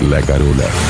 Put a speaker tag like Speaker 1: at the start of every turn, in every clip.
Speaker 1: la Carola.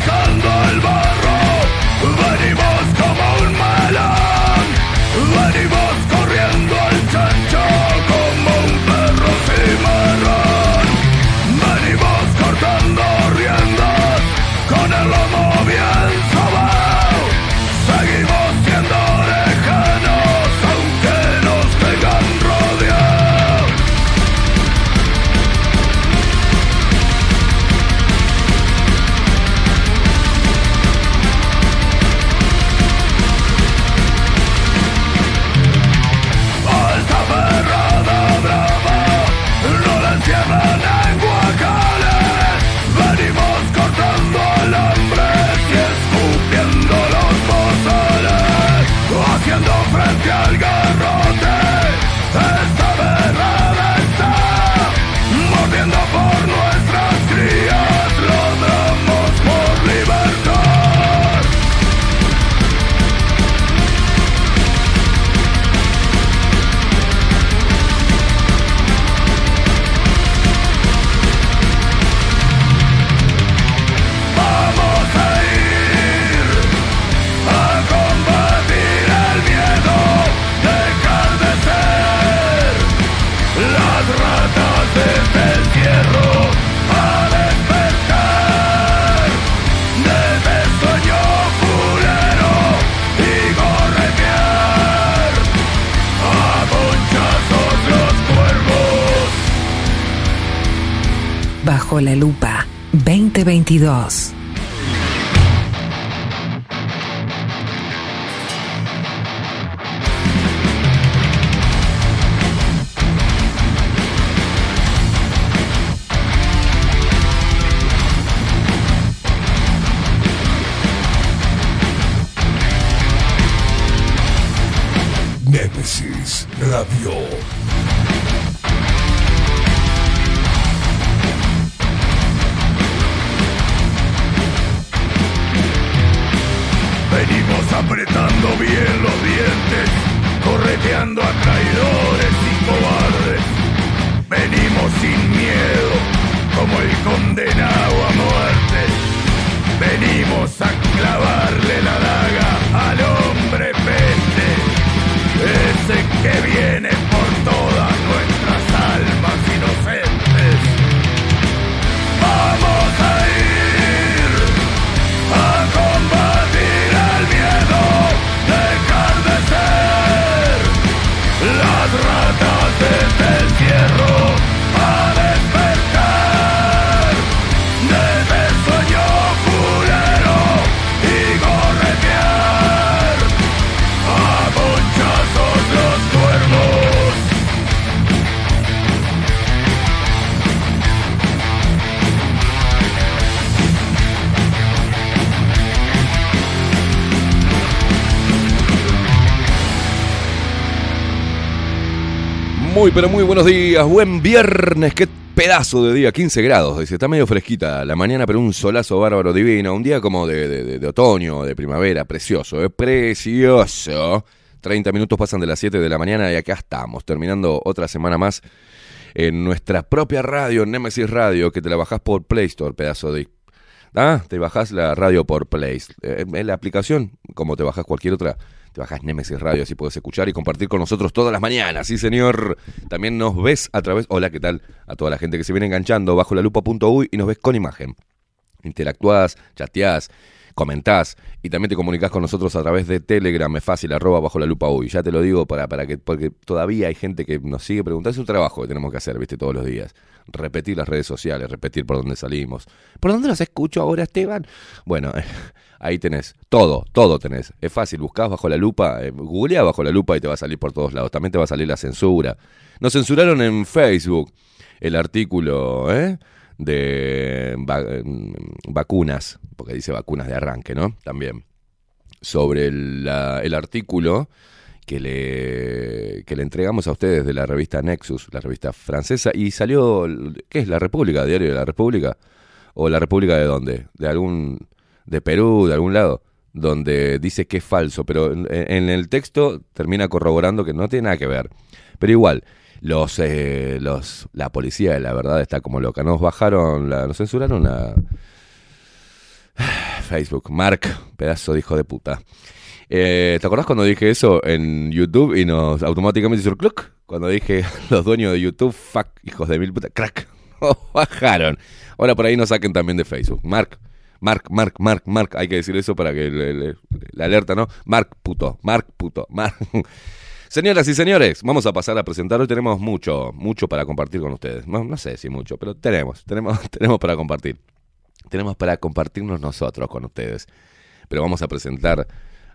Speaker 2: dejando el bar.
Speaker 3: Bajo Lupa 2022.
Speaker 4: Pero muy buenos días. Buen viernes. Qué pedazo de día. 15 grados. Dice, está medio fresquita la mañana, pero un solazo bárbaro divino. Un día como de, de, de, otoño, de primavera. Precioso, ¿eh? Precioso. 30 minutos pasan de las 7 de la mañana y acá estamos, terminando otra semana más en nuestra propia radio, Nemesis Radio, que te la bajás por Play Store, pedazo de... Ah, te bajás la radio por Play. Eh, en la aplicación, como te bajas cualquier otra, te bajas Nemesis Radio, así puedes escuchar y compartir con nosotros todas las mañanas. Sí, señor. También nos ves a través. Hola, ¿qué tal? A toda la gente que se viene enganchando bajo la lupa.uy y nos ves con imagen. Interactuás, chateás, comentás y también te comunicás con nosotros a través de Telegram, es fácil, arroba bajo la lupa uy. Ya te lo digo para, para que, porque todavía hay gente que nos sigue preguntando, es un trabajo que tenemos que hacer, viste, todos los días. Repetir las redes sociales, repetir por dónde salimos. ¿Por dónde los escucho ahora, Esteban? Bueno, ahí tenés, todo, todo tenés. Es fácil, buscás bajo la lupa, eh, googleá bajo la lupa y te va a salir por todos lados. También te va a salir la censura. Nos censuraron en Facebook el artículo, ¿eh? De mm, vacunas, porque dice vacunas de arranque, ¿no? También. Sobre el artículo que le, que le entregamos a ustedes de la revista Nexus, la revista francesa, y salió, ¿qué es? ¿La República? ¿Diario de la República? ¿O la República de dónde? ¿De algún, de Perú, de algún lado? Donde dice que es falso, pero en, en el texto termina corroborando que no tiene nada que ver. Pero igual, los, eh, los, la policía la verdad está como loca. Nos bajaron, la, nos censuraron la Facebook. Mark, pedazo de hijo de puta. Eh, ¿Te acordás cuando dije eso en YouTube y nos automáticamente hizo cluck? Cuando dije los dueños de YouTube, fuck, hijos de mil puta, crack. Nos bajaron. Ahora por ahí nos saquen también de Facebook. Mark, Mark, Mark, Mark, Mark. Hay que decir eso para que le- la alerta, ¿no? Mark, puto, Mark, puto, Mark. Señoras y señores, vamos a pasar a presentar. Hoy tenemos mucho, mucho para compartir con ustedes. No, sé si mucho, pero tenemos, tenemos, tenemos para compartir. Tenemos para compartirnos nosotros con ustedes. Pero vamos a presentar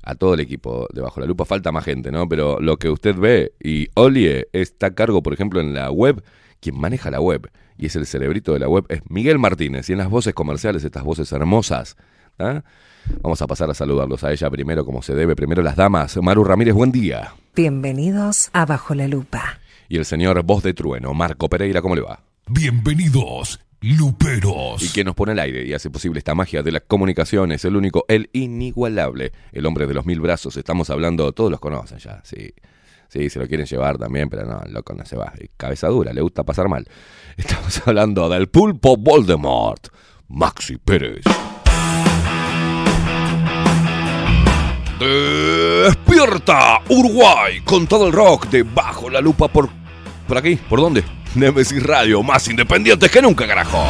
Speaker 4: a todo el equipo de Bajo la Lupa. Falta más gente, ¿no? Pero lo que usted ve y Olie está a cargo, por ejemplo, en la web. Quien maneja la web y es el cerebrito de la web es Miguel Martínez. Y en las voces comerciales, estas voces hermosas, ¿ah? Vamos a pasar a saludarlos a ella primero, como se debe. Primero las damas. Maru Ramírez, buen día.
Speaker 3: Bienvenidos a Bajo la Lupa.
Speaker 4: Y el señor Voz de Trueno, Marco Pereira, ¿cómo le va?
Speaker 5: Bienvenidos, luperos.
Speaker 4: Y quien nos pone al aire y hace posible esta magia de las comunicaciones, el único, el inigualable, el hombre de los mil brazos. Estamos hablando, todos los conocen ya, sí. Sí, se lo quieren llevar también, pero no, el loco no se va. Y Cabeza dura, le gusta pasar mal. Estamos hablando del pulpo Voldemort, Maxi Pérez. Despierta Uruguay con todo el rock de Bajo la Lupa por, por aquí, ¿por dónde? Nemesis Radio, más independientes que nunca, carajo.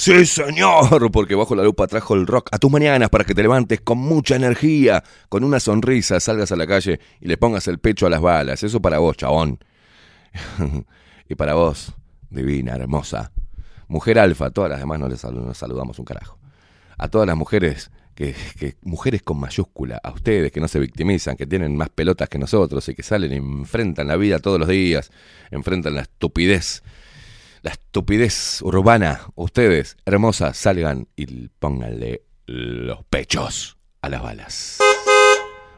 Speaker 4: Sí señor, porque bajo la lupa trajo el rock a tus mañanas para que te levantes con mucha energía, con una sonrisa, salgas a la calle y le pongas el pecho a las balas. Eso para vos, chabón. y para vos, divina, hermosa. Mujer alfa, todas las demás no les saludamos un carajo. A todas las mujeres, que, que- mujeres con mayúscula, a ustedes que no se victimizan, que tienen más pelotas que nosotros y que salen y enfrentan la vida todos los días, enfrentan la estupidez la estupidez urbana. Ustedes, hermosas, salgan y pónganle los pechos a las balas.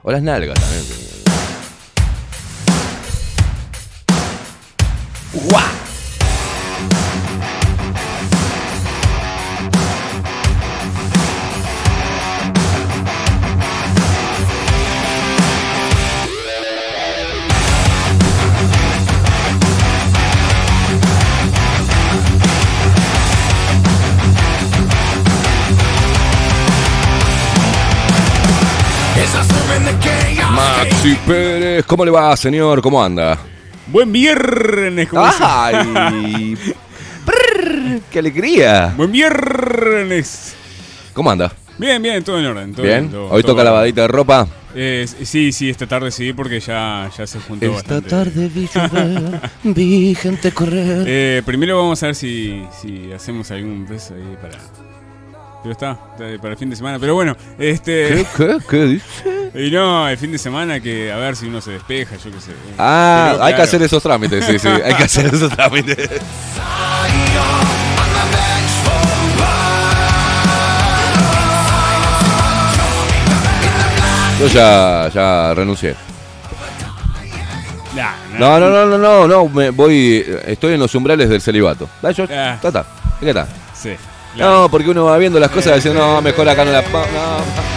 Speaker 4: O las nalgas también. ¡Guau! ¿Cómo le va, señor? ¿Cómo anda?
Speaker 6: Buen viernes, ¿cómo.
Speaker 4: ¡Ay! ¡Qué alegría!
Speaker 6: Buen viernes.
Speaker 4: ¿Cómo anda?
Speaker 6: Bien, bien, todo en orden. todo
Speaker 4: ¿Bien?
Speaker 6: todo-
Speaker 4: Hoy
Speaker 6: todo
Speaker 4: toca
Speaker 6: bien.
Speaker 4: lavadita de ropa.
Speaker 6: Eh, sí, sí, esta tarde sí, porque ya, ya se juntó
Speaker 4: Esta
Speaker 6: bastante.
Speaker 4: tarde vi llover, vi gente correr.
Speaker 6: Eh, primero vamos a ver si, si hacemos algún beso ahí para. Pero está, está para el fin de semana. Pero bueno,
Speaker 4: ¿Qué,
Speaker 6: este.
Speaker 4: qué, qué dice?
Speaker 6: Y no, el fin de semana que a ver si uno se despeja, yo qué sé.
Speaker 4: Ah,
Speaker 6: Pero,
Speaker 4: hay que hacer esos trámites, sí, sí, hay que hacer esos trámites. Yo ya, ya renuncié.
Speaker 6: Nah,
Speaker 4: No, no, no, no, no, no, me voy, estoy en los umbrales del celibato. Yo,
Speaker 6: Ah.
Speaker 4: ta, ta, ¿qué está?
Speaker 6: Sí.
Speaker 4: No, porque uno va viendo las cosas diciendo, no, mejor acá no la... No.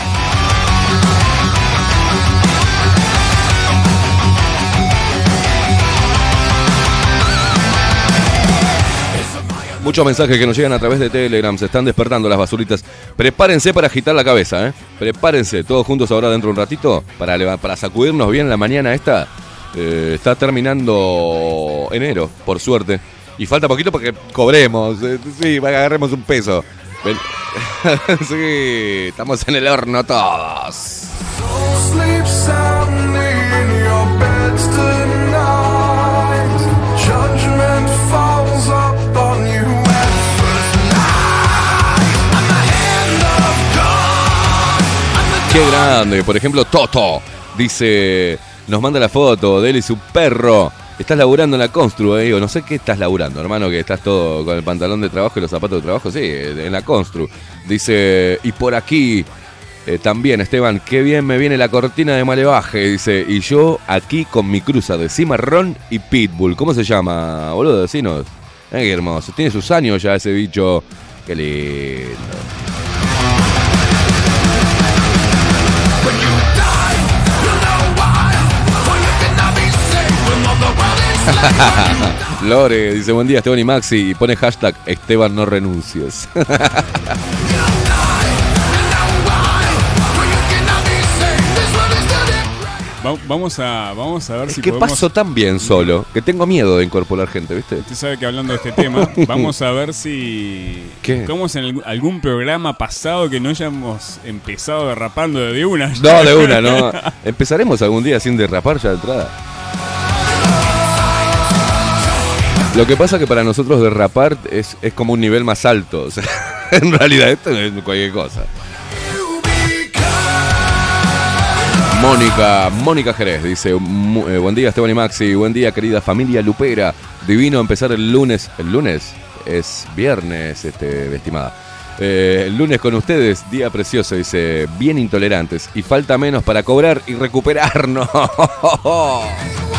Speaker 4: Muchos mensajes que nos llegan a través de Telegram, se están despertando las basuritas. Prepárense para agitar la cabeza, ¿eh? Prepárense, todos juntos ahora dentro de un ratito, para, para sacudirnos bien la mañana esta. Eh, está terminando enero, por suerte. Y falta poquito para que cobremos. eh, sí, agarremos un peso. Sí, estamos en el horno todos. Qué grande. Por ejemplo, Toto dice, nos manda la foto de él y su perro. Estás laburando en la Constru, eh? digo, no sé qué estás laburando, hermano, que estás todo con el pantalón de trabajo y los zapatos de trabajo, sí, en la Constru. Dice, y por aquí eh, también, Esteban, qué bien me viene la cortina de malevaje, dice, y yo aquí con mi cruza de cimarrón y pitbull. ¿Cómo se llama, boludo? Decinos. Eh, qué hermoso, tiene sus años ya ese bicho. Qué lindo. Lore dice buen día Esteban y Maxi y pone hashtag Esteban no renuncies.
Speaker 6: Va- vamos, a, vamos a ver
Speaker 4: es
Speaker 6: si
Speaker 4: que
Speaker 6: podemos.
Speaker 4: paso tan bien solo que tengo miedo de incorporar gente, ¿viste?
Speaker 6: Usted sabe que hablando de este tema, vamos a ver si.
Speaker 4: ¿Qué?
Speaker 6: Estamos en algún- algún programa pasado que no hayamos empezado derrapando de una.
Speaker 4: No, de una, no. Empezaremos algún día sin derrapar ya de entrada. Lo que pasa que para nosotros derrapar es, es como un nivel más alto. o sea, en realidad esto es cualquier cosa. Mónica, Mónica Jerez dice, eh, buen día Esteban y Maxi, buen día querida familia Lupera, divino empezar el lunes, el lunes es viernes, este, estimada. Eh, el lunes con ustedes, día precioso, dice, bien intolerantes y falta menos para cobrar y recuperarnos.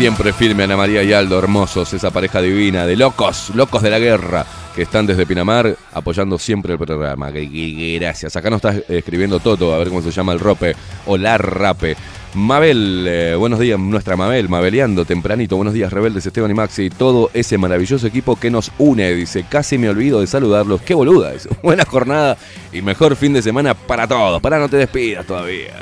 Speaker 4: Siempre firme Ana María y Aldo, hermosos, esa pareja divina de locos, locos de la guerra, que están desde Pinamar apoyando siempre el programa. Gracias. Acá nos está escribiendo Toto, a ver cómo se llama el rope, o la rape. Mabel, eh, buenos días, nuestra Mabel, Mabeleando tempranito, buenos días, rebeldes Esteban y Maxi, todo ese maravilloso equipo que nos une, dice, casi me olvido de saludarlos, qué boluda, buena jornada y mejor fin de semana para todos, para no te despidas todavía.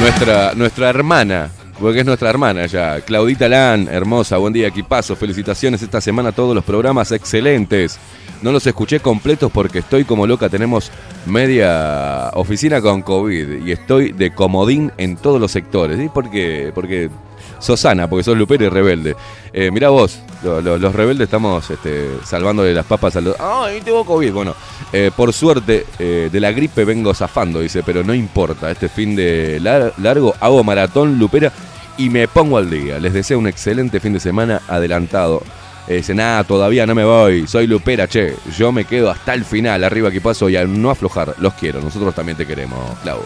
Speaker 4: Nuestra, nuestra hermana porque es nuestra hermana ya. Claudita Lan, hermosa, buen día, equipazo. Felicitaciones esta semana todos los programas excelentes. No los escuché completos porque estoy como loca. Tenemos media oficina con COVID y estoy de comodín en todos los sectores. ¿Y por qué? Porque sos sana, porque sos lupero y rebelde. Eh, mirá vos, lo- lo- los rebeldes estamos este, salvándole las papas a los... ¡Ay, tengo COVID! Bueno, eh, por suerte eh, de la gripe vengo zafando, dice, pero no importa. Este fin de lar- largo hago maratón lupera y me pongo al día. Les deseo un excelente fin de semana adelantado. Eh, dice, nada, todavía no me voy, soy lupera, che. Yo me quedo hasta el final, arriba que paso y a no aflojar. Los quiero, nosotros también te queremos, Clau.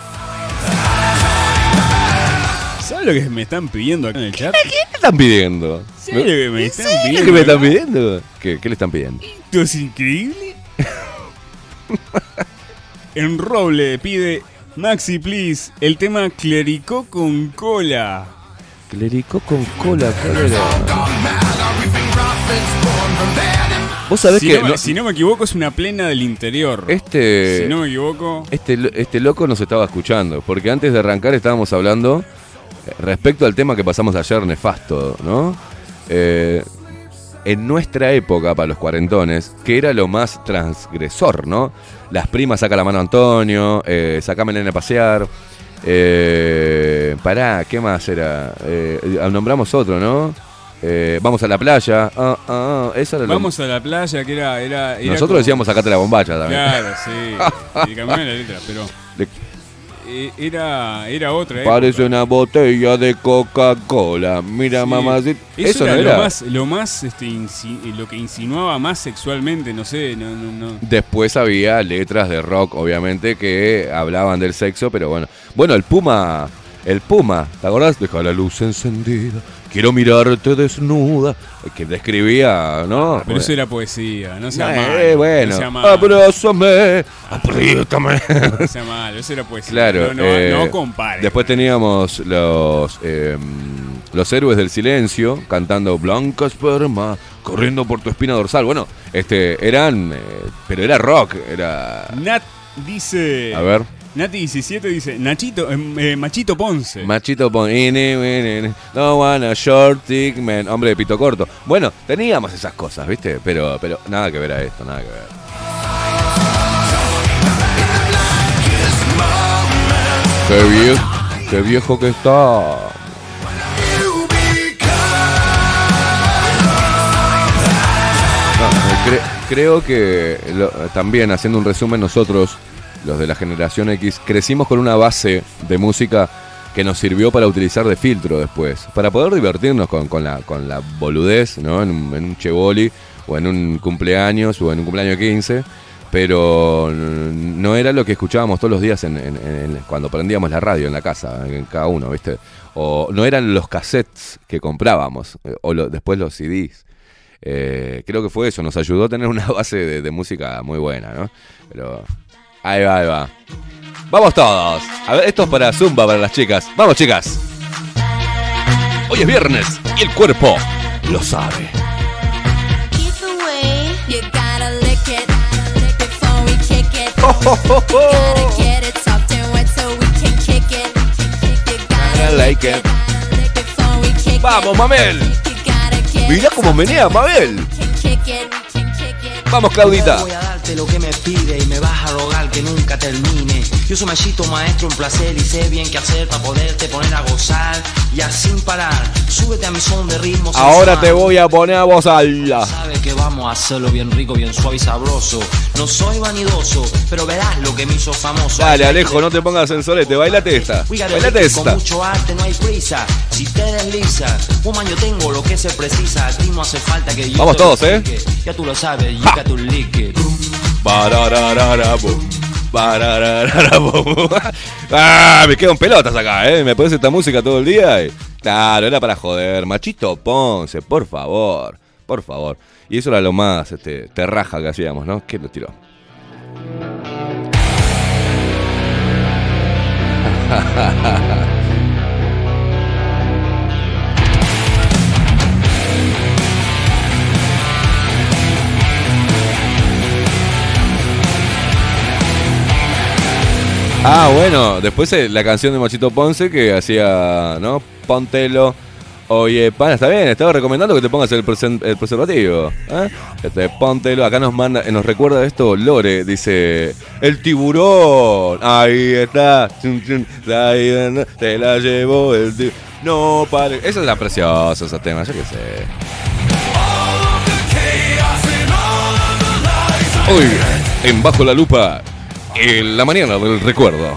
Speaker 6: ¿Sabes lo que me están pidiendo acá en el chat?
Speaker 4: ¿Qué están pidiendo?
Speaker 6: ¿Sabes lo que me están
Speaker 4: ¿Qué
Speaker 6: pidiendo?
Speaker 4: me están pidiendo? ¿Qué, qué le están pidiendo?
Speaker 6: Esto es increíble. en Roble pide Maxi, please, el tema Clericó con cola.
Speaker 4: Clericó con cola. Vos sabés
Speaker 6: si,
Speaker 4: que
Speaker 6: no, me-
Speaker 4: no-
Speaker 6: si no me equivoco, es una plena del interior.
Speaker 4: este,
Speaker 6: Si no me equivoco.
Speaker 4: este, este loco nos estaba escuchando, porque antes de arrancar estábamos hablando respecto al tema que pasamos ayer, nefasto, ¿no? Eh, en nuestra época, para los cuarentones, que era lo más transgresor, ¿no? Las primas saca la mano a Antonio, eh, sacame a pasear. Eh, pará, ¿qué más era? Eh, eh, nombramos otro, ¿no? Eh, vamos a la playa. Ah, ah, ah, eso era lo-
Speaker 6: Vamos a la playa, que era. era, era
Speaker 4: Nosotros
Speaker 6: como-
Speaker 4: decíamos sacate la bombacha también.
Speaker 6: Claro, sí. y cambiaron la letra, pero. Eh, era, era otra.
Speaker 4: Parece
Speaker 6: época.
Speaker 4: una botella de Coca-Cola. Mira,
Speaker 6: Sí.
Speaker 4: mamacita.
Speaker 6: Eso,
Speaker 4: Eso,
Speaker 6: era,
Speaker 4: no era.
Speaker 6: lo más, lo más este, insi- lo que insinuaba más sexualmente, no sé, no, no, no.
Speaker 4: Después había letras de rock, obviamente, que hablaban del sexo, pero bueno. Bueno, el Puma, el Puma, ¿te acordás? Deja la luz encendida, quiero mirarte desnuda. Que describía, ¿no?
Speaker 6: Pero eso era poesía, no sea
Speaker 4: Eh,
Speaker 6: malo.
Speaker 4: bueno,
Speaker 6: No sea malo.
Speaker 4: abrázame, apriétame.
Speaker 6: No sea malo, eso era poesía.
Speaker 4: Claro,
Speaker 6: no, no,
Speaker 4: eh,
Speaker 6: no compare.
Speaker 4: Después teníamos los eh, los héroes del silencio cantando Blanca esperma, corriendo por tu espina dorsal. Bueno, este eran, eh, pero era rock, era.
Speaker 6: Nat dice.
Speaker 4: A ver,
Speaker 6: Nati 17 dice, Nachito, em, eh, Machito Ponce.
Speaker 4: Machito pon, ine, ine, ine, no wanna short man, hombre de pito corto. Bueno, teníamos esas cosas, ¿viste? Pero, pero nada que ver a esto, nada que ver. Qué viejo, qué viejo que está. Creo que también haciendo un resumen nosotros, los de la generación X, crecimos con una base de música que nos sirvió para utilizar de filtro después, para poder divertirnos con, con la, con la boludez, ¿no? En un, en o en un cumpleaños o en un cumpleaños de 15, pero no era lo que escuchábamos todos los días cuando prendíamos la radio en la casa, en cada uno, ¿viste? O no eran los cassettes que comprábamos, eh, o después los CDs. Eh, creo que fue eso, nos ayudó a tener una base de, de música muy buena, ¿no? Pero ahí va, ahí va. Vamos todos. A ver, esto es para Zumba, para las chicas. Vamos, chicas. Hoy es viernes y el cuerpo lo sabe. Like it. Vamos, Mamel. Mirá cómo menea, Mabel. Vamos, Claudita.
Speaker 7: Voy a darte lo que me pide y me vas a rogar que nunca termine. Yo soy machito maestro en placer y sé bien qué hacer para poderte poner a gozar y así sin parar. Súbete a mi son de ritmo.
Speaker 4: Ahora te voy a poner a voz alta.
Speaker 7: Sabes que vamos a hacerlo bien rico, bien suave y sabroso. No soy vanidoso, pero verás lo que me hizo famoso.
Speaker 4: Dale, Alejo, no te pongas sensolete. Bailate esta. Bailate
Speaker 7: it, Con
Speaker 4: esta.
Speaker 7: mucho arte no hay prisa. Si te deslizas, woman, yo tengo lo que se precisa. A ti no hace falta que yo
Speaker 4: Vamos todos, ¿eh?
Speaker 7: Ya tú lo sabes, you
Speaker 4: Bararararabum, bararararabum. Ah, me quedo en pelotas acá, ¿eh? Me pones esta música todo el día. y- Claro, era para joder. Machito Ponce, por favor. Por favor. Y eso era lo más este, terraja que hacíamos, ¿no? ¿Quién lo tiró? Ah, bueno, después eh, la canción de Machito Ponce que hacía, ¿no? Póntelo. Oye, pana, está bien, estaba recomendando que te pongas el, el preservativo. ¿eh? Este, póntelo, acá nos manda, nos recuerda esto Lore, dice, el tiburón, ahí está, te la llevó el tiburón. No, pare. Esa es la preciosa, ese tema, yo qué sé. Hoy, en Bajo la Lupa, en la mañana del recuerdo.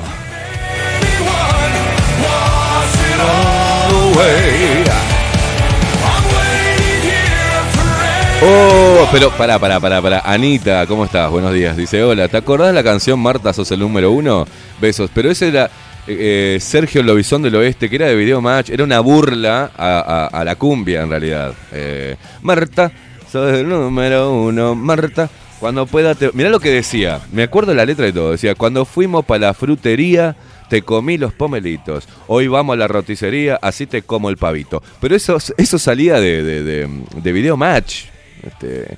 Speaker 4: Oh, pero pará, pará, pará, pará. Anita, ¿cómo estás? Buenos días. Dice, hola, ¿te acordás la canción Marta sos el número uno? Besos. Pero ese era eh, Sergio Lobizón del Oeste, que era de Video Match. Era una burla a la cumbia, en realidad. Eh, Marta, sos el número uno. Marta, cuando pueda te... Mirá lo que decía. Me acuerdo la letra y todo. Decía, cuando fuimos para la frutería... Te comí los pomelitos. Hoy vamos a la roticería, así te como el pavito. Pero eso, eso salía de, de, de, de Video Match. Este,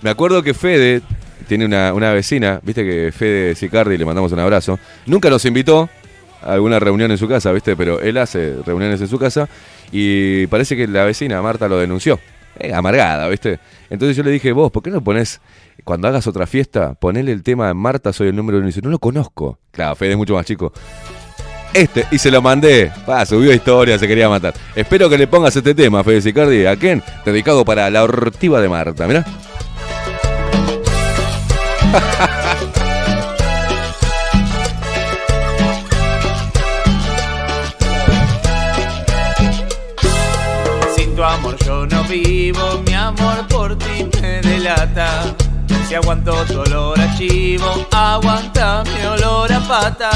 Speaker 4: me acuerdo que Fede tiene una, una vecina, viste que Fede Sicardi, le mandamos un abrazo. Nunca nos invitó a alguna reunión en su casa, viste, pero él hace reuniones en su casa y parece que la vecina Marta lo denunció. Eh, amargada, ¿viste? Entonces yo le dije, vos, ¿por qué no pones, cuando hagas otra fiesta, ponele el tema de Marta, soy el número uno? Y dice, no lo conozco. Claro, Fede es mucho más chico. Este, y se lo mandé. Pa, subió historia, se quería matar. Espero que le pongas este tema, Fede Sicardi, ¿a quién? Dedicado para la ortiva de Marta, mirá.
Speaker 8: vivo, mi amor por ti me delata. Si aguanto tu olor a chivo, aguanta mi olor a pata.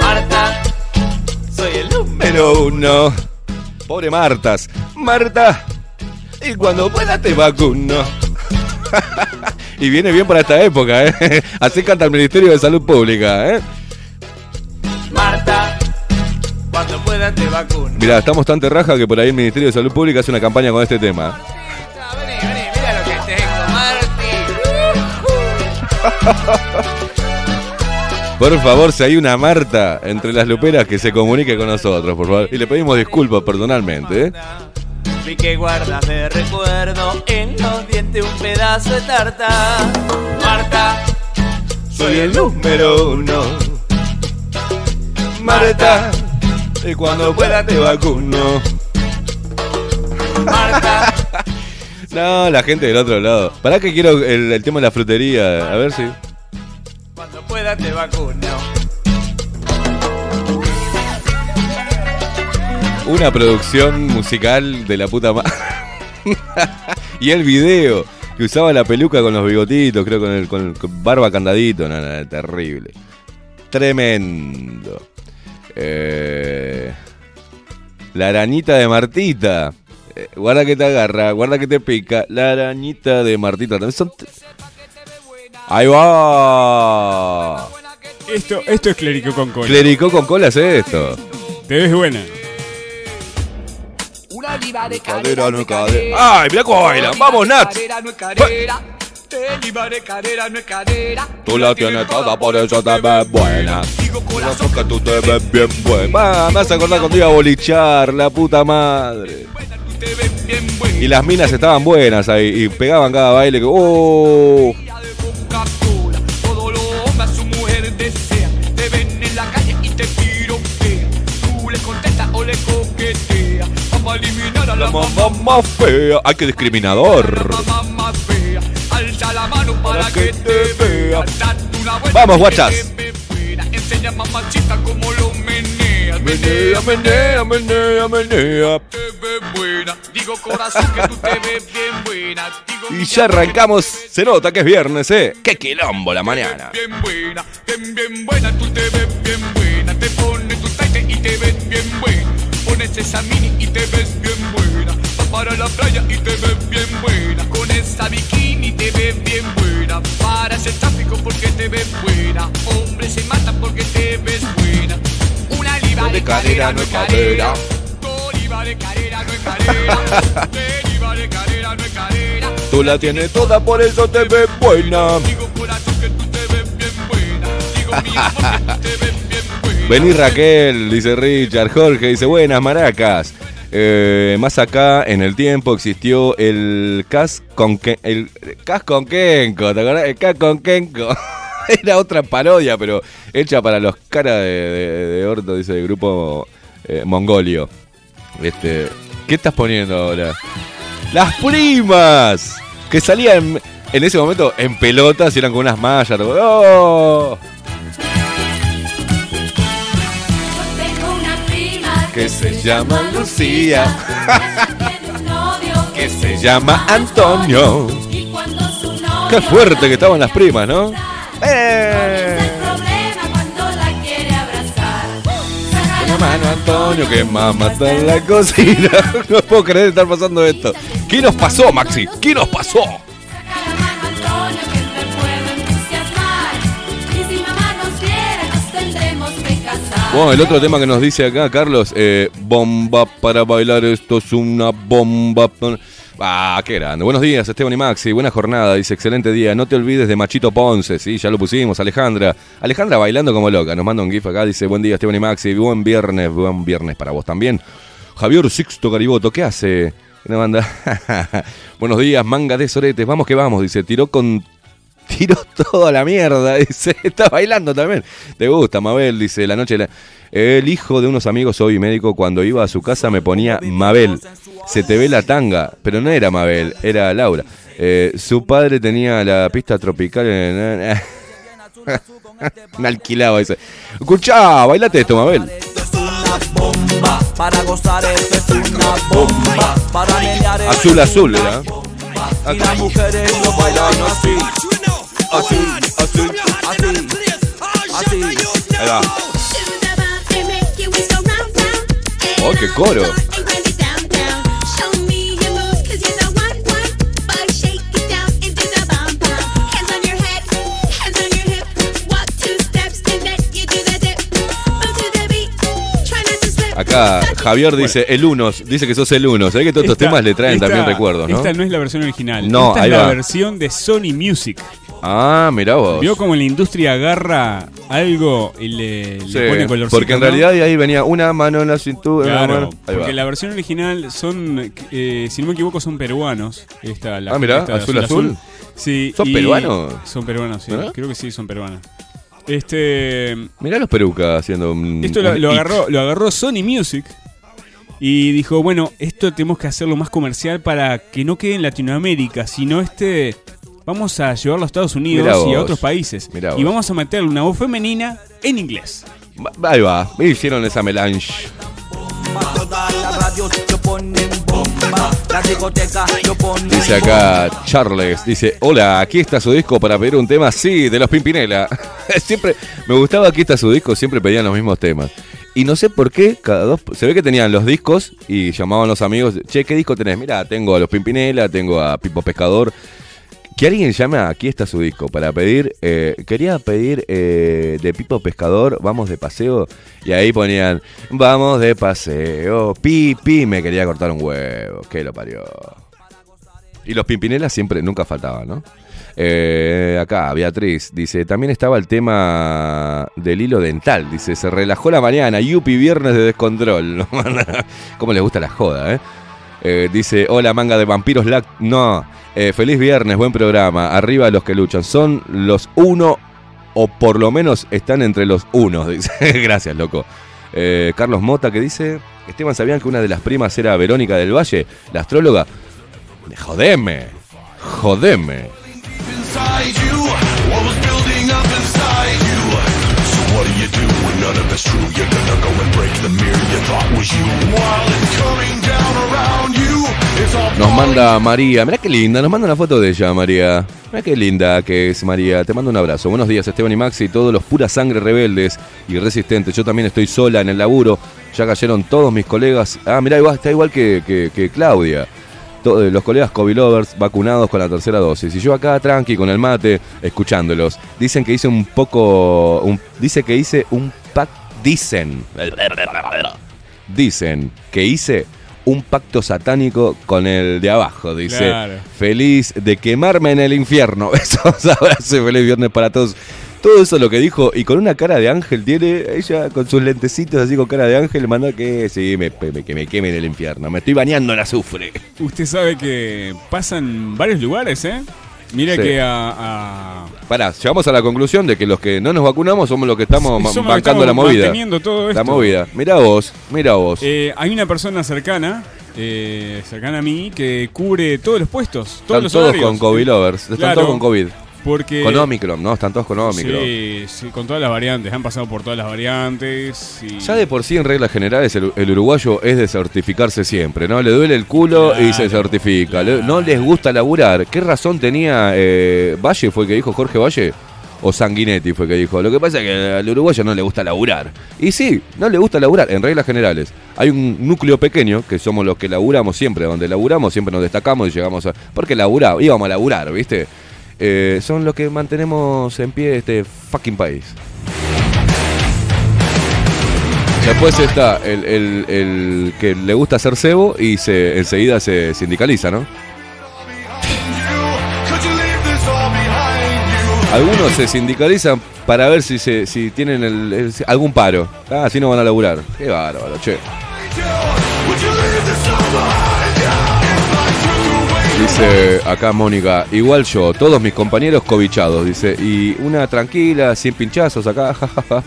Speaker 8: Marta, soy el número.
Speaker 4: Uno. Pobre Martas. Marta. Y cuando pueda te vacuno. y viene bien para esta época, ¿eh? Así canta el Ministerio de Salud Pública, ¿eh?
Speaker 8: Cuando pueda te vacuno.
Speaker 4: Mirá, estamos tan terraja que por ahí el Ministerio de Salud Pública hace una campaña con este tema.
Speaker 8: Vení, vení, mira lo que tengo, Marti.
Speaker 4: Por favor, si hay una Marta entre las luperas que se comunique con nosotros, por favor. Y le pedimos disculpas personalmente, ¿eh?
Speaker 8: Vi que guardas de recuerdo en los dientes un pedazo de tarta. Marta,
Speaker 4: Soy el número uno. Marta. Y cuando pueda te vacuno.
Speaker 8: Marta,
Speaker 4: No, la gente del otro lado. ¿Para que quiero el, el tema de la frutería? A ver si.
Speaker 8: cuando pueda te vacuno.
Speaker 4: Una producción musical de la puta madre. y el video. Que usaba la peluca con los bigotitos, creo, con, el, con, el- con barba candadito. No, no, terrible. Tremendo. Eh, la arañita de Martita. Eh, guarda que te agarra, guarda que te pica. La arañita de Martita. También son. Ahí va.
Speaker 6: Esto, esto es clérico con cola.
Speaker 4: Clericó con cola hace esto.
Speaker 6: Te ves buena.
Speaker 8: Una oliva de
Speaker 4: Cadera, no es cadera. ¡Ay, mira cómo bailan! ¡Vamos, Nat!
Speaker 8: No es no.
Speaker 4: Tú la tienes toda, por eso te ves buena.
Speaker 8: Digo
Speaker 4: eso que tú te ves bien buena. Va, me a acordar cuando iba a bolichar, la puta madre. Y las minas estaban buenas ahí y pegaban cada baile que. ¡Oh!
Speaker 8: la la,
Speaker 4: La
Speaker 8: mamá,
Speaker 4: más fea. ¡Ay, qué discriminador!
Speaker 8: mamá más fea. Alza la mano para,
Speaker 4: Para
Speaker 8: que,
Speaker 4: que
Speaker 8: te
Speaker 4: te
Speaker 8: vea.
Speaker 4: vea.
Speaker 8: Date una vuelta
Speaker 4: Vamos, guachas.
Speaker 8: Enseña mamachita cómo lo meneas.
Speaker 4: Menea, menea, menea, menea.
Speaker 8: te ves buena. Digo corazón que tú te ves bien buena. Digo
Speaker 4: Y ya arrancamos. Se nota que es viernes, ¿eh? ¡Qué quilombo la mañana!
Speaker 8: bien buena, bien bien buena, tú te ves bien buena, te pones tu taite y te ves bien buena, pones esa mini y te ves bien buena, para la playa y te ves bien buena, con esa bikini te ves bien buena, para ese tráfico porque te ves buena, hombres se matan porque te ves buena, una oliva de cadera no es cadera, oliva de cadera no es cadera, oliva de cadera no es cadera.
Speaker 4: Tú la tienes toda, por eso te ves buena.
Speaker 8: Digo corazón que tú te ves bien buena. Digo mi amor que tú te ves
Speaker 4: Vení Raquel, dice Richard. Jorge dice, buenas maracas. Eh, más acá en el tiempo existió el Cas con el Cas con Kenko, ¿te acordás? El Cas con Kenko. Era otra parodia, pero hecha para los caras de, de- de orto, dice el grupo eh, Mongolio. Este, ¿Qué estás poniendo ahora? ¡Las primas! Que salían en ese momento en pelotas y eran con unas mallas. ¡Oh! Que se llama Lucía. Que se llama Antonio. Qué fuerte que estaban las primas, ¿no? ¡Eh! mano Antonio que mamá está en la cocina. No puedo creer estar pasando esto. ¿Qué nos pasó, Maxi? ¿Qué nos pasó? Bueno, el otro tema que nos dice acá, Carlos, eh, bomba para bailar, esto es una bomba. Ah, qué grande. Buenos días, Esteban y Maxi. Buena jornada. Dice, excelente día. No te olvides de Machito Ponce. Sí, ya lo pusimos. Alejandra. Alejandra bailando como loca. Nos manda un gif acá. Dice, buen día, Esteban y Maxi. Buen viernes. Buen viernes para vos también. Javier Sixto Gariboto, ¿qué hace? ¿Qué nos manda? Buenos días, manga de soretes. Vamos que vamos. Dice, tiró con tiró toda la mierda. Dice, está bailando también. ¿Te gusta, Mabel? Dice, la noche. la- El hijo de unos amigos, hoy médico, cuando iba a su casa me ponía Mabel. Se te ve la tanga. Pero no era Mabel, era Laura. Eh, su padre tenía la pista tropical. en- me alquilaba ese. Escuchá, bailate esto, Mabel.
Speaker 9: Para gozar esto es una bomba. Para
Speaker 4: Azul, azul, ¿verdad?
Speaker 9: Y las mujeres lo bailan así. Así, así, así. Así.
Speaker 4: Ahí va. Oh, qué coro. Acá Javier dice, el Unos, dice que sos el Unos. ¿Sabés que todos estos
Speaker 6: Esta-
Speaker 4: temas le traen
Speaker 6: esta-
Speaker 4: también recuerdos, no?
Speaker 6: Esta no es la versión original.
Speaker 4: No,
Speaker 6: esta
Speaker 4: ahí
Speaker 6: es la
Speaker 4: va.
Speaker 6: versión de Sony Music.
Speaker 4: Ah, mirá vos.
Speaker 6: Vio como la industria agarra algo y le, pone colorcito.
Speaker 4: porque en
Speaker 6: ¿no?
Speaker 4: realidad de ahí venía una mano en la cintura.
Speaker 6: Claro,
Speaker 4: mano-
Speaker 6: porque
Speaker 4: va.
Speaker 6: la versión original son, eh, si no me equivoco, son peruanos. Esta, la,
Speaker 4: Ah, mirá,
Speaker 6: esta
Speaker 4: azul, azul.
Speaker 6: Sí,
Speaker 4: ¿Son peruanos?
Speaker 6: Son peruanos, sí.
Speaker 4: ¿Verdad?
Speaker 6: Creo que sí, son peruanos. Este,
Speaker 4: Mirá los perucas haciendo un.
Speaker 6: esto lo,
Speaker 4: un
Speaker 6: lo
Speaker 4: hit.
Speaker 6: agarró, lo agarró Sony Music y dijo, bueno, esto tenemos que hacerlo más comercial para que no quede en Latinoamérica, sino este... Vamos a llevarlo a Estados Unidos y a otros países. Y vamos a meterle una voz femenina en inglés.
Speaker 4: Ahí va, hicieron esa melange. Dice acá Charles, dice, hola, aquí está su disco para pedir un tema, sí, de los Pimpinela. siempre, me gustaba aquí está su disco, siempre pedían los mismos temas. Y no sé por qué, cada dos, se ve que tenían los discos y llamaban los amigos, che, ¿qué disco tenés? Mira, tengo a los Pimpinela, tengo a Pipo Pescador. Que alguien llame aquí está su disco para pedir, eh, quería pedir eh, de Pipo Pescador, vamos de paseo, y ahí ponían, vamos de paseo, pi, pi, me quería cortar un huevo, que lo parió. Y los Pimpinelas siempre, nunca faltaban, ¿no? Eh, acá, Beatriz dice, también estaba el tema del hilo dental, dice, se relajó la mañana, yupi, viernes de descontrol. ¿Cómo les gusta la joda, eh? Eh, dice, hola manga de vampiros. No, eh, feliz viernes, buen programa, arriba los que luchan, son los uno o por lo menos están entre los unos, dice, gracias loco. Eh, Carlos Mota que dice, Esteban, ¿sabían que una de las primas era Verónica del Valle, la astróloga? Jodeme, jodeme. Nos manda María, mirá qué linda, nos manda una foto de ella, María. Mirá qué linda que es María. Te mando un abrazo. Buenos días, Esteban y Maxi, todos los pura sangre rebeldes y resistentes. Yo también estoy sola en el laburo. Ya cayeron todos mis colegas. Ah, mirá, está igual que, que- Claudia. Todos los colegas COVID lovers vacunados con la tercera dosis. Y yo acá tranqui con el mate, escuchándolos. Dicen que hice un poco. un- dice que hice un pack. Dicen. Dicen que hice un pacto satánico con el de abajo. Dice.
Speaker 6: Claro.
Speaker 4: Feliz de quemarme en el infierno. Besos, abrazo feliz viernes para todos. Todo eso lo que dijo, y con una cara de ángel tiene, ella con sus lentecitos así con cara de ángel, manda que sí, me, me- que me queme en el infierno. Me estoy bañando en azufre.
Speaker 6: Usted sabe que pasan varios lugares, ¿eh? Mira
Speaker 4: Sí.
Speaker 6: que a, a-
Speaker 4: Pará, llegamos a la conclusión de que los que no nos vacunamos somos los que estamos
Speaker 6: somos los que
Speaker 4: bancando la
Speaker 6: estamos
Speaker 4: movida.
Speaker 6: manteniendo todo
Speaker 4: La
Speaker 6: esto.
Speaker 4: movida. Mira vos, mira vos.
Speaker 6: Eh, hay una persona cercana, eh, cercana a mí, que cubre todos los puestos, todos
Speaker 4: Están
Speaker 6: los
Speaker 4: todos
Speaker 6: horarios.
Speaker 4: con COVID lovers. Están
Speaker 6: Claro,
Speaker 4: todos con COVID.
Speaker 6: Porque
Speaker 4: Con Omicron, ¿no? Están todos con Omicron.
Speaker 6: Sí, sí, con todas las variantes. Han pasado por todas las variantes. Y...
Speaker 4: Ya de por sí, en reglas generales, el, el uruguayo es de certificarse siempre, ¿no? Le duele el culo y se certifica. No les gusta laburar. ¿Qué razón tenía eh, Valle? ¿Fue el que dijo Jorge Valle? ¿O Sanguinetti fue el que dijo? Lo que pasa es que al uruguayo no le gusta laburar. Y sí, no le gusta laburar, en reglas generales. Hay un núcleo pequeño, que somos los que laburamos siempre. Donde laburamos siempre nos destacamos y llegamos a... Porque laburamos, íbamos a laburar, ¿viste? Eh, son los que mantenemos en pie este fucking país. Después está el, el- el que le gusta hacer cebo y se enseguida se sindicaliza, ¿no? Algunos se sindicalizan para ver si se, si tienen algún paro. Ah, si no van a laburar. Qué bárbaro, che. Dice acá Mónica, igual yo, todos mis compañeros cobichados, dice, y una tranquila, sin pinchazos acá, jajaja.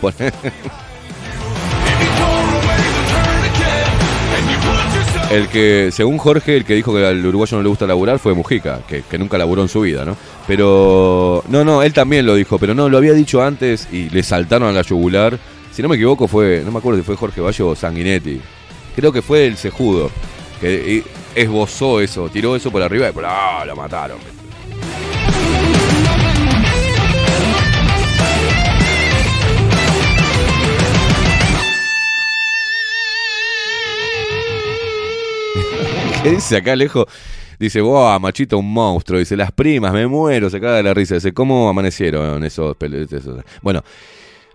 Speaker 4: El que, según Jorge, el que dijo que al uruguayo no le gusta laburar fue Mujica, que, nunca laburó en su vida, ¿no? Pero, no, no, él también lo dijo, pero no, lo había dicho antes y le saltaron a la yugular. Si no me equivoco fue, no me acuerdo si fue Jorge Valle o Sanguinetti. Creo que fue el cejudo, que esbozó eso, tiró eso por arriba y ah, lo mataron. ¿Qué dice acá lejos? Dice, wow, machito, un monstruo. Dice, las primas, me muero, se caga de la risa. Dice, ¿cómo amanecieron esos esos- Bueno,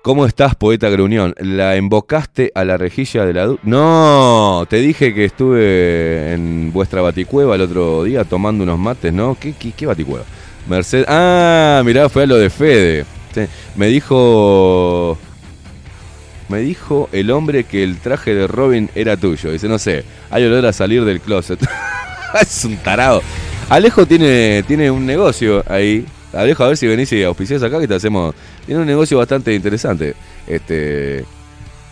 Speaker 4: ¿cómo estás, poeta Gruñón? ¿La embocaste a la rejilla de la... No, te dije que estuve en vuestra baticueva el otro día tomando unos mates, ¿no? ¿Qué, qué, qué baticueva? Mercedes... Ah, mirá, fue a lo de Fede. Me dijo... Me dijo el hombre que el traje de Robin era tuyo. Dice, no sé, hay olor a salir del closet. es un tarado. Alejo tiene, tiene un negocio ahí. Alejo, a ver si venís y auspiciás acá que te hacemos. Tiene un negocio bastante interesante. Este.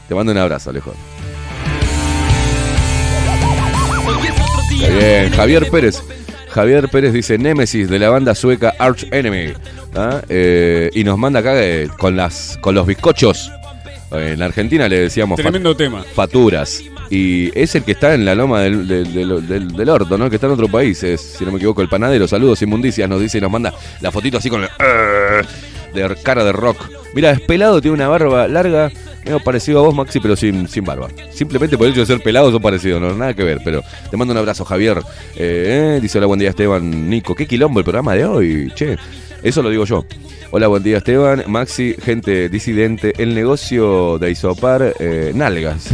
Speaker 4: Te mando un abrazo, Alejo. Está bien, Javier Pérez. Javier Pérez dice Némesis de la banda sueca Arch Enemy. ¿ah? Eh, y nos manda acá eh, con, las, con los bizcochos. En Argentina le decíamos fat-
Speaker 6: Tremendo tema.
Speaker 4: Faturas. Y es el que está en la loma del, del, del- del- del orto, ¿no? El que está en otro país, es, si no me equivoco, el panadero. Saludos, inmundicias, nos dice y nos manda la fotito así con el. De cara de rock. Mira, es pelado, tiene una barba larga, medio parecido a vos, Maxi, pero sin, sin barba. Simplemente por el hecho de ser pelado son parecidos, no nada que ver. Pero te mando un abrazo, Javier. Eh, eh, dice: Hola, buen día, Esteban. Nico, qué quilombo el programa de hoy, che. Eso lo digo yo. Hola, buen día, Esteban. Maxi, gente disidente. El negocio de Isopar, eh, nalgas.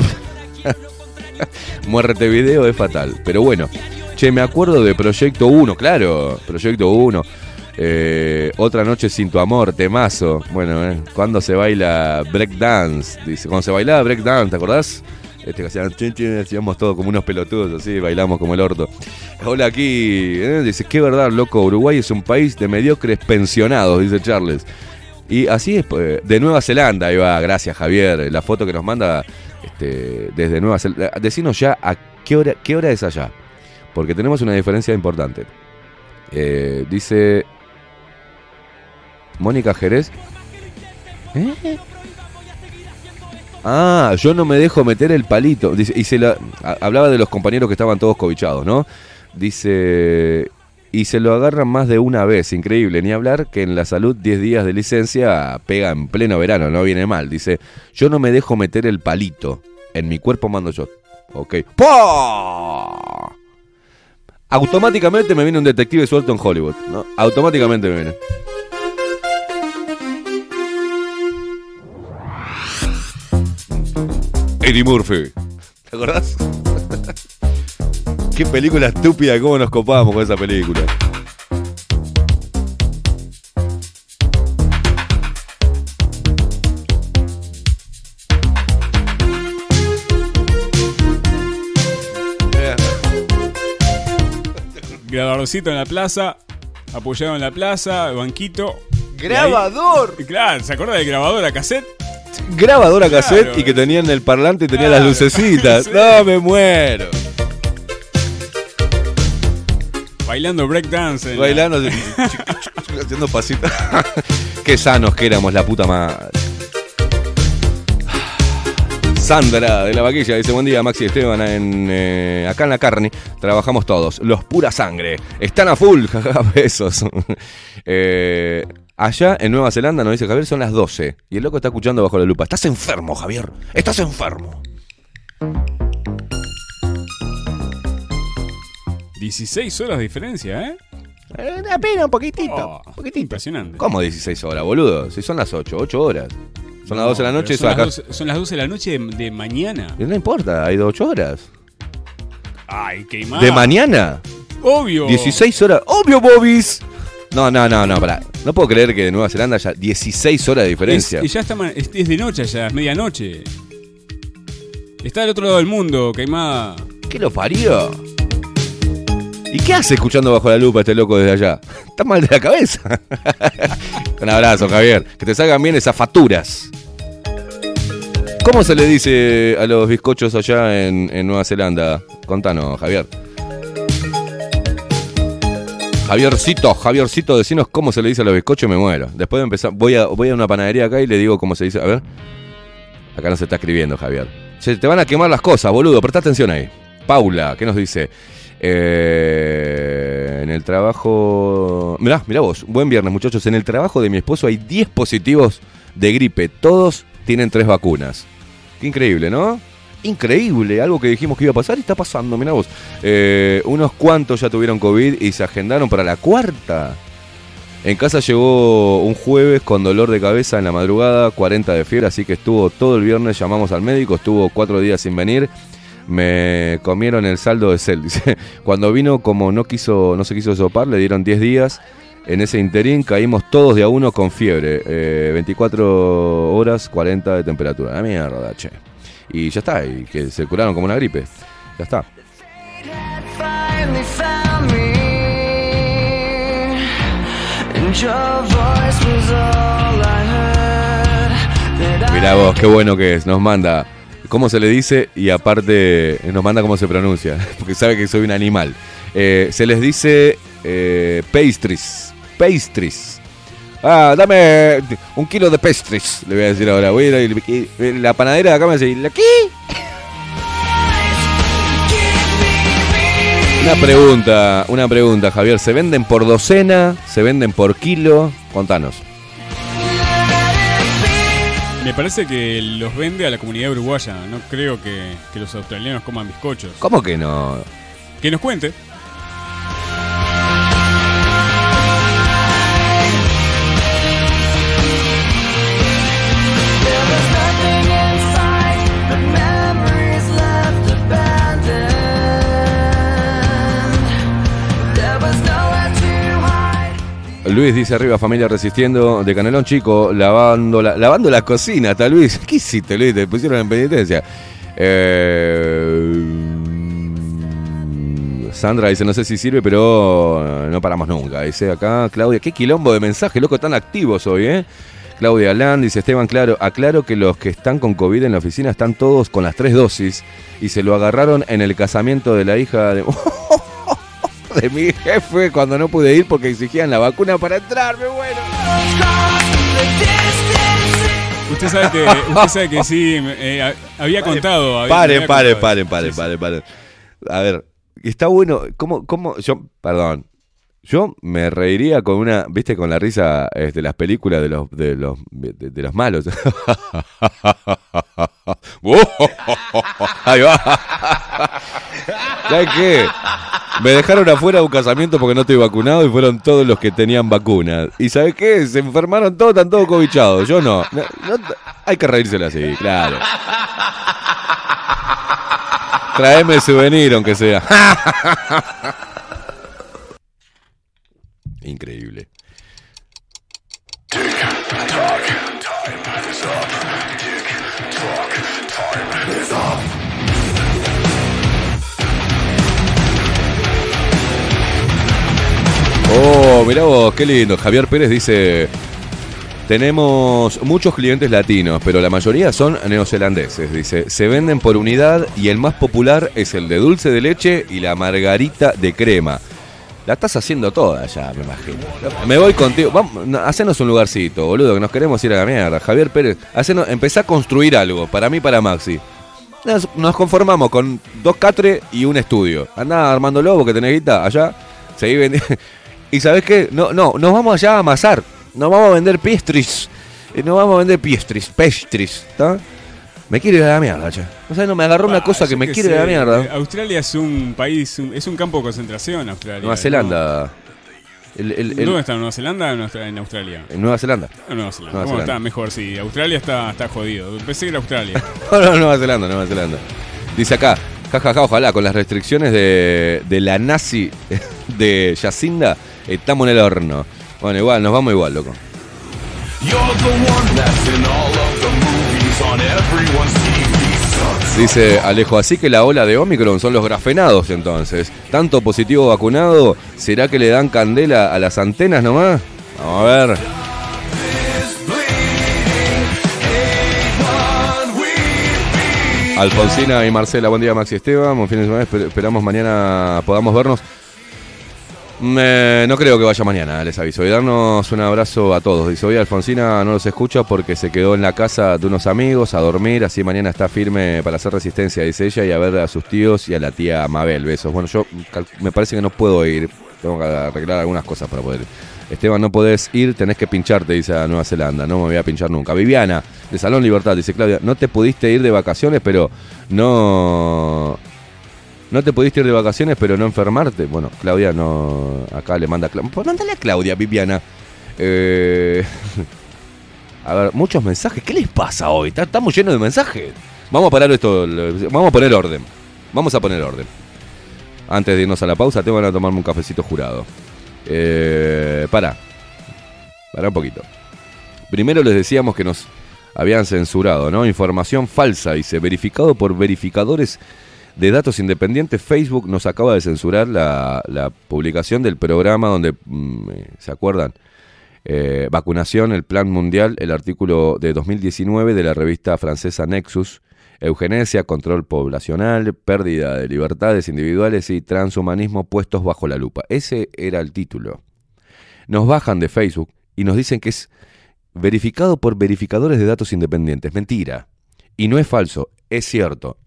Speaker 4: Muerte video es fatal. Pero bueno, che, me acuerdo de Proyecto 1, claro, Proyecto 1. Eh, otra noche sin tu amor, temazo. Bueno, eh, cuando se baila breakdance, dice, cuando se bailaba breakdance, ¿te acordás? Este que hacían chin, hacíamos todo como unos pelotudos, así, bailamos como el orto. Hola aquí, eh, dice, qué verdad, loco, Uruguay es un país de mediocres pensionados, dice Charles. Y así es, pues, de Nueva Zelanda, ahí va, gracias Javier, la foto que nos manda este, desde Nueva Zelanda. Decinos ya a qué hora, qué hora es allá, porque tenemos una diferencia importante. Eh, dice Mónica Jerez. ¿Eh? Ah, yo no me dejo meter el palito. Dice, se hablaba de los compañeros que estaban todos cobichados, ¿no? Dice, y se lo agarran más de una vez, increíble. Ni hablar que en la salud 10 días de licencia pega en pleno verano, no viene mal. Dice, yo no me dejo meter el palito. En mi cuerpo mando yo. Ok. ¡Pah! Automáticamente me viene un detective suelto en Hollywood, ¿no? Automáticamente me viene. Eddie Murphy. ¿Te acordás? Qué película estúpida, cómo nos copábamos con esa película. Eh.
Speaker 6: grabadorcito en la plaza, apoyado en la plaza, banquito.
Speaker 4: ¡Grabador!
Speaker 6: Claro, ¿se acuerda del grabador a cassette?
Speaker 4: Grabadora cassette
Speaker 6: Claro.
Speaker 4: y que tenían el parlante y tenía
Speaker 6: Claro.
Speaker 4: las lucecitas.
Speaker 6: Sí.
Speaker 4: No, me muero.
Speaker 6: Bailando breakdance. la-
Speaker 4: Bailando, haciendo pasitos. Qué sanos que éramos, la puta madre. Sandra de la vaquilla dice: Buen día, Maxi Esteban. En, eh, acá en la carne trabajamos todos. Los pura sangre. Están a full. jaja, Besos. Eh, allá en Nueva Zelanda, nos dice Javier, son las 12. Y el loco está escuchando bajo la lupa. Estás enfermo, Javier. Estás enfermo.
Speaker 6: 16 horas de diferencia, ¿eh?
Speaker 4: apenas un poquitito.
Speaker 6: Oh, Impresionante.
Speaker 4: ¿Cómo 16 horas, boludo? Si son las 8, 8 horas. Son las 12 de la
Speaker 6: No,
Speaker 4: noche
Speaker 6: pero son,
Speaker 4: acá-
Speaker 6: las 12, son las 12 de la noche de, de mañana.
Speaker 4: Y No importa, hay 8 horas.
Speaker 6: Ay, qué mal.
Speaker 4: ¿De mañana?
Speaker 6: Obvio.
Speaker 4: 16 horas. ¡Obvio, Bobis! No, no, no, no, pará. No puedo creer que de Nueva Zelanda haya 16 horas de diferencia.
Speaker 6: Es, y ya está, es, es de noche ya, es medianoche. Está al otro lado del mundo, Caimada.
Speaker 4: ¿Qué lo parió? ¿Y qué hace escuchando bajo la lupa este loco desde allá? Está mal de la cabeza. Un abrazo, Javier. Que te salgan bien esas facturas. ¿Cómo se le dice a los bizcochos allá en, en Nueva Zelanda? Contanos, Javier. Javiercito, Javiercito, decinos cómo se le dice a los bizcochos me muero. Después de empezar, voy a, voy a una panadería acá y le digo cómo se dice. A ver. Acá no se está escribiendo, Javier. Se te van a quemar las cosas, boludo. Presta atención ahí. Paula, ¿qué nos dice? Eh, en el trabajo. Mirá, mirá vos. Buen viernes, muchachos. En el trabajo de mi esposo hay 10 positivos de gripe. Todos tienen tres vacunas. Qué increíble, ¿no? Increíble, algo que dijimos que iba a pasar y está pasando, mirá vos. Eh, unos cuantos ya tuvieron COVID y se agendaron para la cuarta. En casa llegó un jueves con dolor de cabeza en la madrugada, 40 de fiebre, así que estuvo todo el viernes, llamamos al médico, estuvo cuatro días sin venir. Me comieron el saldo de cel. Cuando vino, como no quiso, no se quiso sopar, le dieron 10 días. En ese interín caímos todos de a uno con fiebre. eh, 24 horas, 40 de temperatura. La mierda, che. Y ya está, y que se curaron como una gripe. Ya está. Mirá vos, qué bueno que es. Nos manda cómo se le dice y aparte nos manda cómo se pronuncia, porque sabe que soy un animal. Eh, se les dice eh, pastries. Pastries. Ah, dame un kilo de pastries, le voy a decir ahora. Voy a ir a- y la panadera de acá me dice, ¿la qué? Una pregunta, una pregunta, Javier. ¿Se venden por docena? ¿Se venden por kilo? Contanos.
Speaker 6: Me parece que los vende a la comunidad uruguaya. No creo que, que los australianos coman bizcochos.
Speaker 4: ¿Cómo que no?
Speaker 6: Que nos cuente.
Speaker 4: Luis dice arriba, familia resistiendo, de Canelón Chico, lavando la, lavando la cocina, está Luis. ¿Qué hiciste, Luis? Te pusieron en penitencia. Eh, Sandra dice, no sé si sirve, pero no paramos nunca. Dice acá, Claudia, qué quilombo de mensajes, loco, tan activos hoy, ¿eh? Claudia Land dice, Esteban, claro, aclaro que los que están con COVID en la oficina están todos con las tres dosis y se lo agarraron en el casamiento de la hija de... de mi jefe cuando no pude ir porque exigían la vacuna para entrar, me muero.
Speaker 6: Usted sabe que, usted sabe que sí, eh, ha- había contado. había-
Speaker 4: Paren,
Speaker 6: había
Speaker 4: paren,
Speaker 6: contado.
Speaker 4: paren, paren, paren, paren. A ver, está bueno, ¿cómo, cómo, yo, perdón, yo me reiría con una, viste, con la risa de las películas de los, de los, de, de los malos. Ahí va. ¿Sabes qué? Me dejaron afuera de un casamiento porque no estoy vacunado y fueron todos los que tenían vacunas. ¿Y sabes qué? Se enfermaron todos, están todos cobichados. Yo no. Hay que reírsela así, claro. Traeme el souvenir, aunque sea. Increíble. mirá vos, qué lindo. Javier Pérez dice, tenemos muchos clientes latinos, pero la mayoría son neozelandeses. Dice, se venden por unidad y el más popular es el de dulce de leche y la margarita de crema. La estás haciendo toda ya, me imagino. Me voy contigo. Vamos, no, hacenos un lugarcito, boludo, que nos queremos ir a la mierda. Javier Pérez, hacenos, empezá a construir algo, para mí, para Maxi. Nos, conformamos con dos catres y un estudio. Andá Armando Lobo, que tenés guita allá. Seguí vendiendo. Y sabés qué? No, no, nos vamos allá a amasar. Nos vamos a vender piestris. Nos vamos a vender piestris, pestris. ¿Está? Me quiere ir a la mierda, che. O sea, no me agarró una
Speaker 6: Ah,
Speaker 4: cosa que me quiere ir a la mierda.
Speaker 6: eh, Australia es un país, un- es un campo de concentración, Australia.
Speaker 4: Nueva Zelanda. El- el- el-
Speaker 6: ¿Dónde está? ¿En Nueva Zelanda o en Austra- en Australia?
Speaker 4: en Nueva Zelanda.
Speaker 6: No, Nueva Zelanda.
Speaker 4: Nueva
Speaker 6: ¿Cómo
Speaker 4: Zelanda.
Speaker 6: está? Mejor, sí. Australia está, está jodido. Pensé que era Australia.
Speaker 4: No, no, Nueva Zelanda, Nueva Zelanda. Dice acá, jajaja, ojalá, con las restricciones de, de la nazi de Yacinda, estamos en el horno. Bueno, igual, nos vamos igual, loco.
Speaker 2: You're the one that's in all of
Speaker 4: Dice Alejo, así que la ola de Omicron son los grafenados entonces. Tanto positivo vacunado, ¿será que le dan candela a las antenas nomás? Vamos a ver. Alfonsina y Marcela, buen día Maxi Esteban, buen fin de semana, esper- esperamos mañana podamos vernos. No creo que vaya mañana, les aviso. Y darnos un abrazo a todos. Dice, hoy Alfonsina no los escucha porque se quedó en la casa de unos amigos a dormir, así mañana está firme para hacer resistencia, dice ella, y a ver a sus tíos y a la tía Mabel. Besos. Bueno, yo me parece que no puedo ir, tengo que arreglar algunas cosas para poder ir. Esteban, no podés ir, tenés que pincharte, dice a Nueva Zelanda. No me voy a pinchar nunca. Viviana, de Salón Libertad, dice Claudia, no te pudiste ir de vacaciones, pero no... No te pudiste ir de vacaciones, pero no enfermarte. Bueno, Claudia no. Acá le manda. a Pues mándale a Claudia, Viviana. Eh, a ver, muchos mensajes. ¿Qué les pasa hoy? Estamos llenos de mensajes. Vamos a parar esto. Vamos a poner orden. Vamos a poner orden. Antes de irnos a la pausa, tengo que tomarme un cafecito jurado. Eh, para. Para un poquito. Primero les decíamos que nos habían censurado, ¿no? Información falsa, dice, verificado por verificadores de datos independientes. Facebook nos acaba de censurar la, publicación del programa donde, mm, eh, ¿se acuerdan? Eh, vacunación, el plan mundial, el artículo de 2019 de la revista francesa Nexus, eugenesia, control poblacional, pérdida de libertades individuales y transhumanismo puestos bajo la lupa. Ese era el título. Nos bajan de Facebook y nos dicen que es verificado por verificadores de datos independientes. Mentira. Y no es falso, es cierto.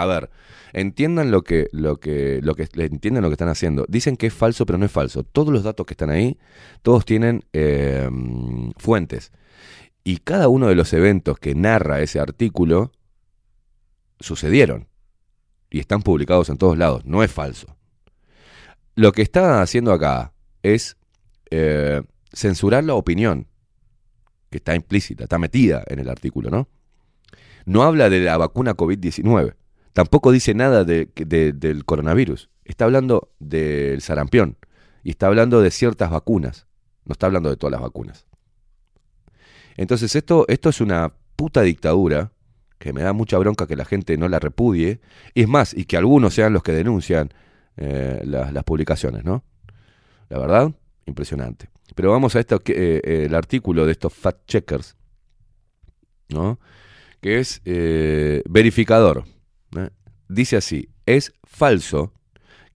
Speaker 4: A ver, entiendan lo que, lo que, lo que, lo que están haciendo. Dicen que es falso, pero no es falso. Todos los datos que están ahí, todos tienen eh, fuentes. Y cada uno de los eventos que narra ese artículo sucedieron. Y están publicados en todos lados. No es falso. Lo que está haciendo acá es eh, censurar la opinión, que está implícita, está metida en el artículo, ¿no? No habla de la vacuna COVID-19. Tampoco dice nada de- de- del coronavirus. Está hablando del sarampión. Y está hablando de ciertas vacunas. No está hablando de todas las vacunas. Entonces esto, esto es una puta dictadura que me da mucha bronca que la gente no la repudie. Y es más, y que algunos sean los que denuncian eh, las, publicaciones, ¿no? La verdad, impresionante. Pero vamos a esto, eh, el artículo de estos fact checkers, ¿no? Que es eh, verificador. ¿Eh? Dice así, es falso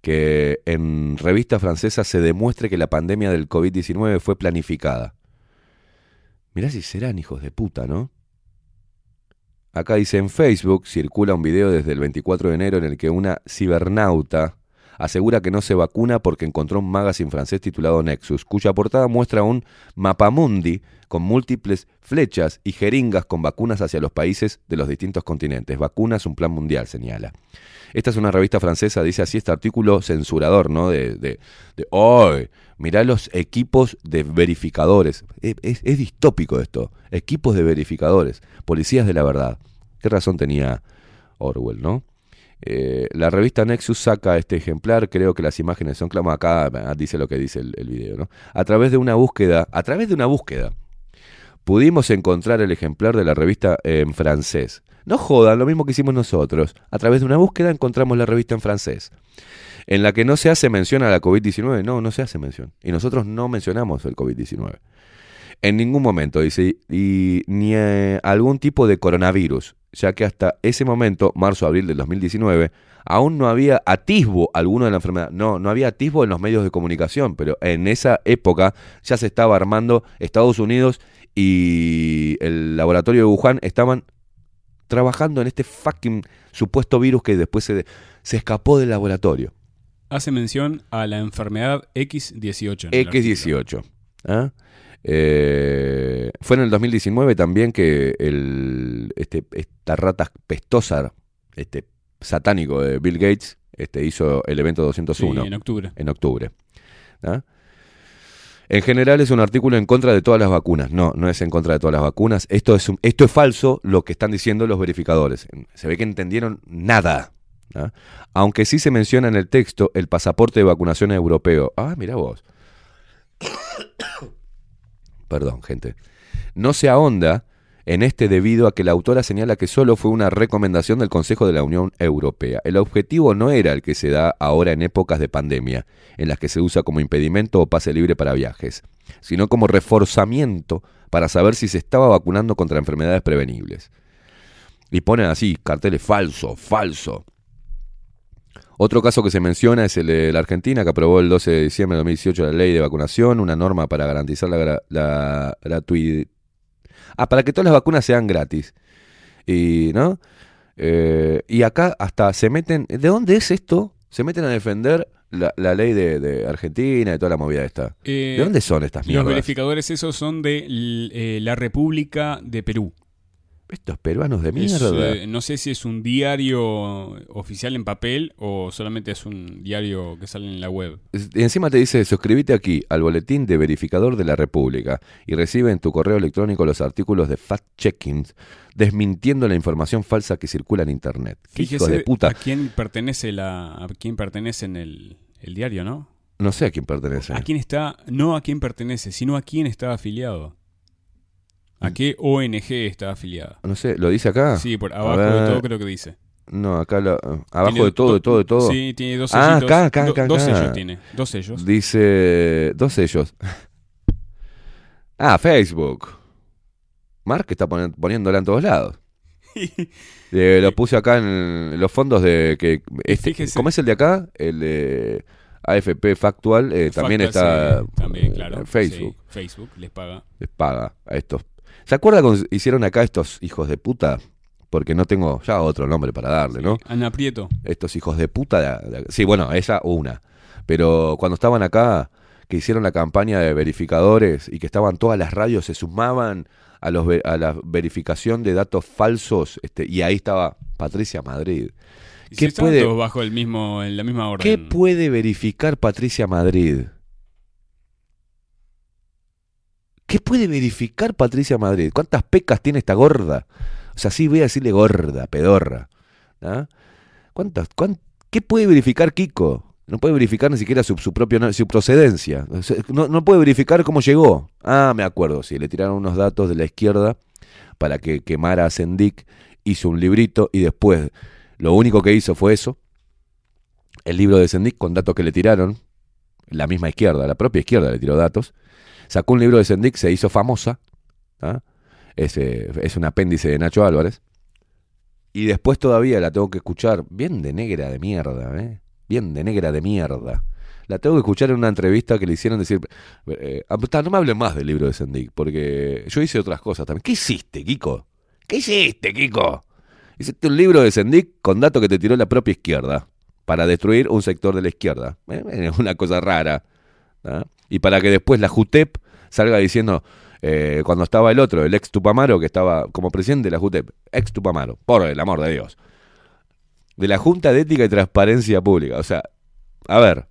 Speaker 4: que en revista francesa se demuestre que la pandemia del COVID-19 fue planificada. Mirá si serán hijos de puta, ¿no? Acá dice en Facebook circula un video desde el 24 de enero en el que una cibernauta asegura que no se vacuna porque encontró un magazine francés titulado Nexus, cuya portada muestra un mapamundi con múltiples flechas y jeringas con vacunas hacia los países de los distintos continentes. Vacunas, un plan mundial, señala. Esta es una revista francesa, dice así este artículo censurador, ¿no? De, de, de mirá los equipos de verificadores. Es, es- es distópico esto. Equipos de verificadores. Policías de la verdad. ¿Qué razón tenía Orwell, no? Eh, la revista Nexus saca este ejemplar, creo que las imágenes son clamas acá ah, dice lo que dice el, video, ¿no? A través de una búsqueda, a través de una búsqueda, pudimos encontrar el ejemplar de la revista en francés. No jodan, lo mismo que hicimos nosotros. A través de una búsqueda encontramos la revista en francés, en la que no se hace mención a la COVID-19. No, no se hace mención. Y nosotros no mencionamos el COVID-19. En ningún momento, dice, y ni eh, algún tipo de coronavirus, ya que hasta ese momento, marzo-abril del 2019, aún no había atisbo alguno de la enfermedad. No, no había atisbo en los medios de comunicación, pero en esa época ya se estaba armando Estados Unidos y el laboratorio de Wuhan estaban trabajando en este fucking supuesto virus que después se, se escapó del laboratorio.
Speaker 6: Hace mención a la enfermedad X18. en el
Speaker 4: X18. ¿ah? Eh, fue en el 2019 también que el, este, esta rata pestosa, este satánico de Bill Gates, este, hizo el evento 201.
Speaker 6: Sí, en octubre.
Speaker 4: En octubre. ¿ah? En general es un artículo en contra de todas las vacunas. No, no es en contra de todas las vacunas. Esto es, un- esto es falso lo que están diciendo los verificadores. Se ve que entendieron nada. ¿ah? Aunque sí se menciona en el texto el pasaporte de vacunación europeo. Ah, mira vos. Perdón, gente. No se ahonda en este debido a que la autora señala que solo fue una recomendación del Consejo de la Unión Europea. El objetivo no era el que se da ahora en épocas de pandemia, en las que se usa como impedimento o pase libre para viajes, sino como reforzamiento para saber si se estaba vacunando contra enfermedades prevenibles. Y ponen así, carteles falso, falso. Otro caso que se menciona es el de la Argentina, que aprobó el 12 de diciembre de 2018 la ley de vacunación, una norma para garantizar la, gra- la gratuidad. Ah, para que todas las vacunas sean gratis. Y, ¿no? Eh, y acá hasta se meten. ¿De dónde es esto? Se meten a defender la, la ley de, de Argentina y toda la movida esta.
Speaker 6: Eh,
Speaker 4: ¿De dónde son estas
Speaker 6: Los
Speaker 4: mierdas?
Speaker 6: verificadores esos son de eh, la República de Perú.
Speaker 4: Estos peruanos de
Speaker 6: Es,
Speaker 4: mierda.
Speaker 6: eh, no sé si es un diario oficial en papel o solamente es un diario que sale en la web.
Speaker 4: Y encima te dice, suscríbete aquí al boletín de verificador de la República y recibe en tu correo electrónico los artículos de fact-checking desmintiendo la información falsa que circula en Internet. ¿Qué hijo de puta?
Speaker 6: a quién pertenece la a quién pertenece en el, el diario, ¿no?
Speaker 4: No sé a quién pertenece.
Speaker 6: A quién está, no a quién pertenece, sino a quién está afiliado. ¿A qué ONG está afiliada?
Speaker 4: No sé, ¿lo dice acá?
Speaker 6: Sí, por abajo de todo creo que dice.
Speaker 4: No, acá lo- abajo
Speaker 6: Tiene
Speaker 4: de todo,
Speaker 6: do-
Speaker 4: de todo, de todo.
Speaker 6: Sí, tiene dos
Speaker 4: Ah,
Speaker 6: sellitos.
Speaker 4: acá, acá,
Speaker 6: do-
Speaker 4: acá.
Speaker 6: dos sellos tiene, dos sellos.
Speaker 4: Dice, dos sellos. ah, Facebook. Mark está poniéndola en todos lados. Eh, lo puse acá en los fondos de que este,
Speaker 6: Fíjese.
Speaker 4: ¿Cómo es el de acá? El de AFP Factual eh, también está
Speaker 6: sí, también, claro.
Speaker 4: en Facebook.
Speaker 6: sí, Facebook les paga.
Speaker 4: Les paga a estos. ¿Se acuerdan cuando hicieron acá estos hijos de puta? Porque no tengo ya otro nombre para darle, ¿no?
Speaker 6: Ana Prieto.
Speaker 4: estos hijos de puta. de- de- sí, bueno, ella una. Pero cuando estaban acá, que hicieron la campaña de verificadores y que estaban todas las radios, se sumaban a, los, a la verificación de datos falsos, este, y ahí estaba Patricia Madrid. ¿Qué puede,
Speaker 6: bajo el mismo, en la misma orden.
Speaker 4: ¿Qué puede verificar Patricia Madrid? ¿Qué puede verificar Patricia Madrid? ¿Cuántas pecas tiene esta gorda? O sea, sí voy a decirle gorda, pedorra. ¿Cuántas, cuán- ¿Qué puede verificar Kiko? No puede verificar ni siquiera su, su su procedencia. No, no puede verificar cómo llegó. Ah, me acuerdo, sí, le tiraron unos datos de la izquierda para que quemara a Sendik, hizo un librito y después lo único que hizo fue eso, el libro de Sendik con datos que le tiraron, la misma izquierda, la propia izquierda le tiró datos, sacó un libro de Sendik, se hizo famosa, ¿ah? es, eh, es un apéndice de Nacho Álvarez, y después todavía la tengo que escuchar bien de negra de mierda, ¿eh? bien de negra de mierda. La tengo que escuchar en una entrevista que le hicieron decir, eh, ah, no me hablen más del libro de Sendik, porque yo hice otras cosas también. ¿Qué hiciste, Kiko? ¿Qué hiciste, Kiko? Hiciste un libro de Sendik con datos que te tiró la propia izquierda para destruir un sector de la izquierda. Eh, Es una cosa rara. Y para que después la JUTEP salga diciendo, eh, cuando estaba el otro, el ex Tupamaro, que estaba como presidente de la JUTEP, ex Tupamaro, por el amor de Dios, de la Junta de Ética y Transparencia Pública. O sea, a ver,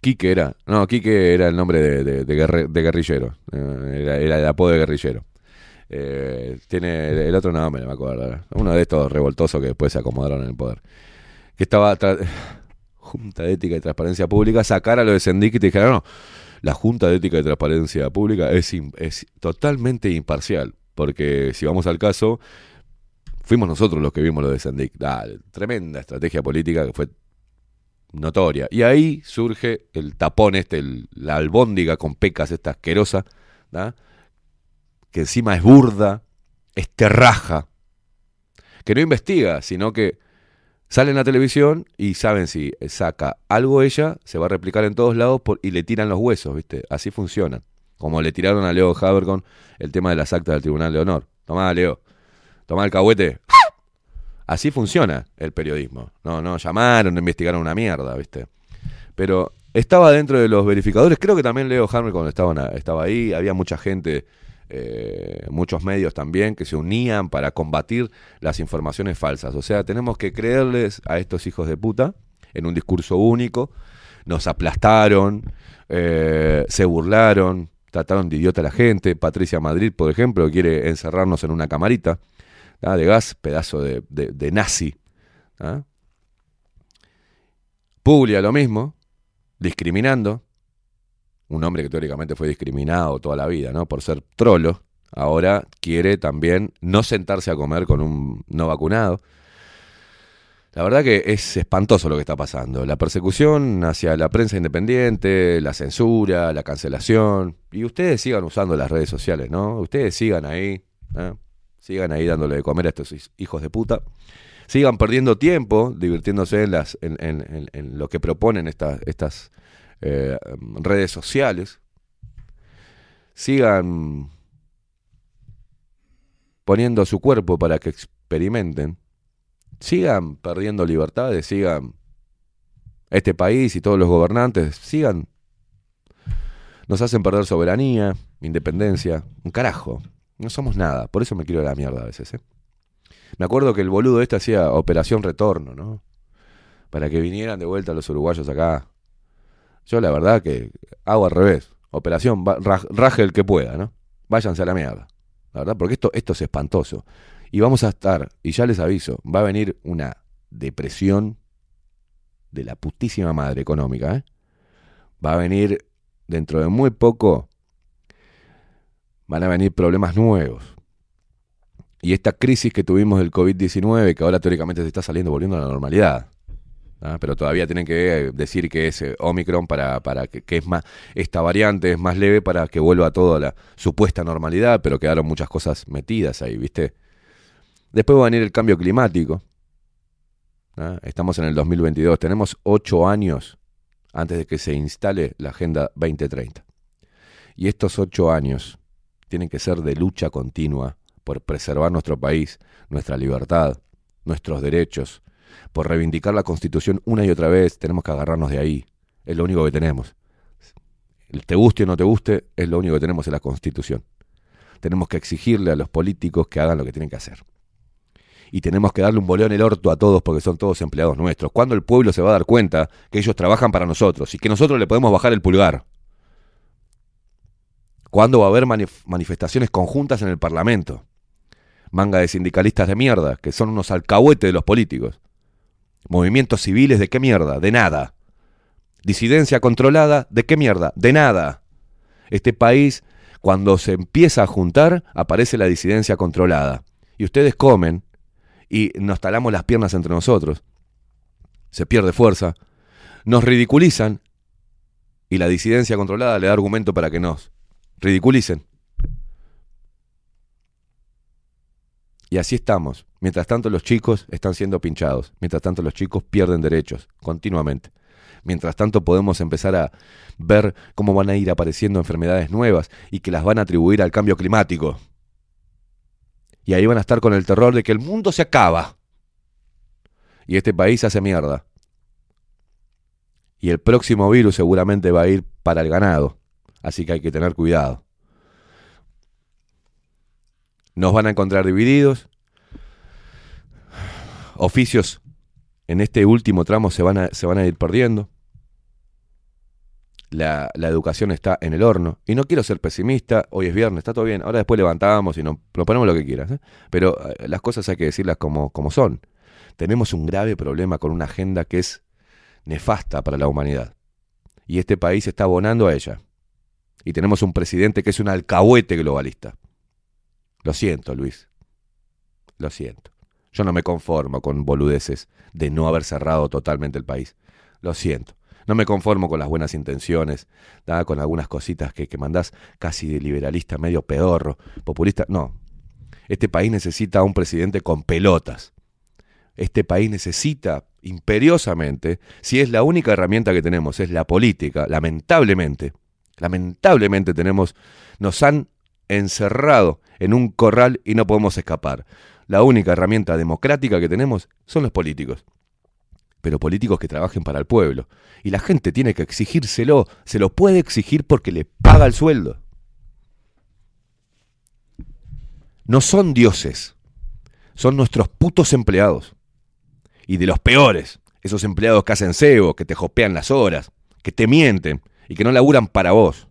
Speaker 4: Quique era, no, Quique era el nombre de, de- de de guerrillero, eh, era, el apodo de guerrillero. Eh, tiene el, otro nombre, no me acuerdo. Uno de estos revoltosos que después se acomodaron en el poder. Que estaba Junta de Ética y Transparencia Pública, sacar a lo de Sendik y te dijeron, no, la Junta de Ética y Transparencia Pública es, es totalmente imparcial. Porque si vamos al caso, Fuimos nosotros los que vimos lo de Sendik. Dale, tremenda estrategia política que fue notoria. Y ahí surge el tapón este, la albóndiga con pecas esta asquerosa, ¿da? que encima es burda, es terraja, que no investiga, sino que sale en la televisión y saben si saca algo ella, se va a replicar en todos lados y le tiran los huesos, ¿viste? Así funcionan. Como le tiraron a Leo Haber con el tema de las actas del Tribunal de Honor. Tomá, Leo. Tomá el cahuete. Así funciona el periodismo. No, no llamaron, investigaron una mierda, ¿viste? Pero estaba dentro de los verificadores. Creo que también Leo Hammer cuando estaban a- estaba ahí. Había mucha gente, eh, muchos medios también, que se unían para combatir las informaciones falsas. O sea, tenemos que creerles a estos hijos de puta en un discurso único. Nos aplastaron, eh, se burlaron, trataron de idiota a la gente. Patricia Madrid, por ejemplo, quiere encerrarnos en una camarita ¿ah? de gas, pedazo de, de- nazi. ¿ah? Puglia lo mismo, discriminando. Un hombre que teóricamente fue discriminado toda la vida, ¿no? Por ser trolo. Ahora quiere también no sentarse a comer con un no vacunado. La verdad que es espantoso lo que está pasando. La persecución hacia la prensa independiente, la censura, la cancelación. Y ustedes sigan usando las redes sociales, ¿no? Ustedes sigan ahí. ¿eh? Sigan ahí dándole de comer a estos hij- hijos de puta. Sigan perdiendo tiempo, divirtiéndose en, las, en, en- en- en lo que proponen estas, estas eh, redes sociales. Sigan poniendo su cuerpo para que experimenten. Sigan perdiendo libertades, sigan este país y todos los gobernantes, sigan. Nos hacen perder soberanía, independencia, un carajo. No somos nada, por eso me quiero la mierda a veces. ¿eh? Me acuerdo que el boludo este hacía Operación Retorno, ¿no? Para que vinieran de vuelta los uruguayos acá. Yo la verdad que hago al revés. Operación, raje el que pueda, ¿no? Váyanse a la mierda. La verdad, porque esto, esto es espantoso. Y vamos a estar, y ya les aviso, va a venir una depresión de la putísima madre económica, ¿eh? Va a venir dentro de muy poco, van a venir problemas nuevos. Y esta crisis que tuvimos del COVID-19, que ahora teóricamente se está saliendo, volviendo a la normalidad. Pero todavía tienen que eh, decir que es eh, Omicron para, para que, es más, esta variante es más leve para que vuelva todo a la supuesta normalidad, pero quedaron muchas cosas metidas ahí, ¿viste? Después va a venir el cambio climático. Estamos en el 2022, tenemos ocho años antes de que se instale la Agenda 2030. Y estos ocho años tienen que ser de lucha continua por preservar nuestro país, nuestra libertad, nuestros derechos, por reivindicar la Constitución una y otra vez, tenemos que agarrarnos de ahí. Es lo único que tenemos. Te guste o no te guste, es lo único que tenemos en la Constitución. Tenemos que exigirle a los políticos que hagan lo que tienen que hacer. Y tenemos que darle un boleo en el orto a todos porque son todos empleados nuestros. Cuando el pueblo se va a dar cuenta que ellos trabajan para nosotros y que nosotros le podemos bajar el pulgar. ¿Cuándo va a haber manif- manifestaciones conjuntas en el Parlamento? Manga de sindicalistas de mierda, que son unos alcahuetes de los políticos. Movimientos civiles de qué mierda, de nada. Disidencia controlada, de qué mierda, de nada. Este país, cuando se empieza a juntar, aparece la disidencia controlada. Y ustedes comen y nos talamos las piernas entre nosotros. Se pierde fuerza. Nos ridiculizan y la disidencia controlada le da argumento para que nos ridiculicen. Y así estamos. Mientras tanto los chicos están siendo pinchados. Mientras tanto los chicos pierden derechos continuamente. Mientras tanto podemos empezar a ver cómo van a ir apareciendo enfermedades nuevas y que las van a atribuir al cambio climático. Y ahí van a estar con el terror de que el mundo se acaba. Y este país hace mierda. Y el próximo virus seguramente va a ir para el ganado. Así que hay que tener cuidado. Nos van a encontrar divididos. Oficios en este último tramo se van a, se van a ir perdiendo. La, la educación está en el horno. Y no quiero ser pesimista. Hoy es viernes, está todo bien. Ahora después levantamos y nos proponemos lo que quieras. ¿eh? Pero eh, las cosas hay que decirlas como, como son. Tenemos un grave problema con una agenda que es nefasta para la humanidad. Y este país está abonando a ella. Y tenemos un presidente que es un alcahuete globalista. Lo siento, Luis. Lo siento. Yo no me conformo con boludeces de no haber cerrado totalmente el país. Lo siento. No me conformo con las buenas intenciones, con algunas cositas que, que mandás casi de liberalista, medio pedorro, populista. No. Este país necesita a un presidente con pelotas. Este país necesita imperiosamente, si es la única herramienta que tenemos, es la política, lamentablemente, lamentablemente tenemos, nos han encerrado en un corral y no podemos escapar. La única herramienta democrática que tenemos son los políticos. Pero políticos que trabajen para el pueblo. Y la gente tiene que exigírselo. Se lo puede exigir porque le paga el sueldo. No son dioses. Son nuestros putos empleados. Y de los peores. Esos empleados que hacen cebo, que te jopean las horas, que te mienten y que no laburan para vos.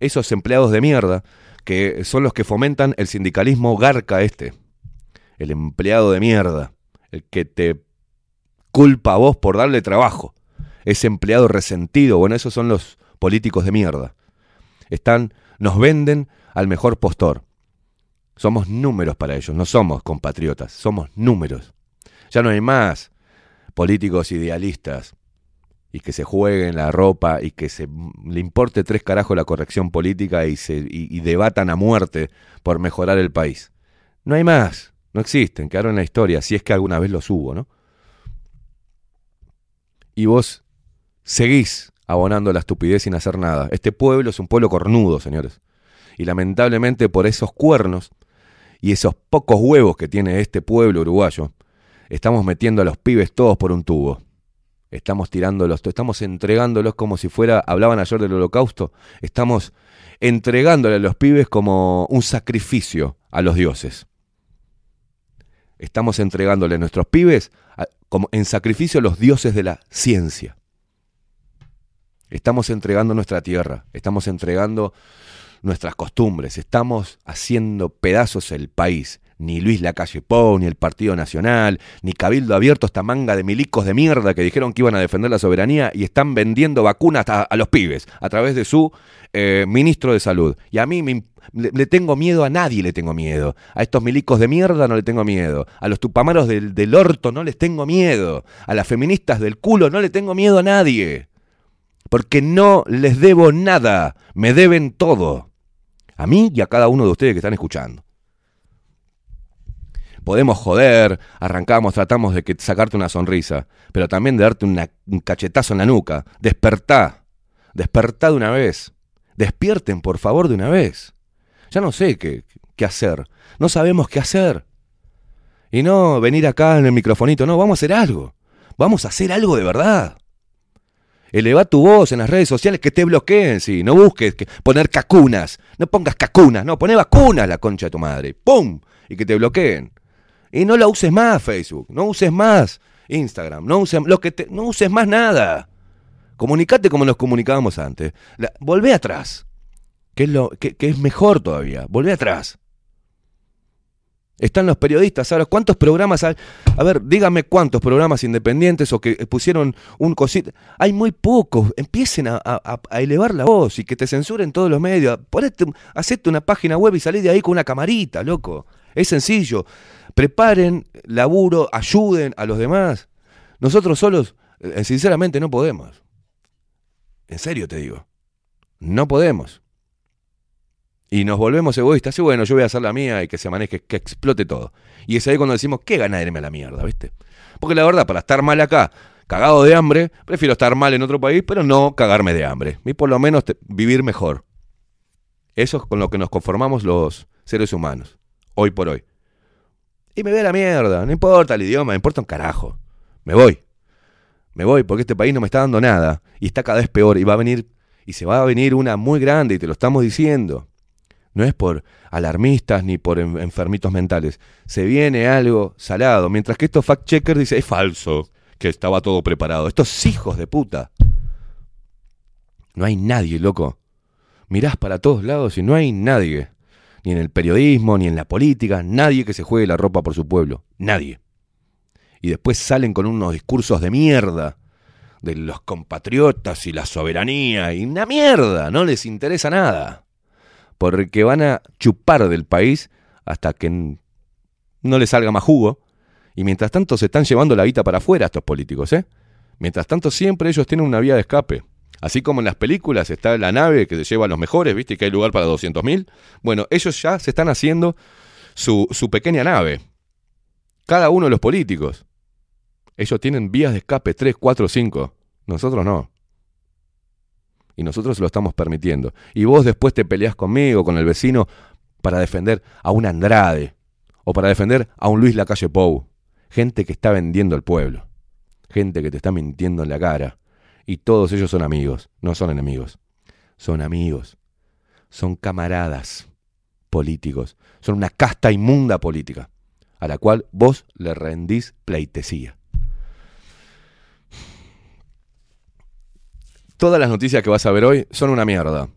Speaker 4: Esos empleados de mierda que son los que fomentan el sindicalismo garca este. El empleado de mierda. El que te culpa a vos por darle trabajo. Ese empleado resentido. Bueno, esos son los políticos de mierda. Están, nos venden al mejor postor. Somos números para ellos, no somos compatriotas, somos números. Ya no hay más políticos idealistas y que se jueguen la ropa y que se le importe tres carajos la corrección política y se y debatan a muerte por mejorar el país. No hay más, no existen, quedaron en la historia, si es que alguna vez los hubo, ¿no? Y vos seguís abonando la estupidez sin hacer nada. Este pueblo es un pueblo cornudo, señores. Y lamentablemente por esos cuernos y esos pocos huevos que tiene este pueblo uruguayo, estamos metiendo a los pibes todos por un tubo. Estamos tirándolos, estamos entregándolos como si fuera, hablaban ayer del holocausto, estamos entregándole a los pibes como un sacrificio a los dioses. Estamos entregándole a nuestros pibes como en sacrificio a los dioses de la ciencia. Estamos entregando nuestra tierra, estamos entregando nuestras costumbres, estamos haciendo pedazos el país. Ni Luis Lacalle Pou, ni el Partido Nacional, ni Cabildo Abierto, esta manga de milicos de mierda que dijeron que iban a defender la soberanía y están vendiendo vacunas a, los pibes a través de su eh, ministro de salud. Y a mí me le tengo miedo a nadie, le tengo miedo. A estos milicos de mierda no le tengo miedo. A los tupamaros del, del orto no les tengo miedo. A las feministas del culo no le tengo miedo a nadie. Porque no les debo nada. Me deben todo. A mí y a cada uno de ustedes que están escuchando. Podemos joder, arrancamos, tratamos de sacarte una sonrisa, pero también de darte un cachetazo en la nuca. Despertá. Despertá de una vez. Despierten, por favor, de una vez. Ya no sé qué, qué hacer. No sabemos qué hacer. Y no venir acá en el microfonito, no, vamos a hacer algo. Vamos a hacer algo de verdad. Eleva tu voz en las redes sociales que te bloqueen, sí. No busques que poner cacunas. No pongas cacunas, no, poné vacunas la concha de tu madre. ¡Pum! Y que te bloqueen. Y no la uses más Facebook, no uses más Instagram, no uses, lo que te- no uses más nada. Comunicate como nos comunicábamos antes. La- atrás, que es, lo, que, es mejor todavía. Volvé atrás. Están los periodistas ahora. ¿Cuántos programas hay? A ver, dígame cuántos programas independientes o que pusieron un cosito. Hay muy pocos. Empiecen a, a- a elevar la voz y que te censuren todos los medios. Ponete, hacete una página web y salí de ahí con una camarita, loco. Es sencillo. Preparen laburo, ayuden a los demás. Nosotros solos, eh, sinceramente, no podemos. En serio te digo. No podemos. Y nos volvemos egoístas. Y bueno, yo voy a hacer la mía y que se maneje, que explote todo. Y es ahí cuando decimos, qué gana irme a la mierda, ¿viste? Porque la verdad, para estar mal acá, cagado de hambre, prefiero estar mal en otro país, pero no cagarme de hambre. Y por lo menos vivir mejor. Eso es con lo que nos conformamos los seres humanos, hoy por hoy. Y me voy a la mierda, no importa el idioma, me importa un carajo. Me voy. Me voy porque este país no me está dando nada y está cada vez peor y va a venir y se va a venir una muy grande y te lo estamos diciendo. No es por alarmistas ni por en- enfermitos mentales. Se viene algo salado, mientras que estos fact checkers dicen es falso, que estaba todo preparado. Estos hijos de puta. No hay nadie, loco. Mirás para todos lados y no hay nadie. Ni en el periodismo, ni en la política, nadie que se juegue la ropa por su pueblo. Nadie. Y después salen con unos discursos de mierda de los compatriotas y la soberanía y una mierda, no les interesa nada. Porque van a chupar del país hasta que no les salga más jugo Y mientras tanto se están llevando la guita para afuera estos políticos, ¿eh? Mientras tanto siempre ellos tienen una vía de escape. Así como en las películas está la nave que se lleva a los mejores, ¿viste? Que hay lugar para 200.000. Bueno, ellos ya se están haciendo su, pequeña nave. Cada uno de los políticos. Ellos tienen vías de escape 3, 4, 5. Nosotros no. Y nosotros lo estamos permitiendo. Y vos después te peleás conmigo, con el vecino, para defender a un Andrade. O para defender a un Luis Lacalle Pou. Gente que está vendiendo el pueblo. Gente que te está mintiendo en la cara. Y todos ellos son amigos, no son enemigos. Son amigos. Son camaradas políticos. Son una casta inmunda política. A la cual vos le rendís pleitesía. Todas las noticias que vas a ver hoy son una mierda.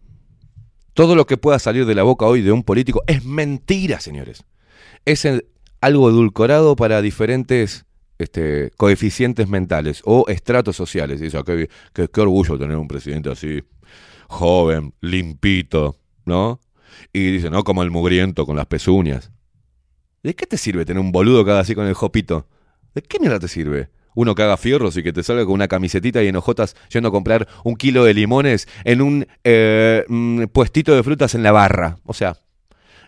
Speaker 4: Todo lo que pueda salir de la boca hoy de un político es mentira, señores. Es algo edulcorado para diferentes este, coeficientes mentales o estratos sociales. Y "Ah, qué, qué- orgullo tener un presidente así, joven, limpito, ¿no? Y dice, no como el mugriento con las pezuñas. ¿De qué te sirve tener un boludo que haga así con el jopito? ¿De qué mierda te sirve? Uno que haga fierros y que te salga con una camisetita y en hojotas yendo a comprar un kilo de limones en un eh, mm, puestito de frutas en la barra. O sea,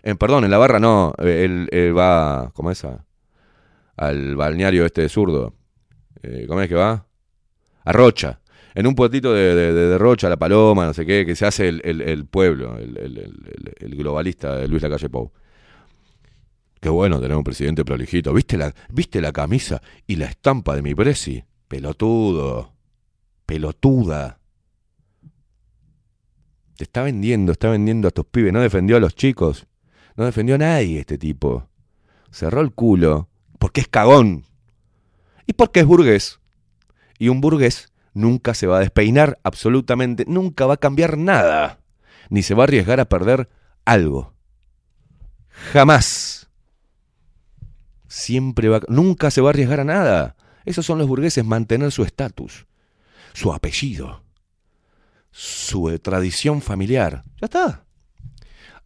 Speaker 4: en, perdón, en la barra no, eh, él, él va, ¿cómo es? Al balneario este de zurdo. Eh, ¿Cómo es que va? A Rocha. En un puestito de, de- de- Rocha, La Paloma, no sé qué, que se hace el, pueblo, el, globalista de Luis Lacalle Pou. Qué bueno tener un presidente prolijito. ¿Viste la, ¿Viste la camisa y la estampa de mi presi? Pelotudo. Pelotuda. Te está vendiendo, está vendiendo a tus pibes. No defendió a los chicos. No defendió a nadie este tipo. Cerró el culo. Porque es cagón. Y porque es burgués. Y un burgués nunca se va a despeinar absolutamente. Nunca va a cambiar nada. Ni se va a arriesgar a perder algo. Jamás. Siempre va, nunca se va a arriesgar a nada. Esos son los burgueses, mantener su estatus, su apellido, su eh, tradición familiar. Ya está.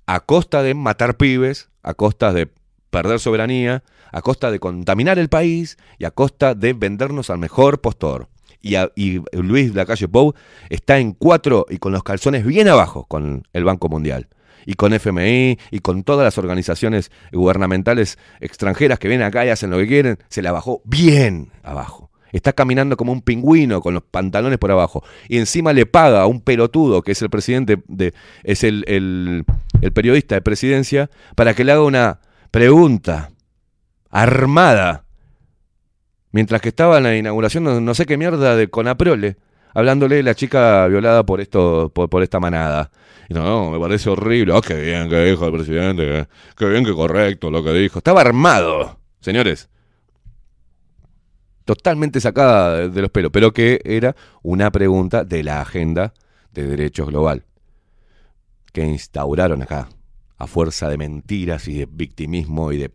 Speaker 4: A costa de matar pibes, a costa de perder soberanía, a costa de contaminar el país y a costa de vendernos al mejor postor. Y, a- y Luis Lacalle Pou está en cuatro y con los calzones bien abajo con el Banco Mundial y con FMI y con todas las organizaciones gubernamentales extranjeras que vienen acá y hacen lo que quieren, se la bajó bien abajo. Está caminando como un pingüino con los pantalones por abajo. Y encima le paga a un pelotudo que es el presidente de. es el, el- el periodista de presidencia, para que le haga una pregunta armada. Mientras que estaba en la inauguración, no, no sé qué mierda de Conaprole, hablándole de la chica violada por esto, por, esta manada. Y no, me parece horrible. Ah, qué bien que dijo el presidente, qué, bien que correcto lo que dijo. Estaba armado, señores. Totalmente sacada de los pelos, pero que era una pregunta de la agenda de derechos global que instauraron acá, a fuerza de mentiras y de victimismo y de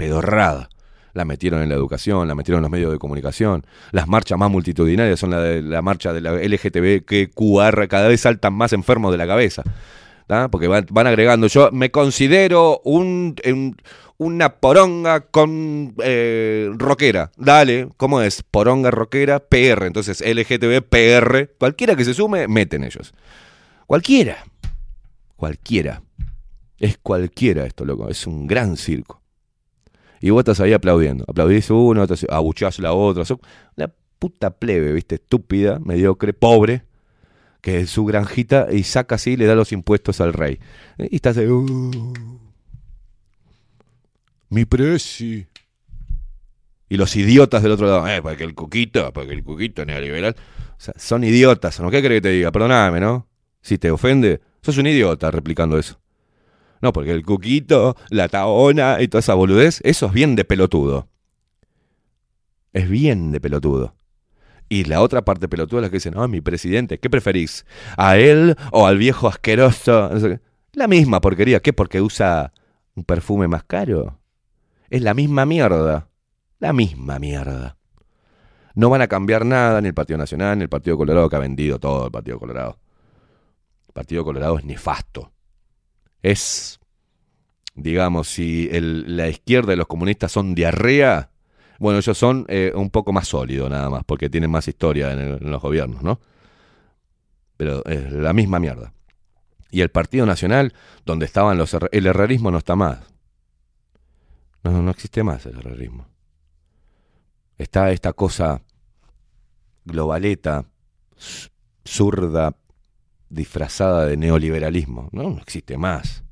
Speaker 4: pedorrada. La metieron en la educación, la metieron en los medios de comunicación. Las marchas más multitudinarias son la de la marcha de la LGTB que cada vez saltan más enfermos de la cabeza. Porque van, agregando. Yo me considero un- una poronga con eh, rockera. Dale, ¿cómo es? Poronga rockera, PR. Entonces LGTB, PR. Cualquiera que se sume, meten ellos. Cualquiera. Cualquiera. Es cualquiera esto, loco. Es un gran circo. Y vos estás ahí aplaudiendo. Aplaudís uno, otro, abucheás la otra. Una puta plebe, ¿viste? Estúpida, mediocre, pobre. Que es su granjita y saca así y le da los impuestos al rey. Y estás ahí. "Uh, mi presi. Y los idiotas del otro lado. Eh, para que el cuquito, para que el cuquito neoliberal. O sea, son idiotas, ¿no? ¿Qué crees que te diga? Perdóname, ¿no? Si te ofende, sos un idiota replicando eso. No, porque el cuquito, la taona y toda esa boludez, eso es bien de pelotudo. Es bien de pelotudo. Y la otra parte pelotuda es la que dicen, no, mi presidente, ¿qué preferís? ¿A él o al viejo asqueroso? La misma porquería. ¿Qué? ¿Porque usa un perfume más caro? Es la misma mierda. La misma mierda. No van a cambiar nada ni el Partido Nacional ni el Partido Colorado que ha vendido todo el Partido Colorado. El Partido Colorado es nefasto. Es digamos, si la izquierda y los comunistas son diarrea, bueno, ellos son eh, un poco más sólidos nada más, porque tienen más historia en, los gobiernos, ¿no? Pero es la misma mierda. Y el Partido Nacional, donde estaban los... El herrerismo no está más. No, no existe más el herrerismo. Está esta cosa globaleta, zurda, disfrazada de neoliberalismo. No, no existe más.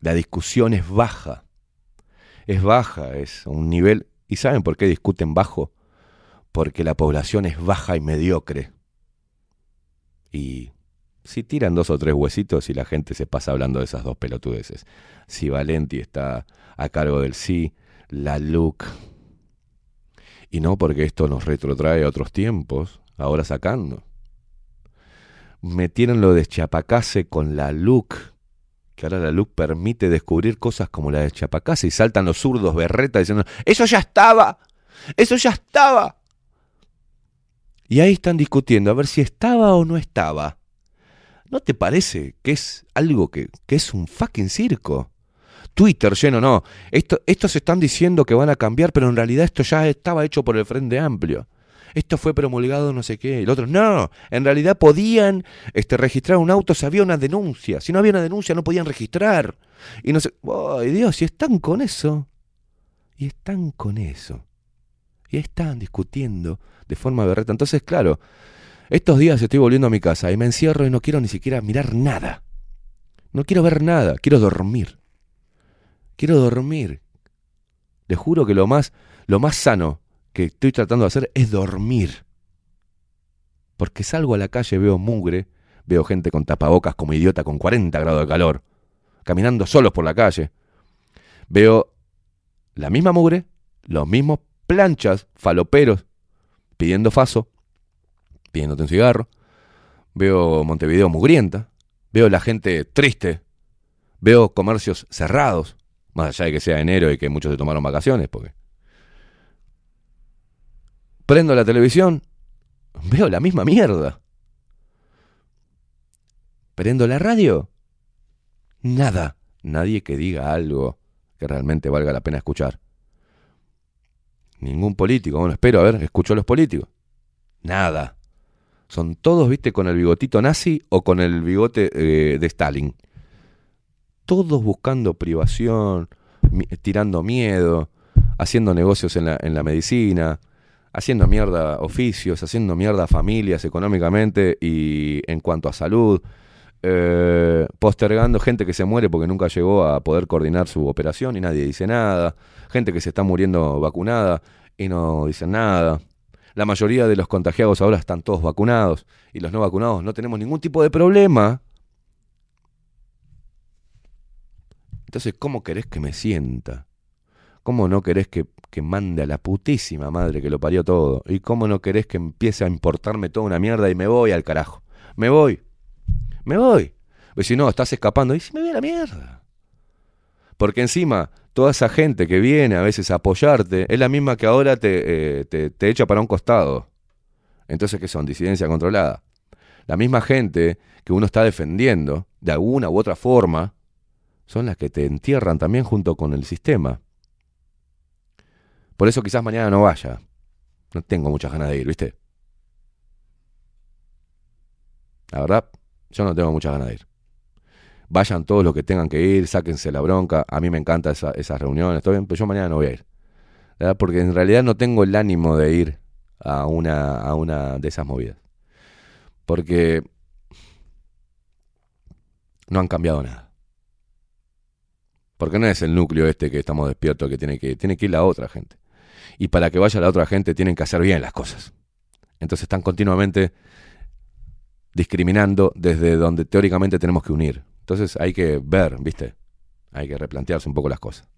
Speaker 4: La discusión es baja. Es baja, es un nivel... ¿Y saben por qué discuten bajo? Porque la población es baja y mediocre. Y si tiran dos o tres huesitos y la gente se pasa hablando de esas dos pelotudeces. Si Valenti está a cargo del sí, la LUC. Y no porque esto nos retrotrae a otros tiempos, ahora sacando. Metieron lo de Chapacase con la LUC, que ahora la LUC permite descubrir cosas como la de Chapacase y saltan los zurdos berreta diciendo, eso ya estaba, eso ya estaba. Y ahí están discutiendo a ver si estaba o no estaba. ¿No te parece que es algo que, que es un fucking circo? Twitter lleno, no. Esto, estos están diciendo que van a cambiar, pero en realidad esto ya estaba hecho por el Frente Amplio. Esto fue promulgado no sé qué. El otro, no. En realidad podían este, registrar un auto si había una denuncia. Si no había una denuncia no podían registrar. Y no sé. ¡Ay, Dios! Y están con eso. Y están con eso. Y están discutiendo de forma berreta. Entonces, claro, estos días estoy volviendo a mi casa y me encierro y no quiero ni siquiera mirar nada. No quiero ver nada, quiero dormir. Quiero dormir. Le juro que lo más, lo más sano que estoy tratando de hacer es dormir. Porque salgo a la calle, veo mugre, veo gente con tapabocas como idiota con 40 grados de calor, caminando solos por la calle. Veo la misma mugre, los mismos planchas, faloperos, pidiendo faso, pidiéndote un cigarro. Veo Montevideo mugrienta. Veo la gente triste. Veo comercios cerrados. Más allá de que sea enero y que muchos se tomaron vacaciones, porque. Prendo la televisión. Veo la misma mierda. Prendo la radio. Nada. Nadie que diga algo que realmente valga la pena escuchar. Ningún político. Bueno, espero, a ver, escucho a los políticos. Nada. Son todos, viste, con el bigotito nazi o con el bigote eh, de Stalin. Todos buscando privación, tirando miedo, haciendo negocios en la, en la medicina, haciendo mierda oficios, haciendo mierda familias económicamente y en cuanto a salud, eh, postergando gente que se muere porque nunca llegó a poder coordinar su operación y nadie dice nada, gente que se está muriendo vacunada y no dicen nada. La mayoría de los contagiados ahora están todos vacunados y los no vacunados no tenemos ningún tipo de problema. Entonces, ¿cómo querés que me sienta? ¿Cómo no querés que, que mande a la putísima madre que lo parió todo? ¿Y cómo no querés que empiece a importarme toda una mierda y me voy al carajo? Me voy. Me voy. Pues si no, estás escapando. Y si me voy a la mierda. Porque encima, toda esa gente que viene a veces a apoyarte es la misma que ahora te, eh, te, te echa para un costado. Entonces, ¿qué son? Disidencia controlada. La misma gente que uno está defendiendo, de alguna u otra forma, son las que te entierran también junto con el sistema. Por eso quizás mañana no vaya. No tengo muchas ganas de ir, ¿viste? La verdad, yo no tengo muchas ganas de ir. Vayan todos los que tengan que ir, sáquense la bronca. A mí me encantan esa- esas reuniones, todo bien, pero yo mañana no voy a ir. Verdad, Porque en realidad no tengo el ánimo de ir a una, a una de esas movidas. Porque no han cambiado nada. Porque no es el núcleo este que estamos despiertos que tiene que tiene que ir la otra gente. Y para que vaya la otra gente tienen que hacer bien las cosas. Entonces están continuamente discriminando desde donde teóricamente tenemos que unir. Entonces hay que ver, ¿viste? Hay que replantearse un poco las cosas.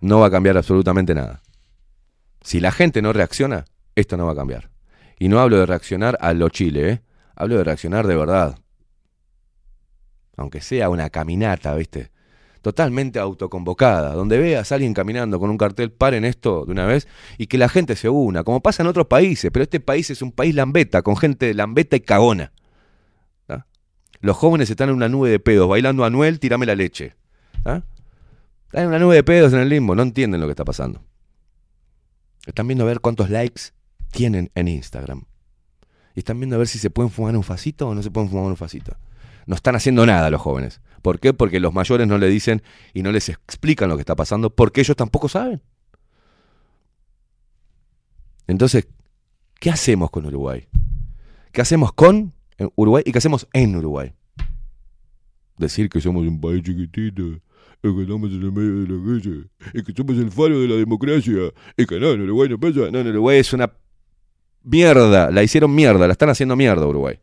Speaker 4: No va a cambiar absolutamente nada. Si la gente no reacciona, esto no va a cambiar. Y no hablo de reaccionar a lo Chile, ¿eh? Hablo de reaccionar de verdad. Aunque sea una caminata, ¿viste? Totalmente autoconvocada, donde veas a alguien caminando con un cartel, paren esto de una vez y que la gente se una, como pasa en otros países, pero este país es un país lambeta, con gente lambeta y cagona. ¿tá? Los jóvenes están en una nube de pedos, bailando Anuel, tirame la leche. ¿Ah? Están en una nube de pedos en el limbo, no entienden lo que está pasando. Están viendo a ver cuántos likes tienen en Instagram. Y están viendo a ver si se pueden fumar un facito o no se pueden fumar un facito. No están haciendo nada los jóvenes. ¿Por qué? Porque los mayores no le dicen y no les explican lo que está pasando porque ellos tampoco saben. Entonces, ¿qué hacemos con Uruguay? ¿Qué hacemos con Uruguay y qué hacemos en Uruguay? Decir que somos un país chiquitito, que estamos en el medio de la calle, y que somos el faro de la democracia, y que no, en Uruguay no pasa. No, en Uruguay es una mierda, la hicieron mierda, la están haciendo mierda Uruguay.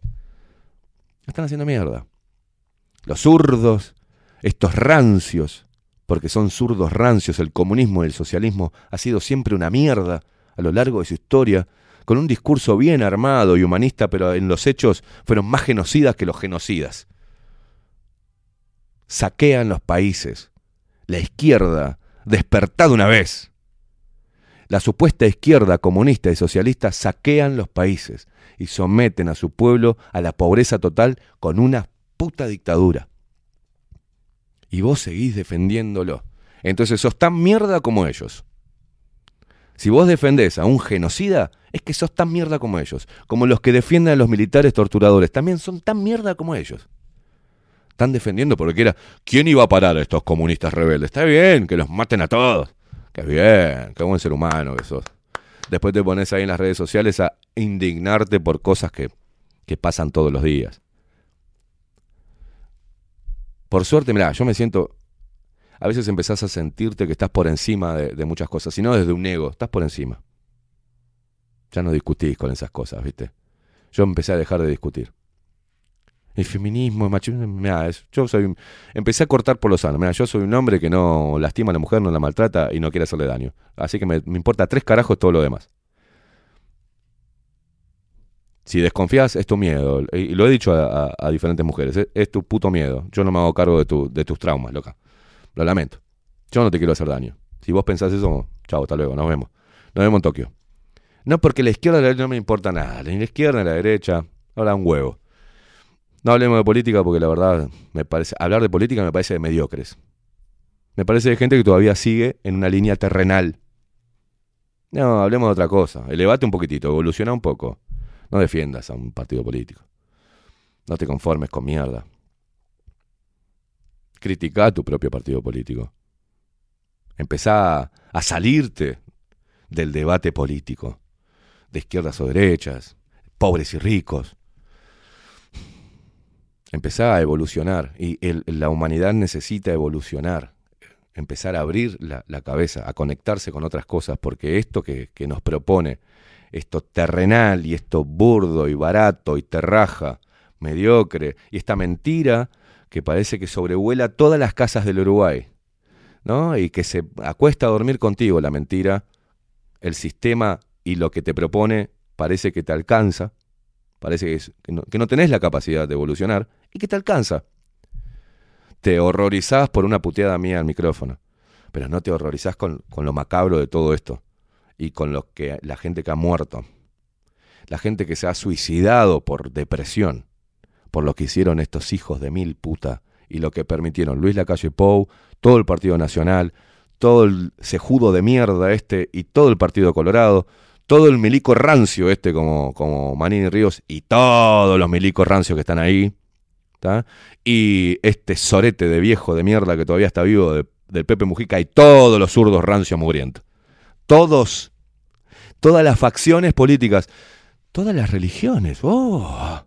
Speaker 4: La están haciendo mierda. Los zurdos, estos rancios, porque son zurdos rancios, el comunismo y el socialismo ha sido siempre una mierda a lo largo de su historia, con un discurso bien armado y humanista, pero en los hechos fueron más genocidas que los genocidas. Saquean los países. La izquierda, despertada una vez. La supuesta izquierda comunista y socialista saquean los países y someten a su pueblo a la pobreza total con una puta dictadura. Y vos seguís defendiéndolo. Entonces sos tan mierda como ellos. Si vos defendés a un genocida, es que sos tan mierda como ellos. Como los que defienden a los militares torturadores, también son tan mierda como ellos. Están defendiendo porque era, ¿quién iba a parar a estos comunistas rebeldes? Está bien, que los maten a todos. Qué bien, qué buen ser humano que sos. Después te pones ahí en las redes sociales a indignarte por cosas que, que pasan todos los días. Por suerte, mira, yo me siento. A veces empezás a sentirte que estás por encima de, muchas cosas, sino desde un ego, estás por encima. Ya no discutís con esas cosas, ¿viste? Yo empecé a dejar de discutir. El feminismo, el machismo, mirá, yo soy, empecé a cortar por lo sano. Mira, yo soy un hombre que no lastima a la mujer, no la maltrata y no quiere hacerle daño. Así que me, me importa tres carajos todo lo demás. Si desconfías, es tu miedo. Y lo he dicho a, diferentes mujeres. Es, tu puto miedo. Yo no me hago cargo de, tu, de tus traumas, loca. Lo lamento. Yo no te quiero hacer daño. Si vos pensás eso, chao, hasta luego, nos vemos. Nos vemos en Tokio. No, porque la izquierda la derecha no me importa nada. Ni la izquierda ni la derecha. Ahora un huevo. No hablemos de política porque la verdad me parece hablar de política me parece de mediocres. Me parece de gente que todavía sigue en una línea terrenal. No, hablemos de otra cosa. Elevate un poquitito, evoluciona un poco. No defiendas a un partido político. No te conformes con mierda. Critica a tu propio partido político. Empezá a, salirte del debate político. De izquierdas o derechas, pobres y ricos. Empezá a evolucionar y la humanidad necesita evolucionar, empezar a abrir la, cabeza, a conectarse con otras cosas, porque esto que nos propone, esto terrenal y esto burdo y barato y terraja, mediocre, y esta mentira que parece que sobrevuela todas las casas del Uruguay, ¿no? Y que se acuesta a dormir contigo la mentira, el sistema y lo que te propone parece que te alcanza, parece que, no, que tenés la capacidad de evolucionar y que te alcanza. Te horrorizás por una puteada mía al micrófono, pero no te horrorizás con lo macabro de todo esto y con lo que, la gente que ha muerto, la gente que se ha suicidado por depresión, por lo que hicieron estos hijos de mil puta y lo que permitieron. Luis Lacalle Pou, todo el Partido Nacional, todo el sejudo de mierda este y todo el Partido Colorado, todo el milico rancio este como, como Manini Ríos y todos los milicos rancios que están ahí, y este sorete de viejo de mierda que todavía está vivo de- del Pepe Mujica y todos los zurdos rancios mugrientos. Todos, todas las facciones políticas, todas las religiones. ¡Oh!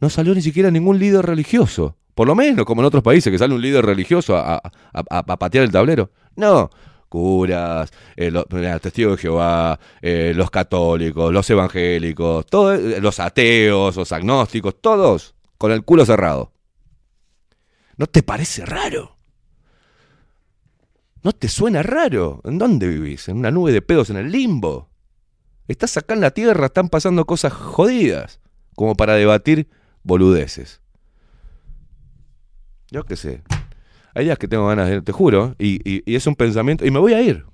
Speaker 4: No salió ni siquiera ningún líder religioso. Por lo menos, como en otros países, que sale un líder religioso a, a- a- patear el tablero. No. Curas, eh, los testigos de Jehová, eh, los católicos, los evangélicos, todo, eh, los ateos, los agnósticos, todos con el culo cerrado. ¿No te parece raro? ¿No te suena raro? ¿En dónde vivís? ¿En una nube de pedos en el limbo? Estás acá en la tierra, están pasando cosas jodidas, como para debatir boludeces. Yo qué sé. Hay días que tengo ganas de, te juro, y, y- es un pensamiento, y me voy a ir.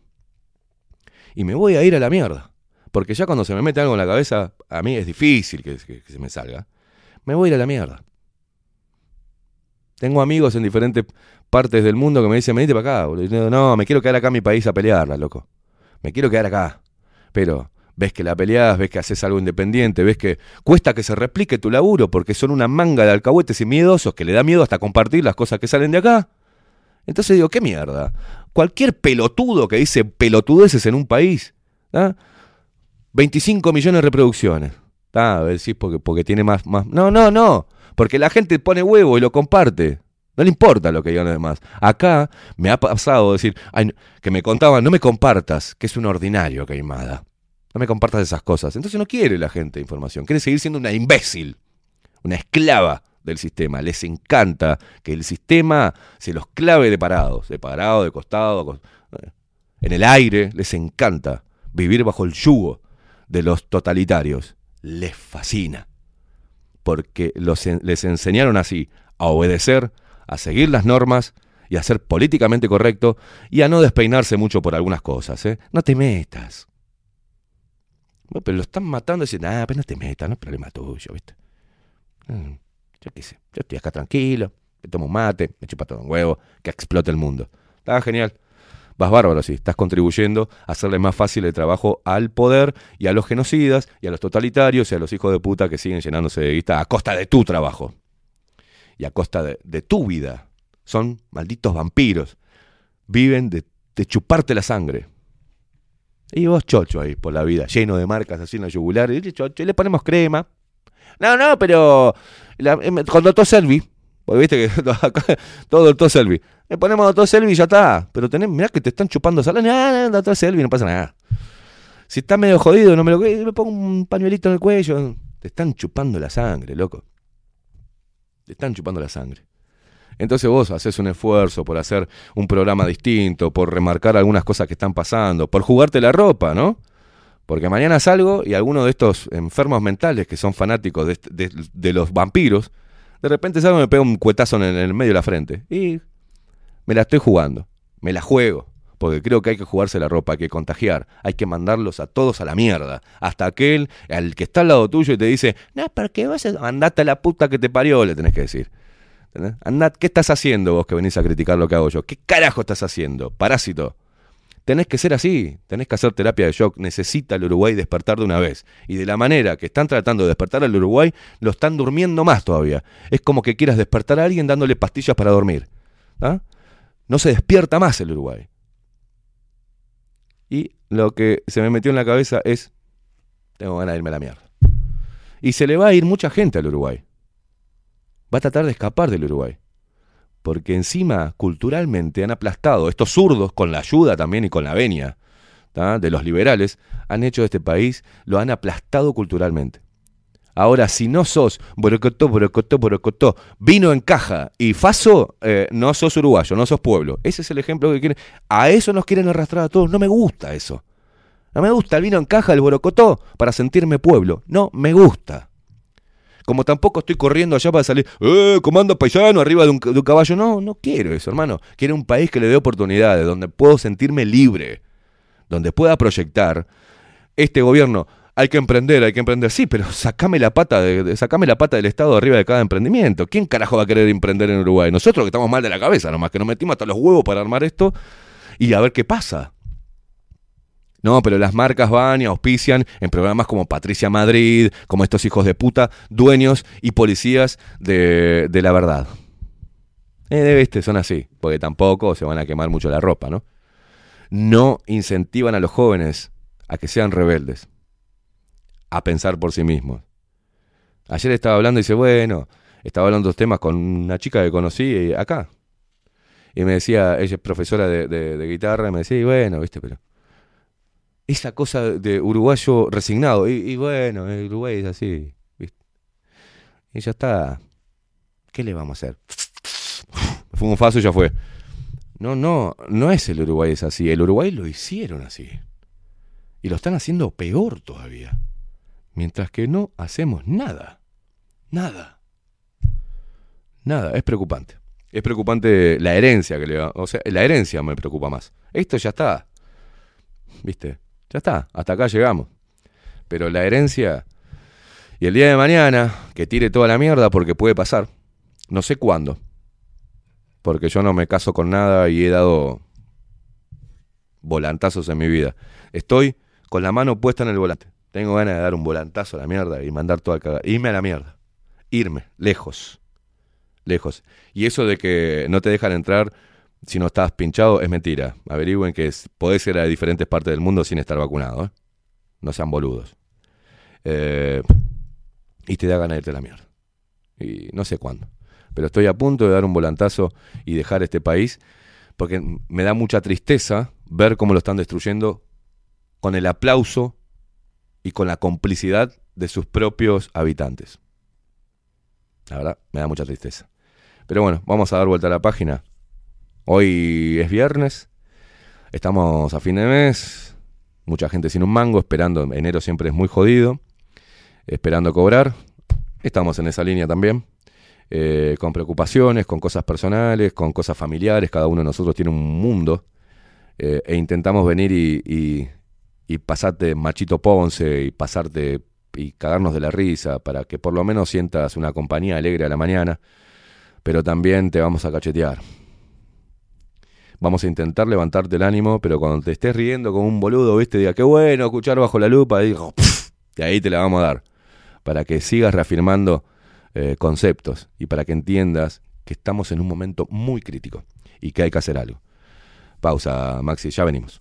Speaker 4: Y me voy a ir a la mierda. Porque ya cuando se me mete algo en la cabeza, a mí es difícil que- que se me salga. Me voy a ir a la mierda. Tengo amigos en diferentes partes del mundo que me dicen, venite para acá, no, me quiero quedar acá en mi país a pelearla, loco. Me quiero quedar acá. Pero ves que la peleás, ves que haces algo independiente, ves que cuesta que se replique tu laburo porque son una manga de alcahuetes y miedosos que le da miedo hasta compartir las cosas que salen de acá. Entonces digo, ¿qué mierda? Cualquier pelotudo que dice pelotudeces en un país, ¿ah? 25 millones de reproducciones. Ah, a ver si porque, porque tiene más, más. No, no, no. Porque la gente pone huevo y lo comparte. No le importa lo que digan los demás. Acá me ha pasado decir, que me contaban, no me compartas, que es un ordinario queimada. No me compartas esas cosas. Entonces no quiere la gente información. Quiere seguir siendo una imbécil, una esclava del sistema. Les encanta que el sistema se los clave de parados, de parado, de costado, co- en el aire. Les encanta vivir bajo el yugo de los totalitarios. Les fascina. Porque los les enseñaron así a obedecer, a seguir las normas y a ser políticamente correcto y a no despeinarse mucho por algunas cosas. ¿eh? No te metas. Pero lo están matando y dicen, ah, pero no te metas, no es problema tuyo, ¿viste? Mm, yo qué sé, yo estoy acá tranquilo, me tomo un mate, me chupa todo un huevo, que explote el mundo. Está genial. Vas bárbaro, sí. Estás contribuyendo a hacerle más fácil el trabajo al poder y a los genocidas y a los totalitarios y a los hijos de puta que siguen llenándose de guita a costa de tu trabajo y a costa de, tu vida. Son malditos vampiros. Viven de, chuparte la sangre. Y vos chocho ahí por la vida, lleno de marcas así en la yugular. Y chocho, y le ponemos crema. No, no, pero em, con doctor Selvi. Porque viste que todo doctor Selvi. Le ponemos doctor Selvi y ya está. Pero tenés, mirá que te están chupando sal. No, doctor Selvi, no pasa nada. Si está medio jodido, no me lo me pongo un pañuelito en el cuello. Te están chupando la sangre, loco. Están chupando la sangre. Entonces vos haces un esfuerzo por hacer un programa distinto, por remarcar algunas cosas que están pasando, por jugarte la ropa, ¿no? Porque mañana salgo y alguno de estos enfermos mentales que son fanáticos de los vampiros, de repente salgo y me pega un cuetazo en el, en el medio de la frente. Y me la estoy jugando, me la juego. Porque creo que hay que jugarse la ropa, hay que contagiar, hay que mandarlos a todos a la mierda. Hasta aquel al que está al lado tuyo y te dice, no, ¿para qué vas a... Andate a la puta que te parió, le tenés que decir. Andá, ¿qué estás haciendo vos que venís a criticar lo que hago yo? ¿Qué carajo estás haciendo? Parásito. Tenés que ser así, tenés que hacer terapia de shock. Necesita el Uruguay despertar de una vez. Y de la manera que están tratando de despertar al Uruguay, lo están durmiendo más todavía. Es como que quieras despertar a alguien dándole pastillas para dormir. ¿ah? No se despierta más el Uruguay. Y lo que se me metió en la cabeza es, tengo ganas de irme a la mierda. Y se le va a ir mucha gente al Uruguay va a tratar de escapar del Uruguay. Porque encima, culturalmente, han aplastado, estos zurdos, con la ayuda también y con la venia de los liberales, han hecho de este país, lo han aplastado culturalmente. Ahora, si no sos borocotó, borocotó, borocotó, vino en caja y faso, eh, no sos uruguayo, no sos pueblo. Ese es el ejemplo que quieren. A eso nos quieren arrastrar a todos. No me gusta eso. No me gusta el vino en caja, el borocotó, para sentirme pueblo. No me gusta. Como tampoco estoy corriendo allá para salir, ¡eh, comando paisano arriba un, de un caballo! No, no quiero eso, hermano. Quiero un país que le dé oportunidades, donde puedo sentirme libre, donde pueda proyectar. Este gobierno, hay que emprender, hay que emprender. Sí, pero sacame la pata, de, sacame la pata del Estado arriba de cada emprendimiento. ¿Quién carajo va a querer emprender en Uruguay? Nosotros que estamos mal de la cabeza, nomás que nos metimos hasta los huevos para armar esto y a ver qué pasa. No, pero las marcas van y auspician en programas como Patricia Madrid, como estos hijos de puta, dueños y policías de, de la verdad. Eh, viste, son así, porque tampoco se van a quemar mucho la ropa, ¿no? No incentivan a los jóvenes a que sean rebeldes, a pensar por sí mismos. Ayer estaba hablando y dice, bueno, estaba hablando de temas con una chica que conocí eh, acá. Y me decía, ella es profesora de, guitarra, y me decía, y bueno, viste, pero esa cosa de uruguayo resignado. Y, y bueno, el Uruguay es así. ¿viste? Y ya está. ¿Qué le vamos a hacer? Fue un faso y ya fue. No, no, no es el Uruguay es así. El Uruguay lo hicieron así. Y lo están haciendo peor todavía. Mientras que no hacemos nada. Nada. Nada, es preocupante. Es preocupante la herencia que le va. O sea, la herencia me preocupa más. Esto ya está. ¿Viste? Ya está, hasta acá llegamos. Pero la herencia y el día de mañana, que tire toda la mierda porque puede pasar, no sé cuándo, porque yo no me caso con nada y he dado volantazos en mi vida. Estoy con la mano puesta en el volante. Tengo ganas de dar un volantazo a la mierda y mandar toda cagar. Irme a la mierda. Irme, lejos. Lejos. Y eso de que no te dejan entrar si no estás pinchado es mentira. Averigüen que es, podés ir a diferentes partes del mundo sin estar vacunado. ¿eh? No sean boludos. Eh, y te da ganas de irte a la mierda. Y no sé cuándo. Pero estoy a punto de dar un volantazo y dejar este país porque me da mucha tristeza ver cómo lo están destruyendo con el aplauso y con la complicidad de sus propios habitantes. La verdad, me da mucha tristeza. Pero bueno, vamos a dar vuelta a la página. Hoy es viernes, estamos a fin de mes, mucha gente sin un mango, esperando, enero siempre es muy jodido, esperando cobrar. Estamos en esa línea también, eh, con preocupaciones, con cosas personales, con cosas familiares, cada uno de nosotros tiene un mundo, eh, e intentamos venir y, y, y pasarte machito Ponce y pasarte y cagarnos de la risa para que por lo menos sientas una compañía alegre a la mañana, pero también te vamos a cachetear. Vamos a intentar levantarte el ánimo, pero cuando te estés riendo como un boludo, viste, diga, qué bueno escuchar bajo la lupa, digo, y ahí te la vamos a dar, para que sigas reafirmando eh, conceptos y para que entiendas que estamos en un momento muy crítico y que hay que hacer algo. Pausa, Maxi, ya venimos.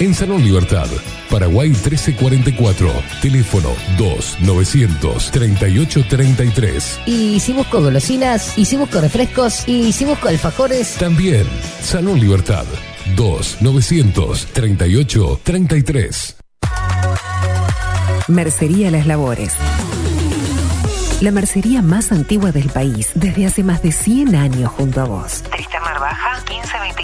Speaker 5: en Salón Libertad. Paraguay 1344. Teléfono 2-938-33.
Speaker 10: Y si busco golosinas. Y si busco refrescos. Y si busco alfajores.
Speaker 5: También Salón Libertad. 2-938-33.
Speaker 3: Mercería Las Labores. La mercería más antigua del país desde hace más de 100 años junto a vos. Tristamar Baja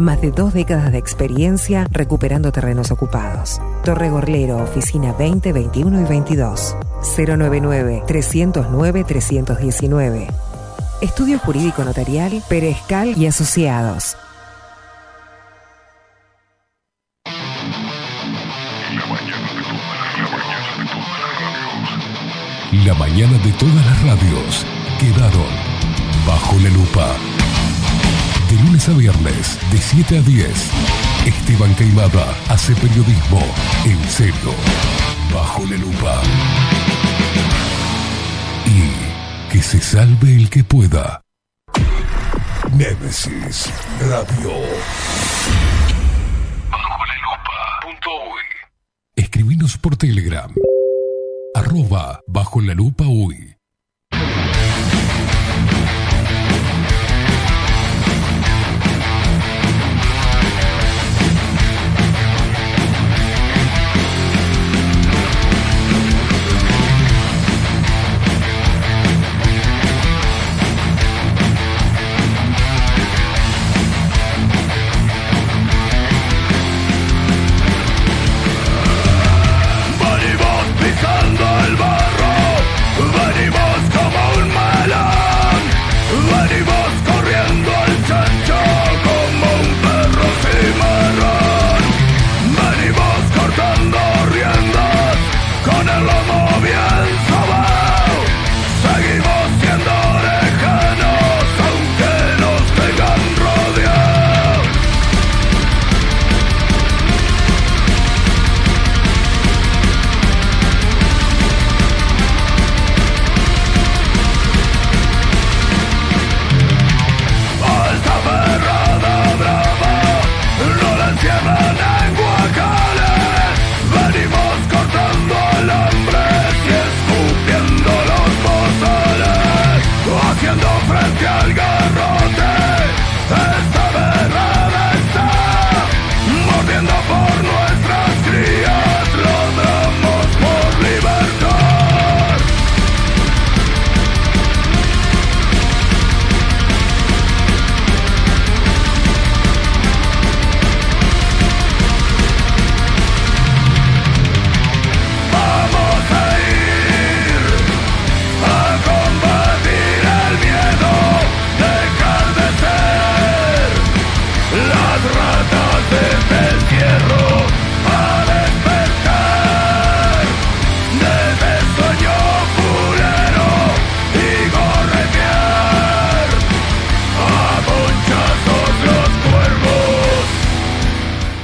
Speaker 3: Más de dos décadas de experiencia recuperando terrenos ocupados. Torre Gorlero, oficina 20, 21 y 22. 099-309-319. Estudio Jurídico Notarial, Perezcal y Asociados.
Speaker 5: La mañana de todas las radios quedaron bajo la lupa. De lunes a viernes, de 7 a 10, Esteban Caimada hace periodismo en serio, bajo la lupa. Y que se salve el que pueda. Némesis Radio. Bajo la lupa. Escribinos por Telegram. Arroba bajo la lupa uy.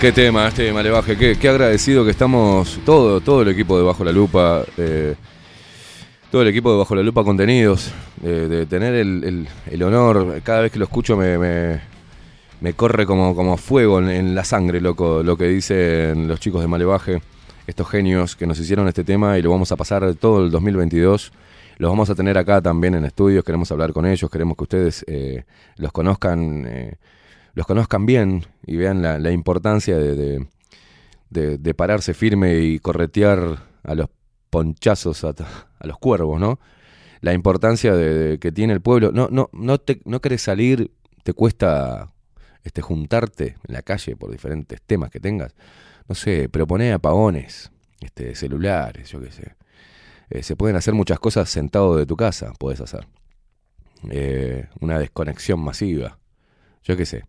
Speaker 4: Qué tema, este Malevaje, qué, qué agradecido que estamos, todo, todo el equipo de Bajo la Lupa, eh, todo el equipo de Bajo la Lupa Contenidos, de, de tener el, el- honor, cada vez que lo escucho me, me, corre como, como fuego en, la sangre, loco, lo que dicen los chicos de Malevaje, estos genios que nos hicieron este tema y lo vamos a pasar todo el 2022. Los vamos a tener acá también en estudios, queremos hablar con ellos, queremos que ustedes eh, los conozcan, eh, los conozcan bien y vean la, importancia de, de- pararse firme y corretear a los ponchazos, a, los cuervos, ¿no? La importancia de, que tiene el pueblo. No, no, no, te, no querés salir, te cuesta este, juntarte en la calle por diferentes temas que tengas. No sé, proponer apagones, este, celulares, yo qué sé. Eh, se pueden hacer muchas cosas sentado de tu casa, puedes hacer. Eh, una desconexión masiva, yo qué sé.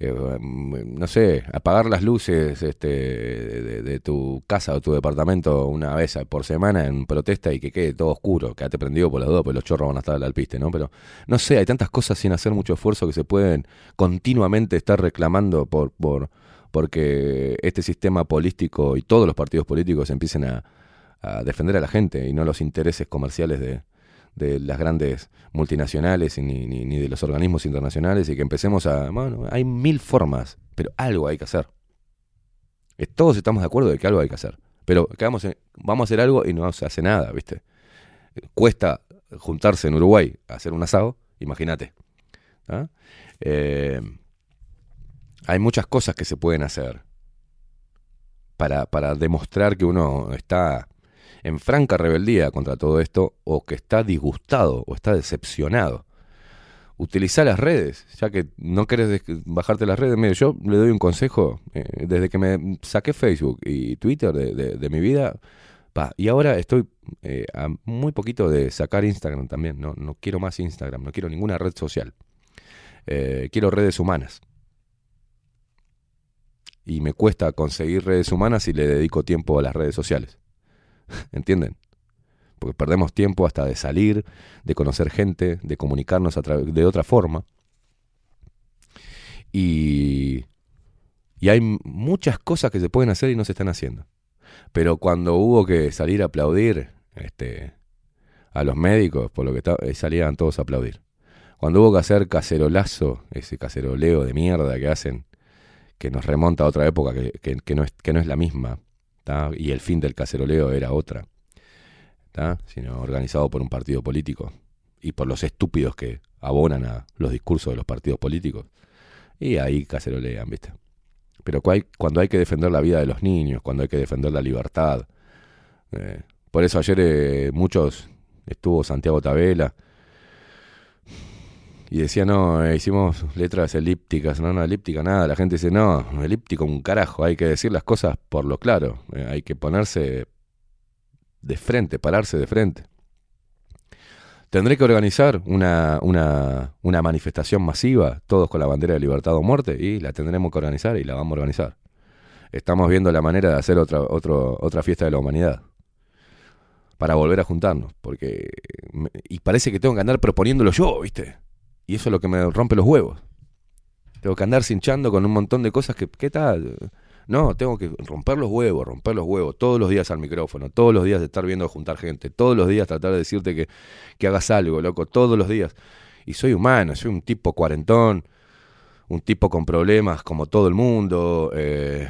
Speaker 4: Eh, mm, no sé, apagar las luces este, de, tu casa o tu departamento una vez por semana en protesta y que quede todo oscuro, quédate prendido por las dos, pues los chorros van a estar al alpiste, ¿no? Pero no sé, hay tantas cosas sin hacer mucho esfuerzo que se pueden continuamente estar reclamando por, por porque este sistema político y todos los partidos políticos empiecen a defender a la gente y no los intereses comerciales de, de las grandes multinacionales y ni, ni, de los organismos internacionales y que empecemos a... Bueno, hay mil formas, pero algo hay que hacer. Todos estamos de acuerdo de que algo hay que hacer. Pero que vamos, a- vamos a hacer algo y no se hace nada, ¿viste? Cuesta juntarse en Uruguay a hacer un asado, imagínate. ¿ah? Eh, hay muchas cosas que se pueden hacer para, para demostrar que uno está en franca rebeldía contra todo esto o que está disgustado o está decepcionado. Utilizar las redes, ya que no querés bajarte las redes. Mire, yo le doy un consejo, eh, desde que me saqué Facebook y Twitter de, de- mi vida, pa, y ahora estoy eh, a muy poquito de sacar Instagram también, no, no quiero más Instagram, no quiero ninguna red social. Eh, quiero redes humanas. Y me cuesta conseguir redes humanas y le dedico tiempo a las redes sociales. ¿Entienden? Porque perdemos tiempo hasta de salir, de conocer gente, de comunicarnos a de otra forma. Y, y hay muchas cosas que se pueden hacer y no se están haciendo. Pero cuando hubo que salir a aplaudir este, a los médicos, por lo que eh, salían todos a aplaudir. Cuando hubo que hacer cacerolazo, ese caceroleo de mierda que hacen, que nos remonta a otra época que- que no, es, que no es la misma, y el fin del caceroleo era otra, ¿tá? sino organizado por un partido político y por los estúpidos que abonan a los discursos de los partidos políticos. Y ahí cacerolean, ¿viste? Pero cuando hay que defender la vida de los niños, cuando hay que defender la libertad. eh, por eso ayer eh, muchos, estuvo Santiago Tabela, y decía, no, eh, hicimos letras elípticas, no, no, elíptica nada. La gente dice, no, elíptico un carajo, hay que decir las cosas por lo claro, eh, hay que ponerse de frente, pararse de frente. Tendré que organizar una, una, una manifestación masiva, todos con la bandera de libertad o muerte, y la tendremos que organizar y la vamos a organizar. Estamos viendo la manera de hacer otra, otro, otra fiesta de la humanidad para volver a juntarnos, porque y parece que tengo que andar proponiéndolo yo, ¿viste? Y eso es lo que me rompe los huevos. Tengo que andar cinchando con un montón de cosas que, ¿qué tal? No, tengo que romper los huevos, romper los huevos, todos los días al micrófono, todos los días de estar viendo juntar gente, todos los días tratar de decirte que, que hagas algo, loco, todos los días. Y soy humano, soy un tipo cuarentón, un tipo con problemas como todo el mundo, eh,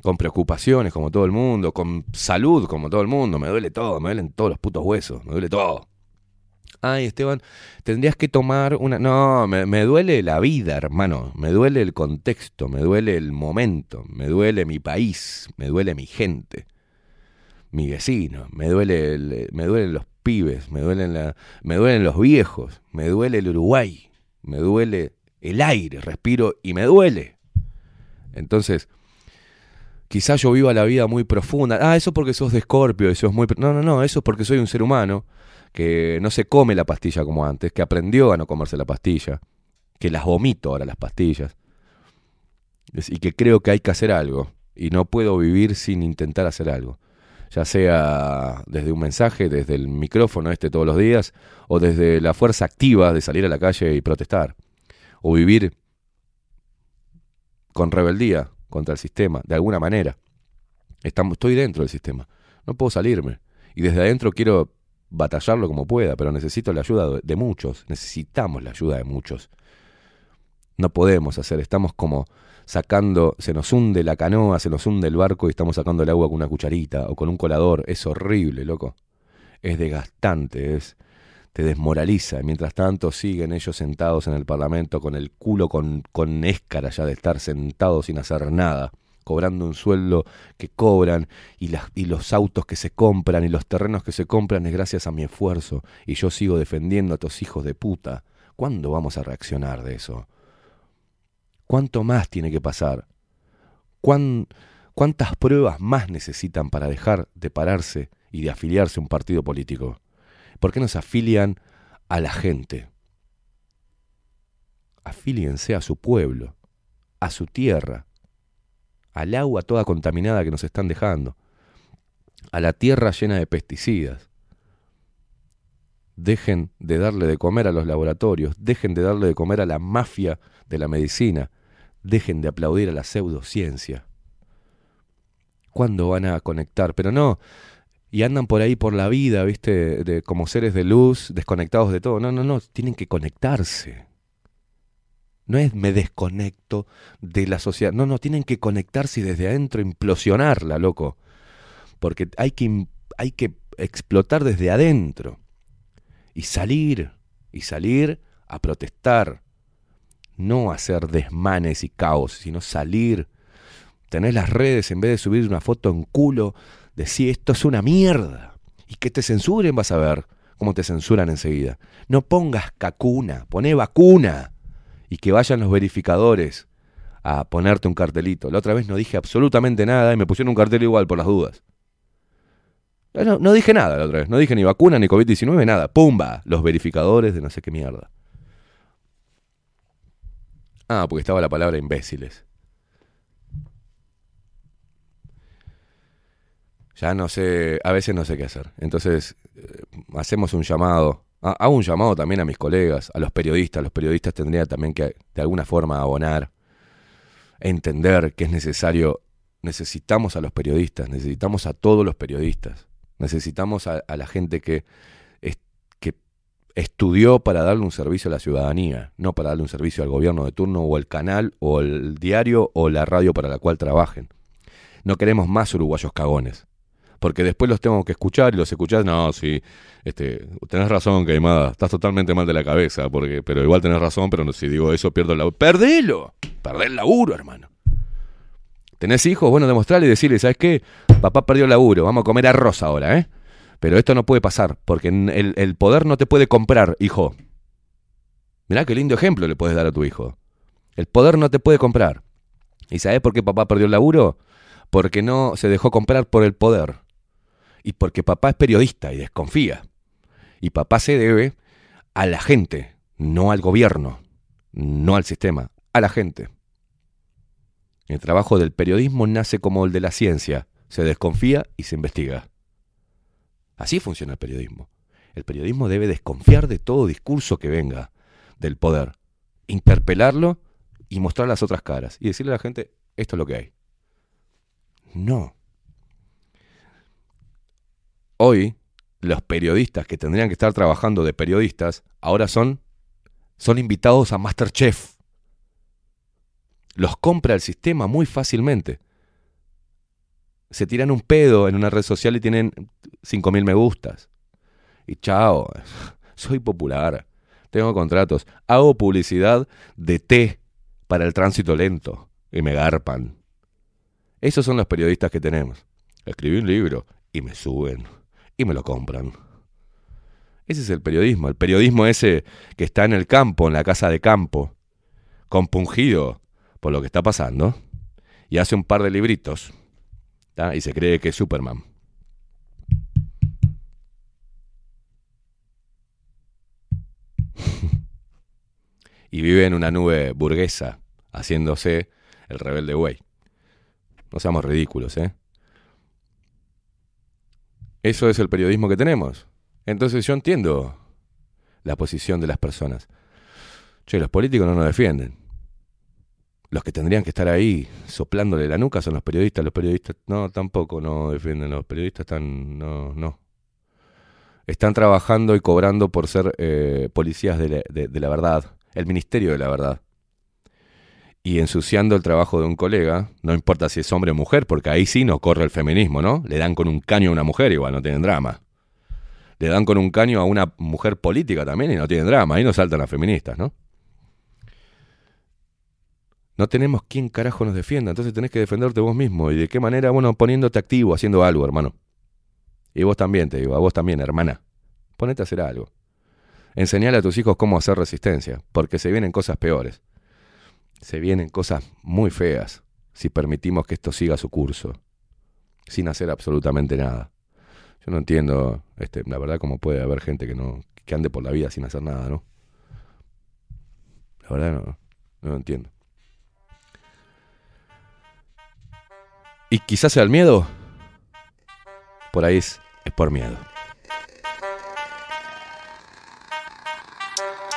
Speaker 4: con preocupaciones como todo el mundo, con salud como todo el mundo, me duele todo, me duelen todos los putos huesos, me duele todo. Ay, Esteban, tendrías que tomar una... No, me, me duele la vida, hermano. Me duele el contexto, me duele el momento, me duele mi país, me duele mi gente, mi vecino, me duele el- me duelen los pibes, me duelen, la, me los viejos, me duele el Uruguay, me duele el aire, respiro y me duele. Entonces, quizás yo viva la vida muy profunda. Ah, eso porque sos de Escorpio, eso es muy... No, no, no, eso es porque soy un ser humano que no se come la pastilla como antes, que aprendió a no comerse la pastilla, que las vomito ahora las pastillas, y que creo que hay que hacer algo, y no puedo vivir sin intentar hacer algo, ya sea desde un mensaje, desde el micrófono este todos los días, o desde la fuerza activa de salir a la calle y protestar, o vivir con rebeldía contra el sistema, de alguna manera. Estamos, estoy dentro del sistema, no puedo salirme, y desde adentro quiero batallarlo como pueda, pero necesito la ayuda de- muchos, necesitamos la ayuda de muchos. No podemos hacer, estamos como sacando, se nos hunde la canoa, se nos hunde el barco y estamos sacando el agua con una cucharita o con un colador. Es horrible, loco. Es desgastante, es te desmoraliza. Mientras tanto siguen ellos sentados en el Parlamento con el culo con, con éscara ya de estar sentados sin hacer nada, cobrando un sueldo que cobran y, y los autos que se compran y los terrenos que se compran es gracias a mi esfuerzo y yo sigo defendiendo a estos hijos de puta. ¿Cuándo vamos a reaccionar de eso? ¿Cuánto más tiene que pasar? ¿Cuán- ¿Cuántas pruebas más necesitan para dejar de pararse y de afiliarse a un partido político? ¿Por qué no se afilian a la gente? Afíliense a su pueblo, a su tierra, al agua toda contaminada que nos están dejando, a la tierra llena de pesticidas. Dejen de darle de comer a los laboratorios, dejen de darle de comer a la mafia de la medicina, dejen de aplaudir a la pseudociencia. ¿Cuándo van a conectar? Pero no, y andan por ahí por la vida, ¿viste? De, como seres de luz, desconectados de todo. No, no, no, tienen que conectarse. No es me desconecto de la sociedad. No, no, tienen que conectarse desde adentro implosionarla, loco. Porque hay que, hay que explotar desde adentro. Y salir, y salir a protestar. No hacer desmanes y caos, sino salir. Tener las redes en vez de subir una foto en culo decir esto es una mierda y que te censuren vas a ver cómo te censuran enseguida. No pongas cacuna, poné vacuna y que vayan los verificadores a ponerte un cartelito. La otra vez no dije absolutamente nada y me pusieron un cartel igual por las dudas. No, no dije nada la otra vez, no dije ni vacuna ni COVID-19, nada. Pumba, los verificadores de no sé qué mierda. Ah, porque estaba la palabra imbéciles. ya no sé, a veces no sé qué hacer. Entonces, eh, hacemos un llamado, hago un llamado también a mis colegas, a los periodistas. Los periodistas tendrían también que, de alguna forma, abonar, entender que es necesario, necesitamos a los periodistas, necesitamos a todos los periodistas, necesitamos a, la gente que, que estudió para darle un servicio a la ciudadanía, no para darle un servicio al gobierno de turno o el canal o el diario o la radio para la cual trabajen. No queremos más uruguayos cagones porque después los tengo que escuchar y los escuchás, no, sí, este, tenés razón, Queimada, estás totalmente mal de la cabeza, porque, pero igual tenés razón, pero si digo eso pierdo el laburo. ¡Perdelo! Perdé el laburo, hermano. ¿Tenés hijos? Bueno, demostrarle y decirle, ¿sabes qué? Papá perdió el laburo, vamos a comer arroz ahora, ¿eh? Pero esto no puede pasar, porque el, el poder no te puede comprar, hijo. Mirá qué lindo ejemplo le puedes dar a tu hijo. El poder no te puede comprar. ¿Y sabés por qué papá perdió el laburo? Porque no se dejó comprar por el poder y porque papá es periodista y desconfía. Y papá se debe a la gente, no al gobierno, no al sistema, a la gente. El trabajo del periodismo nace como el de la ciencia, se desconfía y se investiga. Así funciona el periodismo. El periodismo debe desconfiar de todo discurso que venga del poder, interpelarlo y mostrar las otras caras y decirle a la gente, esto es lo que hay. No. Hoy, los periodistas que tendrían que estar trabajando de periodistas, ahora son, son invitados a Masterchef. Los compra el sistema muy fácilmente. Se tiran un pedo en una red social y tienen 5.000 me gustas. Y chao, soy popular, tengo contratos, hago publicidad de té para el tránsito lento y me garpan. Esos son los periodistas que tenemos. Escribí un libro y me suben y me lo compran. Ese es el periodismo, el periodismo ese que está en el campo, en la casa de campo, compungido por lo que está pasando, y hace un par de libritos, y se cree que es Superman. y vive en una nube burguesa, haciéndose el rebelde güey. No seamos ridículos, ¿eh? Eso es el periodismo que tenemos. Entonces yo entiendo la posición de las personas. Che, los políticos no nos defienden. Los que tendrían que estar ahí soplándole la nuca son los periodistas. Los periodistas no, tampoco no defienden. Los periodistas están, no, no. Están trabajando y cobrando por ser eh, policías de la, de- de la verdad. El ministerio de la verdad. Y ensuciando el trabajo de un colega, no importa si es hombre o mujer, porque ahí sí no corre el feminismo, ¿no? Le dan con un caño a una mujer, igual no tienen drama. Le dan con un caño a una mujer política también y no tienen drama, ahí no saltan las feministas, ¿no? No tenemos quien carajo nos defienda, entonces tenés que defenderte vos mismo. ¿Y de qué manera? Bueno, poniéndote activo, haciendo algo, hermano. Y vos también, te digo, a vos también, hermana. Ponete a hacer algo. Enseñale a tus hijos cómo hacer resistencia, porque se vienen cosas peores. Se vienen cosas muy feas si permitimos que esto siga su curso, sin hacer absolutamente nada. Yo no entiendo, este, la verdad, cómo puede haber gente que no que ande por la vida sin hacer nada, ¿no? La verdad no, no lo entiendo. Y quizás sea el miedo. Por ahí es, es por miedo.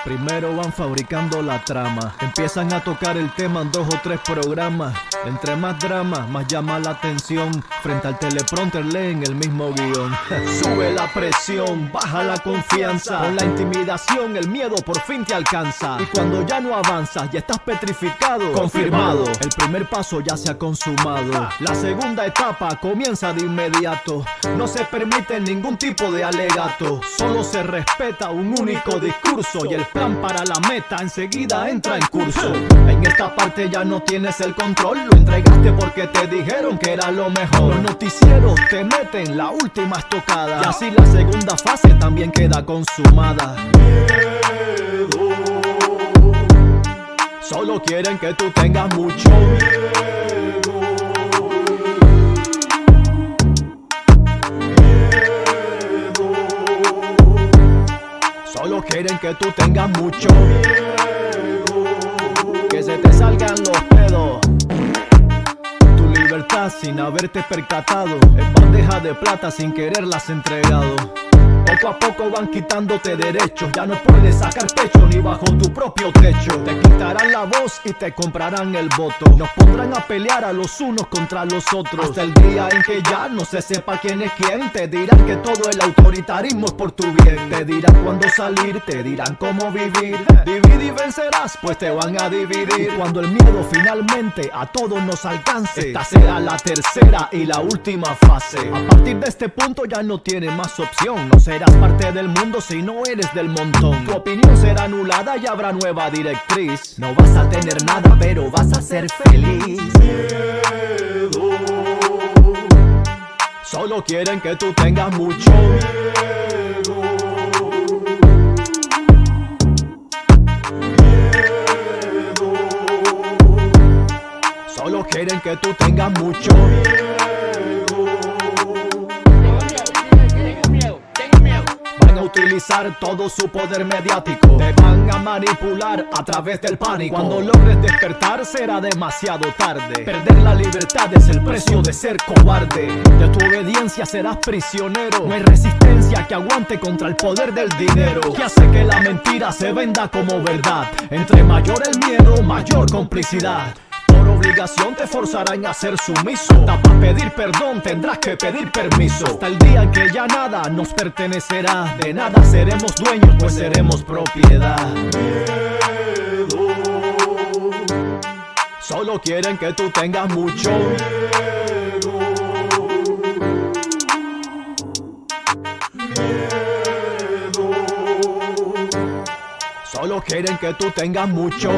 Speaker 11: Primero van fabricando la trama, empiezan a tocar el tema en dos o tres programas. Entre más drama, más llama la atención. Frente al teleprompter leen el mismo guion. Sube la presión, baja la confianza. Con la intimidación, el miedo por fin te alcanza. Y cuando ya no avanzas, ya estás petrificado. Confirmado, el primer paso ya se ha consumado. La segunda etapa comienza de inmediato. No se permite ningún tipo de alegato. Solo se respeta un único discurso y el para la meta enseguida entra en curso. En esta parte ya no tienes el control, lo entregaste porque te dijeron que era lo mejor. Los noticieros te meten la última estocada y así la segunda fase también queda consumada. Solo quieren que tú tengas mucho miedo. Solo quieren que tú tengas mucho miedo. Que se te salgan los pedos. Tu libertad sin haberte percatado. En bandeja de plata sin quererlas entregado. Poco a poco van quitándote derechos. Ya no puedes sacar pecho ni bajo tu propio techo. Te quitarán la voz y te comprarán el voto. Nos pondrán a pelear a los unos contra los otros. Hasta el día en que ya no se sepa quién es quién. Te dirán que todo el autoritarismo es por tu bien. Te dirán cuándo salir, te dirán cómo vivir. Divide y vencerás, pues te van a dividir. Cuando el miedo finalmente a todos nos alcance. Esta será la tercera y la última fase. A partir de este punto ya no tienes más opción. Serás parte del mundo si no eres del montón. Tu opinión será anulada y habrá nueva directriz. No vas a tener nada, pero vas a ser feliz. Solo quieren que tú tengas mucho miedo. Solo quieren que tú tengas mucho Van utilizar todo su poder mediático. Te van a manipular a través del pánico. Cuando logres despertar será demasiado tarde. Perder la libertad es el precio de ser cobarde. De tu obediencia serás prisionero. No hay resistencia que aguante contra el poder del dinero. Que hace que la mentira se venda como verdad. Entre mayor el miedo, mayor complicidad. Obligación te forzarán a ser sumiso. Hasta para pedir perdón tendrás que pedir permiso. Hasta el día que ya nada nos pertenecerá. De nada seremos dueños, pues seremos propiedad. Solo quieren que tú tengas mucho miedo. Solo quieren que tú tengas mucho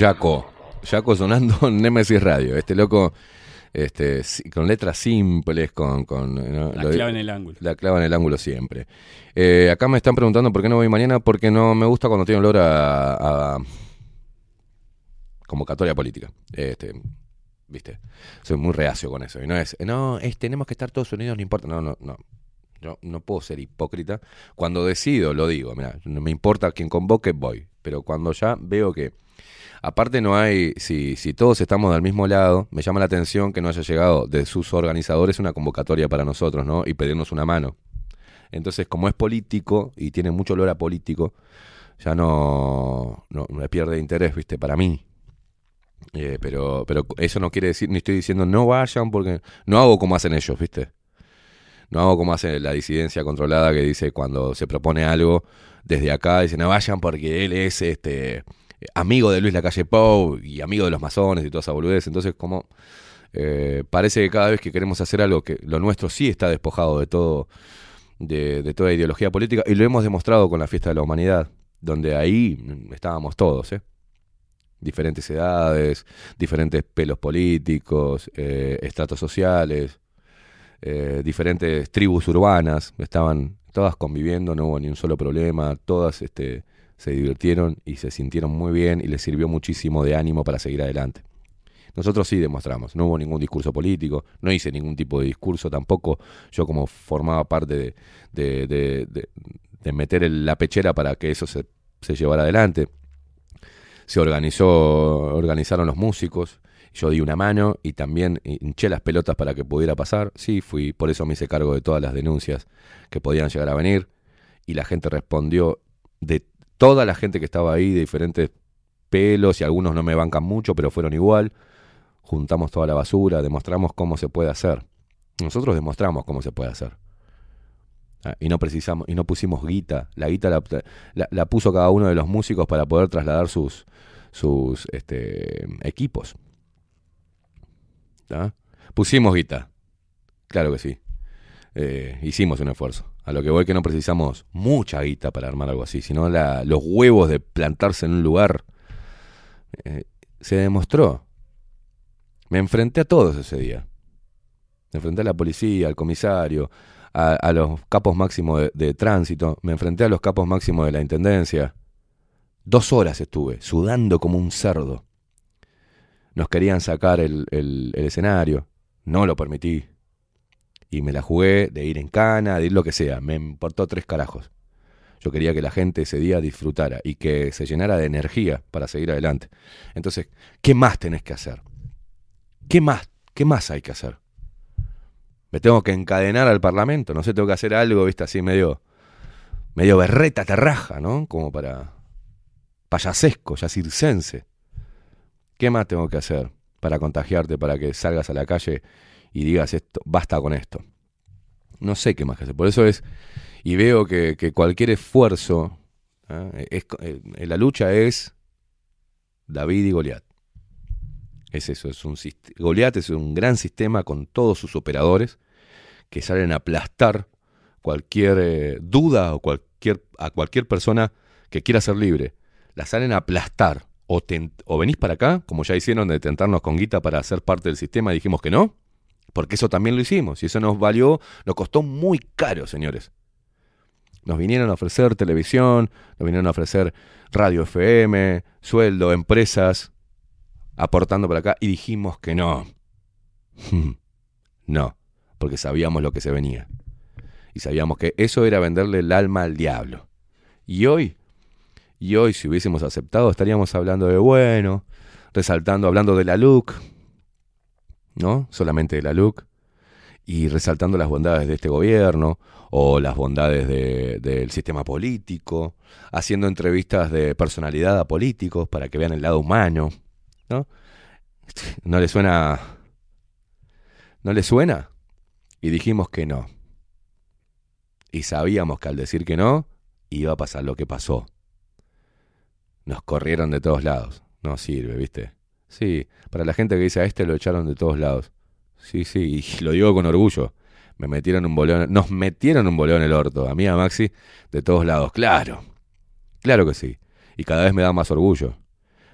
Speaker 4: Jaco. Jaco sonando en Nemesis Radio. Este loco, este, con letras simples, con... con ¿no?
Speaker 6: La
Speaker 4: Lo-
Speaker 6: clava en el ángulo.
Speaker 4: La clava en el ángulo siempre. Eh, acá me están preguntando por qué no voy mañana, porque no me gusta cuando tiene olor a, a convocatoria política. Este, ¿Viste? Soy muy reacio con eso. Y no es, no, es, tenemos que estar todos unidos, no importa. No, no, no. Yo no puedo ser hipócrita. Cuando decido, lo digo. Mira, no me importa quién convoque, voy. Pero cuando ya veo que Aparte no hay, si, si todos estamos del mismo lado, me llama la atención que no haya llegado de sus organizadores una convocatoria para nosotros, ¿no? Y pedirnos una mano. Entonces, como es político y tiene mucho olor a político, ya no, no me pierde interés, ¿viste? Para mí. Eh, pero, pero eso no quiere decir, ni estoy diciendo no vayan porque no hago como hacen ellos, ¿viste? No hago como hace la disidencia controlada que dice cuando se propone algo desde acá, dice no vayan porque él es este amigo de Luis Lacalle Pou y amigo de los masones y toda esa boludez. Entonces, como eh, parece que cada vez que queremos hacer algo que lo nuestro sí está despojado de todo, de, de toda ideología política, y lo hemos demostrado con la fiesta de la humanidad, donde ahí estábamos todos, ¿eh? diferentes edades, diferentes pelos políticos, eh, estratos sociales, eh, diferentes tribus urbanas, estaban todas conviviendo, no hubo ni un solo problema, todas este, se divirtieron y se sintieron muy bien y les sirvió muchísimo de ánimo para seguir adelante. Nosotros sí demostramos, no hubo ningún discurso político, no hice ningún tipo de discurso tampoco, yo como formaba parte de, de, de- de- meter la pechera para que eso se, se llevara adelante. Se organizó, organizaron los músicos, yo di una mano y también hinché las pelotas para que pudiera pasar. Sí, fui, por eso me hice cargo de todas las denuncias que podían llegar a venir. Y la gente respondió, de toda la gente que estaba ahí, de diferentes pelos, y algunos no me bancan mucho, pero fueron igual. Juntamos toda la basura, demostramos cómo se puede hacer. Nosotros demostramos cómo se puede hacer. Ah, Y no precisamos, y no pusimos guita. La guita la, puso cada uno de los músicos para poder trasladar sus, sus este, equipos. Pusimos guita. Claro que sí. Eh, hicimos un esfuerzo. A lo que voy que no precisamos mucha guita para armar algo así, sino la- los huevos de plantarse en un lugar. Eh, se demostró. Me enfrenté a todos ese día. Me enfrenté a la policía, al comisario, a, los capos máximos de, tránsito, me enfrenté a los capos máximos de la intendencia. Dos horas estuve, sudando como un cerdo. Nos querían sacar el escenario, no lo permití. Y me la jugué de ir en cana, de ir lo que sea, me importó tres carajos. Yo quería que la gente ese día disfrutara y que se llenara de energía para seguir adelante. Entonces, ¿qué más tenés que hacer? ¿Qué más? ¿Qué más hay que hacer? Me tengo que encadenar al Parlamento, no sé, tengo que hacer algo, viste, así medio, medio berreta terraja, ¿no? Como para payasesco, ya circense. ¿Qué más tengo que hacer para contagiarte, para que salgas a la calle y digas esto, basta con esto? No sé qué más que hacer. Por eso es, y veo que, cualquier esfuerzo, ¿ah? es, eh, la lucha es David y Goliat. Es eso, es un Goliat es un gran sistema con todos sus operadores que salen a aplastar cualquier eh, duda o cualquier, a cualquier persona que quiera ser libre. La salen a aplastar. O, o venís para acá, como ya hicieron de tentarnos con guita para ser parte del sistema y dijimos que no, porque eso también lo hicimos y eso nos valió, nos costó muy caro, señores. Nos vinieron a ofrecer televisión, nos vinieron a ofrecer radio FM, sueldo, empresas, aportando para acá y dijimos que no. no, porque sabíamos lo que se venía. Y sabíamos que eso era venderle el alma al diablo. Y hoy, y hoy si hubiésemos aceptado estaríamos hablando de bueno, resaltando, hablando de la LUC, ¿no? Solamente de la LUC, y resaltando las bondades de este gobierno o las bondades de- del sistema político, haciendo entrevistas de personalidad a políticos para que vean el lado humano, ¿no? ¿No le suena? ¿No le suena? Y dijimos que no. Y sabíamos que al decir que no, iba a pasar lo que pasó. Nos corrieron de todos lados. No sirve, ¿viste? Sí, para la gente que dice a este lo echaron de todos lados. Sí, sí, y lo digo con orgullo. Me metieron un bolón, nos metieron un bolón en el orto, a mí a Maxi, de todos lados. Claro, claro que sí. Y cada vez me da más orgullo.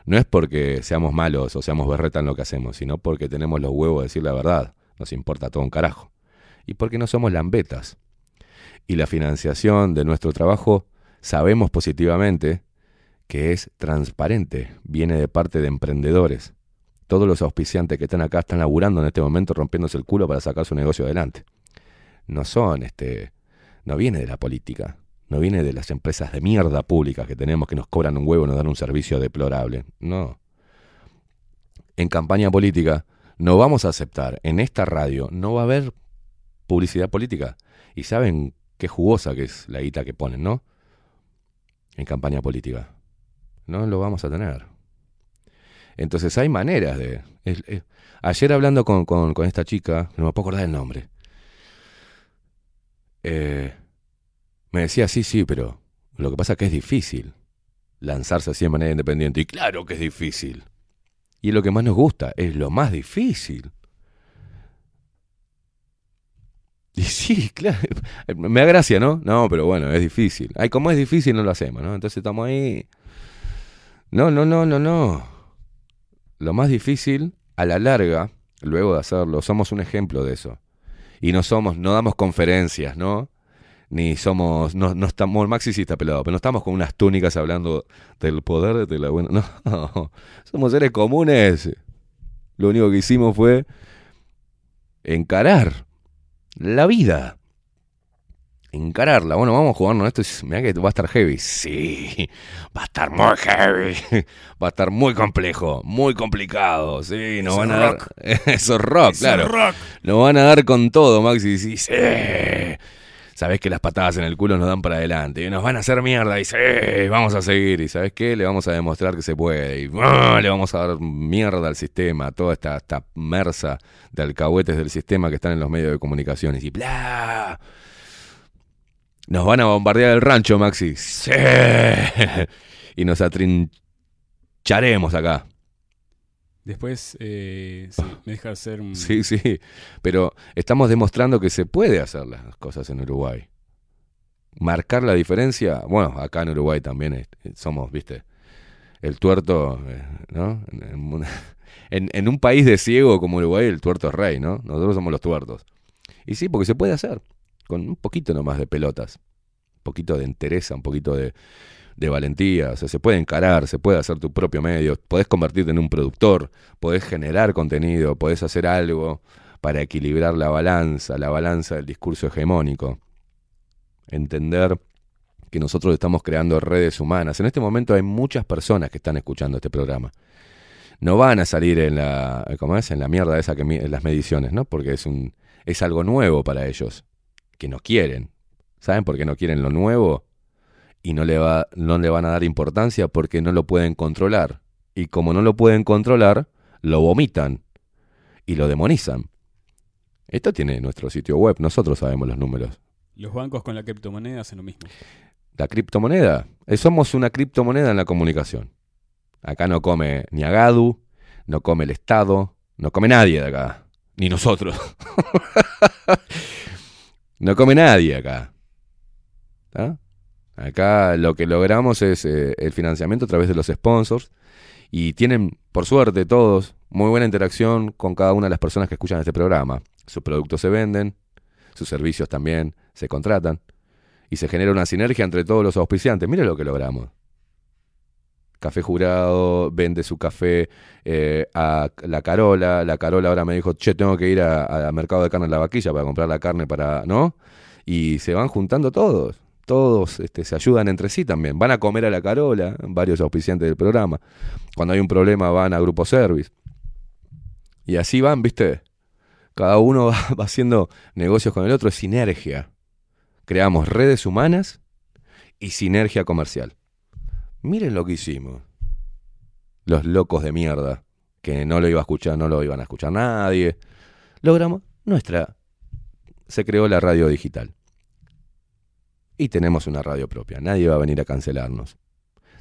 Speaker 4: No es porque seamos malos o seamos berreta en lo que hacemos, sino porque tenemos los huevos de decir la verdad. Nos importa todo un carajo. Y porque no somos lambetas. Y la financiación de nuestro trabajo sabemos positivamente que es transparente, viene de parte de emprendedores. Todos los auspiciantes que están acá están laburando en este momento rompiéndose el culo para sacar su negocio adelante. No son, este, no viene de la política, no viene de las empresas de mierda públicas que tenemos que nos cobran un huevo y nos dan un servicio deplorable. No. En campaña política no vamos a aceptar, en esta radio no va a haber publicidad política. Y saben qué jugosa que es la guita que ponen, ¿no? En campaña política. No lo vamos a tener. Entonces hay maneras de... ayer hablando con, con- con esta chica, no me puedo acordar el nombre, eh, me decía, sí, sí, pero lo que pasa es que es difícil lanzarse así de manera independiente. Y claro que es difícil. Y es lo que más nos gusta, es lo más difícil. Y sí, claro, me da gracia, ¿no? No, pero bueno, es difícil. Ay, como es difícil, no lo hacemos, ¿no? Entonces estamos ahí. No, no, no, no, no. Lo más difícil, a la larga, luego de hacerlo, somos un ejemplo de eso. Y no somos, no damos conferencias, ¿no? Ni somos, no, no estamos, Maxi sí está pelado, pero no estamos con unas túnicas hablando del poder de la buena. No, somos seres comunes. Lo único que hicimos fue encarar la vida. Encararla. Bueno, vamos a jugarnos esto. Mira que va a estar heavy. Sí, va a estar muy heavy. Va a estar muy complejo, muy complicado. Sí, nos
Speaker 6: Eso
Speaker 4: van
Speaker 6: es
Speaker 4: a dar.
Speaker 6: rock.
Speaker 4: Eso es rock,
Speaker 6: Eso
Speaker 4: claro.
Speaker 6: es rock.
Speaker 4: Nos van a dar con todo, Maxi. Sí, sí. Sabés que las patadas en el culo nos dan para adelante. Y nos van a hacer mierda. Y sí, vamos a seguir. Y ¿sabés qué? Le vamos a demostrar que se puede. Y ¡ah! le vamos a dar mierda al sistema. Toda esta, esta mersa de alcahuetes del sistema que están en los medios de comunicaciones. Y bla. Nos van a bombardear el rancho, Maxi. Sí. Y nos atrincharemos acá.
Speaker 6: Después, eh, sí, me deja hacer un...
Speaker 4: Sí, sí. Pero estamos demostrando que se puede hacer las cosas en Uruguay. Marcar la diferencia. Bueno, acá en Uruguay también es- somos, viste, el tuerto, eh, ¿no? En, en un- en- en un país de ciego como Uruguay, el tuerto es rey, ¿no? Nosotros somos los tuertos. Y sí, porque se puede hacer. Con un poquito nomás de pelotas. Un poquito de entereza, un poquito de, valentía. O sea, se puede encarar, se puede hacer tu propio medio. Podés convertirte en un productor, podés generar contenido, podés hacer algo para equilibrar la balanza, la balanza del discurso hegemónico. Entender que nosotros estamos creando redes humanas. En este momento hay muchas personas que están escuchando este programa. No van a salir en la, ¿cómo es? En la mierda esa que las mediciones, ¿no? Porque es un es algo nuevo para ellos, que no quieren. ¿Saben por qué no quieren lo nuevo? Y no le va no le van a dar importancia porque no lo pueden controlar. Y como no lo pueden controlar, lo vomitan y lo demonizan. Esto tiene nuestro sitio web, nosotros sabemos los números.
Speaker 6: Los bancos con la criptomoneda hacen lo mismo.
Speaker 4: La criptomoneda. Eh, Somos una criptomoneda en la comunicación. Acá no come ni Agadu, no come el Estado, no come nadie de acá. Ni nosotros. no come nadie acá. Acá lo que logramos es eh, el financiamiento a través de los sponsors. Y tienen, por suerte, todos muy buena interacción con cada una de las personas que escuchan este programa. Sus productos se venden, sus servicios también se contratan y se genera una sinergia entre todos los auspiciantes. Mire lo que logramos. Café Jurado vende su café eh, a la Carola. La Carola ahora me dijo, che, tengo que ir al mercado de carne en la vaquilla para comprar la carne para. ¿No? Y se van juntando todos. Todos este, se ayudan entre sí también. Van a comer a la Carola, varios auspiciantes del programa. Cuando hay un problema van a Grupo Service. Y así van, ¿viste? Cada uno va, va haciendo negocios con el otro. Es sinergia. Creamos redes humanas y sinergia comercial. Miren lo que hicimos. Los locos de mierda, que no lo iba a escuchar, no lo iban a escuchar nadie. Logramos nuestra. Se creó la radio digital. Y tenemos una radio propia. Nadie va a venir a cancelarnos.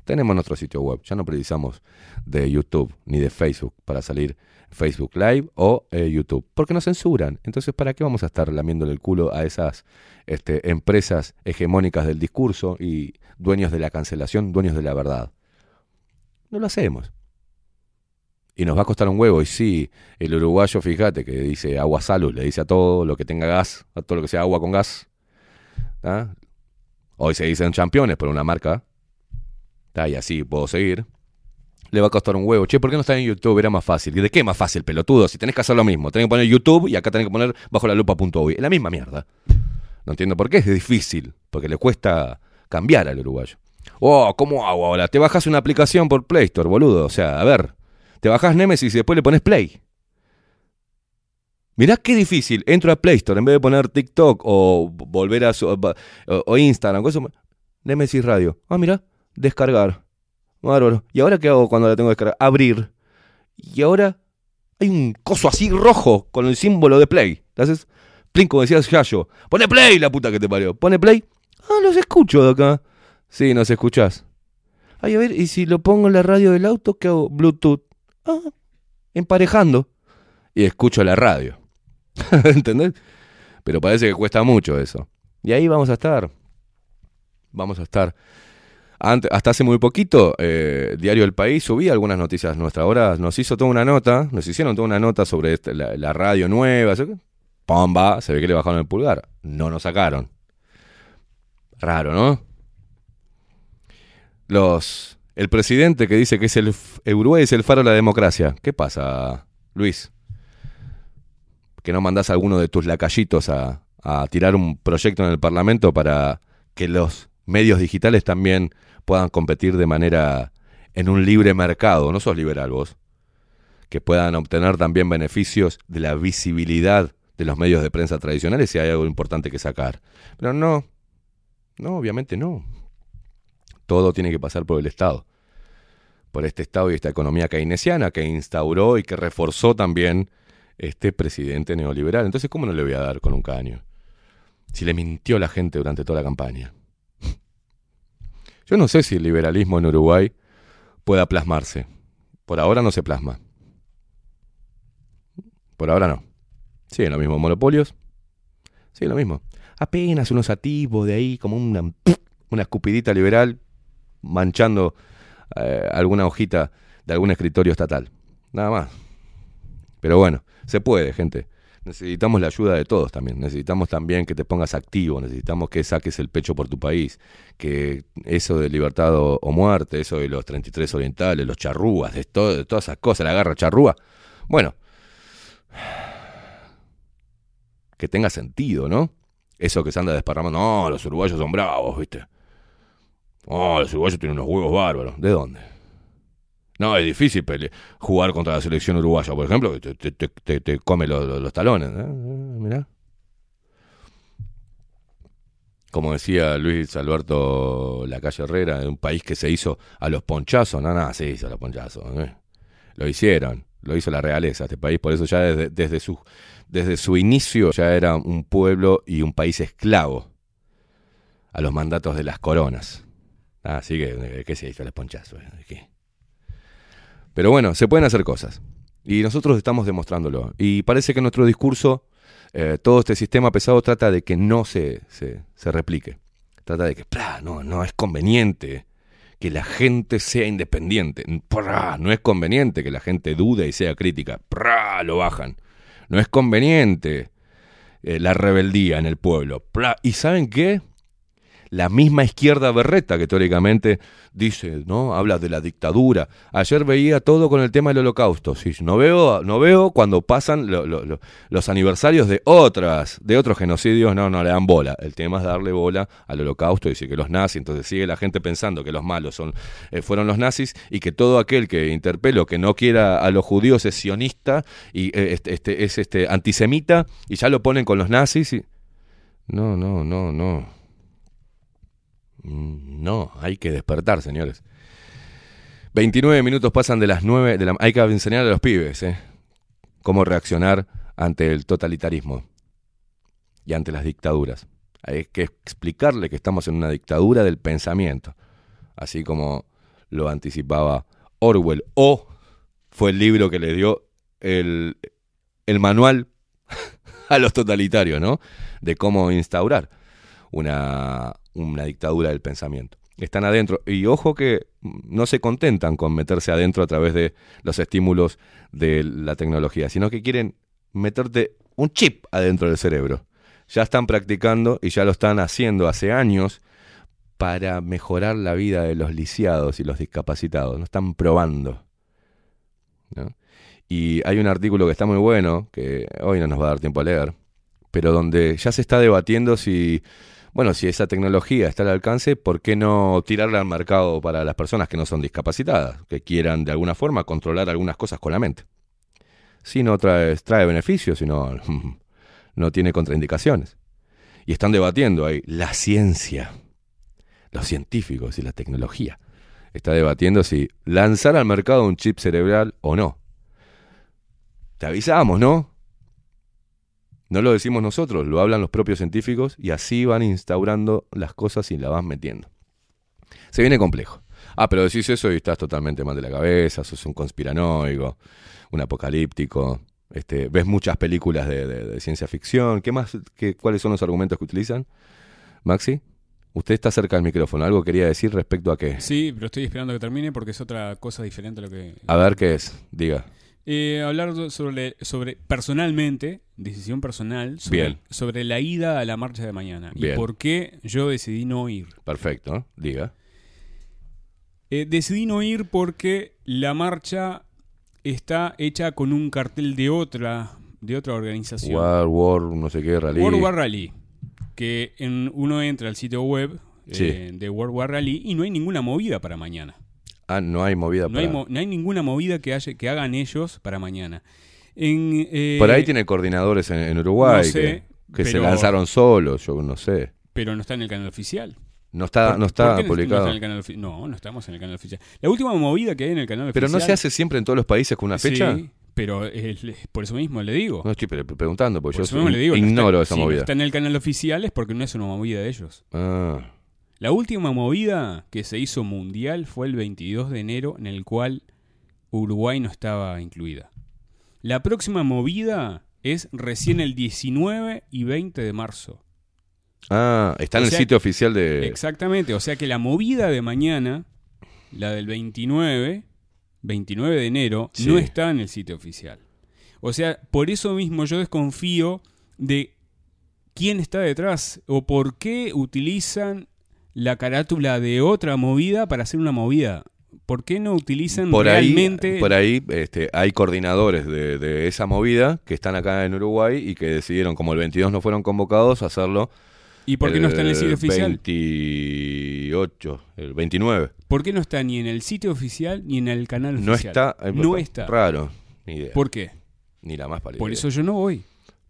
Speaker 4: Tenemos nuestro sitio web. Ya no precisamos de YouTube ni de Facebook para salir Facebook Live o eh, YouTube. Porque nos censuran. Entonces, ¿para qué vamos a estar lamiéndole el culo a esas este, empresas hegemónicas del discurso y dueños de la cancelación, dueños de la verdad? No lo hacemos. Y nos va a costar un huevo. Y sí, el uruguayo, fíjate, que dice agua salud, le dice a todo lo que tenga gas, a todo lo que sea agua con gas. ¿tá? Hoy se dicen campeones por una marca. ¿Tá? Y así puedo seguir. Le va a costar un huevo. Che, ¿por qué no está en YouTube? Era más fácil. ¿Y de qué más fácil, pelotudo? Si tenés que hacer lo mismo. Tenés que poner YouTube y acá tenés que poner bajo la lupa.uy. Es la misma mierda. No entiendo por qué. Es difícil. Porque le cuesta cambiar al uruguayo. Oh, ¿cómo hago ahora? Te bajas una aplicación por Play Store, boludo. O sea, a ver. Te bajas Nemesis y después le pones Play. Mirá qué difícil. Entro a Play Store en vez de poner TikTok o volver a su, o, o Instagram. cosas- Nemesis Radio. Ah, mirá. Descargar. Bárbaro. ¿Y ahora qué hago cuando la tengo que descargar? Abrir. Y ahora hay un coso así rojo con el símbolo de play. ¿Le haces? Plin, como decías Yayo. Pone play, la puta que te parió. Pone play. Ah, los escucho de acá. Sí, nos escuchás. Ay, a ver, y si lo pongo en la radio del auto, ¿qué hago? Bluetooth. Ah, emparejando. Y escucho la radio. ¿Entendés? Pero parece que cuesta mucho eso. Y ahí vamos a estar. Vamos a estar. Hasta hace muy poquito, eh, Diario del País subía algunas noticias nuestras. Ahora nos hizo toda una nota, nos hicieron toda una nota sobre este- la, radio nueva. ¿sí? Se ve que le bajaron el pulgar. No nos sacaron. Raro, ¿no? Los. El presidente que dice que es el Uruguay es el faro de la democracia. ¿Qué pasa, Luis? que no mandás a alguno de tus lacallitos a, a tirar un proyecto en el Parlamento para que los medios digitales también puedan competir de manera en un libre mercado. No sos liberal vos. Que puedan obtener también beneficios de la visibilidad de los medios de prensa tradicionales si hay algo importante que sacar. Pero no, no, obviamente no. Todo tiene que pasar por el Estado. Por este Estado y esta economía keynesiana que instauró y que reforzó también este presidente neoliberal. Entonces, ¿cómo no le voy a dar con un caño? Si le mintió la gente durante toda la campaña. Yo no sé si el liberalismo en Uruguay pueda plasmarse. Por ahora no se plasma. Por ahora no. Sí, lo mismo. Monopolios. Sí, lo mismo. Apenas unos atisbos de ahí, como una, una escupidita liberal, manchando eh, alguna hojita de algún escritorio estatal. Nada más. Pero bueno, se puede, gente. Necesitamos la ayuda de todos también. Necesitamos también que te pongas activo. Necesitamos que saques el pecho por tu país. Que eso de libertad o, muerte, eso de los 33 orientales, los charrúas, de, todo, todas esas cosas, la garra charrúa. Bueno, que tenga sentido, ¿no? Eso que se anda desparramando. No, los uruguayos son bravos, ¿viste? Oh, los uruguayos tienen unos huevos bárbaros. ¿De dónde? No, es difícil jugar contra la selección uruguaya, por ejemplo, que te, te- te- te- come los, los- talones. ¿eh? Eh, Mirá. Como decía Luis Alberto Lacalle Herrera, de un país que se hizo a los ponchazos. No, no, se hizo a los ponchazos. ¿eh? Lo hicieron, lo hizo la realeza este país. Por eso ya desde, desde, su, desde su inicio ya era un pueblo y un país esclavo a los mandatos de las coronas. Ah, Así que, ¿de ¿qué se hizo a los ponchazos? ¿De qué? Pero bueno, se pueden hacer cosas. Y nosotros estamos demostrándolo. Y parece que nuestro discurso, eh, todo este sistema pesado trata de que no se, se, se replique. Trata de que, "Plá, no, no es conveniente que la gente sea independiente. No es conveniente que la gente dude y sea crítica. Prá, lo bajan. No es conveniente eh, la rebeldía en el pueblo. Plá. ¿Y saben qué? La misma izquierda berreta que teóricamente dice, ¿no? Habla de la dictadura. Ayer veía todo con el tema del holocausto. Sí, no veo, no veo cuando pasan lo- lo- lo- los aniversarios de otras, de otros genocidios, no, no le dan bola. El tema es darle bola al holocausto y decir que los nazis, entonces sigue la gente pensando que los malos son, eh, fueron los nazis y que todo aquel que interpele o que no quiera a los judíos es sionista y eh, este, este, es este antisemita y ya lo ponen con los nazis. No, no, no, no. Mm, No, hay que despertar, señores. 29 minutos pasan de las 9 de la Hay que enseñar a los pibes, ¿eh? Cómo reaccionar ante el totalitarismo y ante las dictaduras. Hay que explicarle que estamos en una dictadura del pensamiento, así como lo anticipaba Orwell, o fue el libro que le dio el, el manual a los totalitarios, ¿no? De cómo instaurar una, una dictadura del pensamiento. Están adentro. Y ojo que no se contentan con meterse adentro a través de los estímulos de la tecnología, sino que quieren meterte un chip adentro del cerebro. Ya están practicando y ya lo están haciendo hace años para mejorar la vida de los lisiados y los discapacitados. No están probando. Y hay un artículo que está muy bueno, que hoy no nos va a dar tiempo a leer, pero donde ya se está debatiendo si, bueno, si esa tecnología está al alcance, ¿por qué no tirarla al mercado para las personas que no son discapacitadas, que quieran de alguna forma controlar algunas cosas con la mente? Si no trae, trae beneficios, si no, no tiene contraindicaciones. Y están debatiendo ahí la ciencia, los científicos y la tecnología. Está debatiendo si lanzar al mercado un chip cerebral o no. Te avisamos, ¿no? No lo decimos nosotros, lo hablan los propios científicos y así van instaurando las cosas y las vas metiendo. Se viene complejo. Ah, pero decís eso y estás totalmente mal de la cabeza, sos un conspiranoico, un apocalíptico. Este, ves muchas películas de, de- de ciencia ficción. ¿Qué más? qué- ¿Cuáles son los argumentos que utilizan? Maxi, usted está cerca del micrófono. ¿Algo quería decir respecto a qué?
Speaker 6: Sí, pero estoy esperando que termine porque es otra cosa diferente a lo que...
Speaker 4: A ver qué es. Diga.
Speaker 6: Eh, hablar sobre, sobre, personalmente, decisión personal, sobre,
Speaker 4: Bien.
Speaker 6: sobre la ida a la marcha de mañana.
Speaker 4: Bien.
Speaker 6: Y por qué yo decidí no ir.
Speaker 4: Perfecto. Diga.
Speaker 6: Eh, decidí no ir porque la marcha está hecha con un cartel de otra, de otra organización.
Speaker 4: War, War, no sé qué, rally.
Speaker 6: World War Rally. Que en, uno entra al sitio web
Speaker 4: Sí.
Speaker 6: eh, de World War Rally y no hay ninguna movida para mañana.
Speaker 4: Ah, no hay movida
Speaker 6: No hay,
Speaker 4: para-
Speaker 6: mo- no hay ninguna movida que, haya, que hagan ellos para mañana. En, eh,
Speaker 4: Por ahí tiene coordinadores en, en Uruguay
Speaker 6: no sé,
Speaker 4: que, que se
Speaker 6: pero-
Speaker 4: lanzaron solos, yo no sé.
Speaker 6: Pero no está en el canal oficial.
Speaker 4: No está,
Speaker 6: ¿Por-
Speaker 4: no está
Speaker 6: por
Speaker 4: publicado.
Speaker 6: está en el canal no, no estamos en el canal oficial. La última movida que hay en el canal
Speaker 4: Pero
Speaker 6: oficial.
Speaker 4: no se hace siempre en todos los países con una fecha.
Speaker 6: Sí, pero por eso mismo le digo.
Speaker 4: No estoy pre- preguntando, porque
Speaker 6: Por
Speaker 4: yo
Speaker 6: eso mismo le digo, no
Speaker 4: ignoro
Speaker 6: está-
Speaker 4: esa
Speaker 6: si no
Speaker 4: movida.
Speaker 6: está en el canal oficial es porque no es una movida de ellos.
Speaker 4: Ah,
Speaker 6: La última movida que se hizo mundial fue el 22 de enero, en el cual Uruguay no estaba incluida. La próxima movida es recién el 19 y 20 de marzo.
Speaker 4: ah, está en el sitio oficial de.
Speaker 6: Exactamente, o sea que la movida de mañana, la del 29, 29 de enero,
Speaker 4: Sí.
Speaker 6: no está en el sitio oficial. O sea, por eso mismo yo desconfío de quién está detrás o por qué utilizan la carátula de otra movida para hacer una movida. ¿Por qué no utilizan
Speaker 4: Por ahí,
Speaker 6: realmente
Speaker 4: por ahí este, hay coordinadores de, de esa movida que están acá en Uruguay y que decidieron, como el 22 no fueron convocados, hacerlo.
Speaker 6: ¿Y por qué no está en el sitio oficial?
Speaker 4: 28, el 29.
Speaker 6: ¿Por qué no está ni en el sitio oficial ni en el canal
Speaker 4: No
Speaker 6: oficial?
Speaker 4: está. eh,
Speaker 6: No está.
Speaker 4: Raro. Ni idea.
Speaker 6: ¿Por qué?
Speaker 4: Ni la más pálida
Speaker 6: Por eso yo no voy.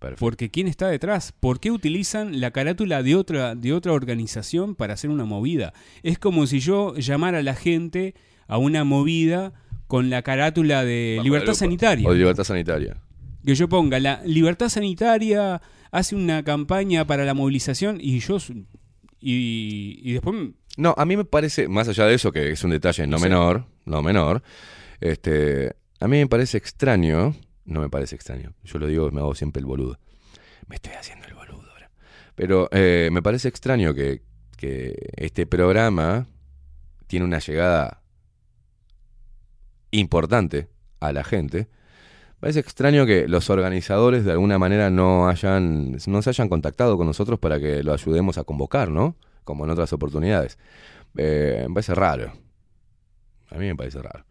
Speaker 4: Perfecto.
Speaker 6: Porque ¿quién está detrás? ¿Por qué utilizan la carátula de otra, de otra organización para hacer una movida? Es como si yo llamara a la gente a una movida con la carátula de libertad sanitaria.
Speaker 4: O de libertad sanitaria.
Speaker 6: Que yo ponga, la libertad sanitaria hace una campaña para la movilización y yo... Y, y después...
Speaker 4: No, a mí me parece, más allá de eso, que es un detalle no
Speaker 6: Sí.
Speaker 4: menor, no menor, este, a mí me parece extraño, no me parece extraño, yo lo digo, me hago siempre el boludo. Me estoy haciendo el boludo ahora. Pero eh, me parece extraño que, este programa tiene una llegada importante a la gente. Parece extraño que los organizadores de alguna manera no hayan, no se hayan contactado con nosotros para que lo ayudemos a convocar, ¿no? Como en otras oportunidades. Eh, me parece raro. A mí me parece raro.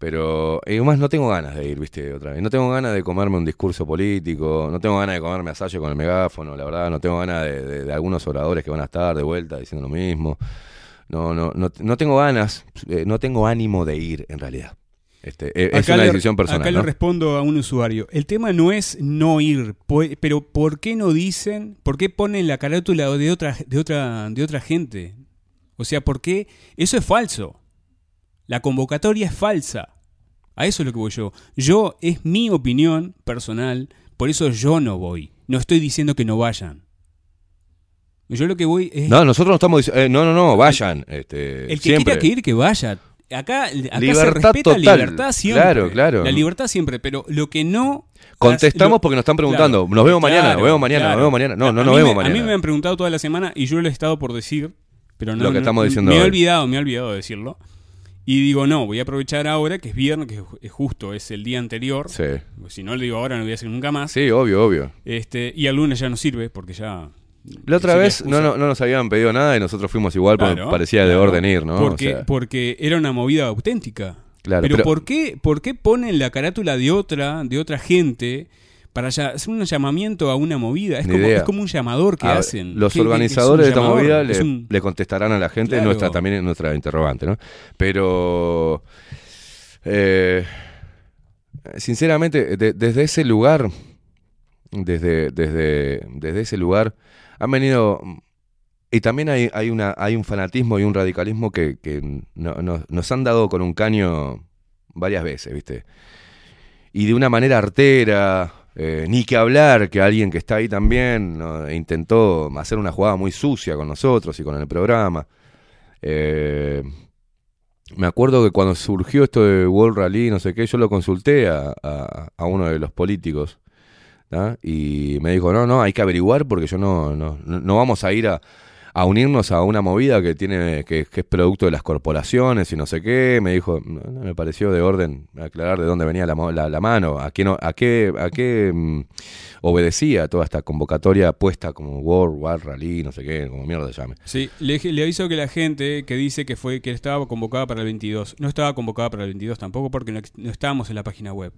Speaker 4: Pero, y además no tengo ganas de ir, viste, otra vez. No tengo ganas de comerme un discurso político, no tengo ganas de comerme a Salle con el megáfono, la verdad, no tengo ganas de, de- de algunos oradores que van a estar de vuelta diciendo lo mismo. No, no, no, no tengo ganas, eh, no tengo ánimo de ir, en realidad. Este, eh, es una decisión personal.
Speaker 6: Acá
Speaker 4: ¿no?
Speaker 6: le respondo a un usuario. El tema no es no ir, po- pero ¿por qué no dicen, por qué ponen la carátula de otra, de otra, de otra gente? O sea, ¿por qué? Eso es falso. La convocatoria es falsa. A eso es lo que voy yo. Yo, es mi opinión personal, por eso yo no voy. No estoy diciendo que no vayan. Yo lo que voy es...
Speaker 4: No, nosotros no estamos diciendo, eh, no, no, no, vayan. Este,
Speaker 6: El que
Speaker 4: siempre.
Speaker 6: quiera que ir, que vaya. Acá, acá se
Speaker 4: Libertad
Speaker 6: respeta
Speaker 4: total.
Speaker 6: la libertad siempre.
Speaker 4: Claro, claro.
Speaker 6: La libertad siempre, pero lo que no...
Speaker 4: Contestamos
Speaker 6: lo-
Speaker 4: porque nos están preguntando. Nos vemos mañana, nos vemos mañana, nos vemos mañana. No, no
Speaker 6: A
Speaker 4: nos vemos
Speaker 6: me-
Speaker 4: mañana.
Speaker 6: A mí me han preguntado toda la semana y yo lo he estado por decir, pero no...
Speaker 4: Lo que
Speaker 6: no-
Speaker 4: estamos diciendo
Speaker 6: Me he olvidado, me he olvidado de decirlo. Y digo, no, voy a aprovechar ahora, que es viernes, que es justo, es el día anterior.
Speaker 4: Sí.
Speaker 6: Si no lo digo ahora, no lo voy a hacer nunca más.
Speaker 4: Sí, obvio, obvio.
Speaker 6: Este, y el lunes ya no sirve, porque ya...
Speaker 4: La otra vez no, no, no nos habían pedido nada y nosotros fuimos igual porque
Speaker 6: Claro,
Speaker 4: parecía de orden ir, ¿no?
Speaker 6: Porque,
Speaker 4: O sea,
Speaker 6: porque era una movida auténtica.
Speaker 4: Claro,
Speaker 6: pero,
Speaker 4: pero-
Speaker 6: ¿por, qué, ¿por qué ponen la carátula de otra, de otra gente para hacer un llamamiento a una movida? Es como, es como un llamador que
Speaker 4: a
Speaker 6: hacen.
Speaker 4: Los
Speaker 6: ¿Qué- qué- qué es un
Speaker 4: organizadores de esta
Speaker 6: llamador?
Speaker 4: movida le,
Speaker 6: un-
Speaker 4: le contestarán a la gente,
Speaker 6: Claro.
Speaker 4: nuestra también es nuestra interrogante, ¿no? Pero eh, sinceramente, de- desde ese lugar, desde, desde, desde ese lugar, han venido y también hay, hay una hay un fanatismo y un radicalismo que, que no- no- nos han dado con un caño varias veces, ¿viste? y de una manera artera. Eh, ni que hablar que alguien que está ahí también intentó hacer una jugada muy sucia con nosotros y con el programa. Eh, me acuerdo que cuando surgió esto de World Rally, no sé qué, yo lo consulté a, a- uno de los políticos. Y me dijo, no, no, hay que averiguar porque yo no, no no vamos a ir a, a unirnos a una movida que tiene que, que es producto de las corporaciones y no sé qué. Me dijo, me pareció de orden aclarar de dónde venía la, mo- la- la mano, a qué, no, a qué, a qué mm, obedecía toda esta convocatoria puesta como World War Rally, no sé qué, como mierda se llame.
Speaker 6: Sí, le, le aviso que la gente que dice que fue que estaba convocada para el 22, no estaba convocada para el 22 tampoco porque no estábamos en la página web.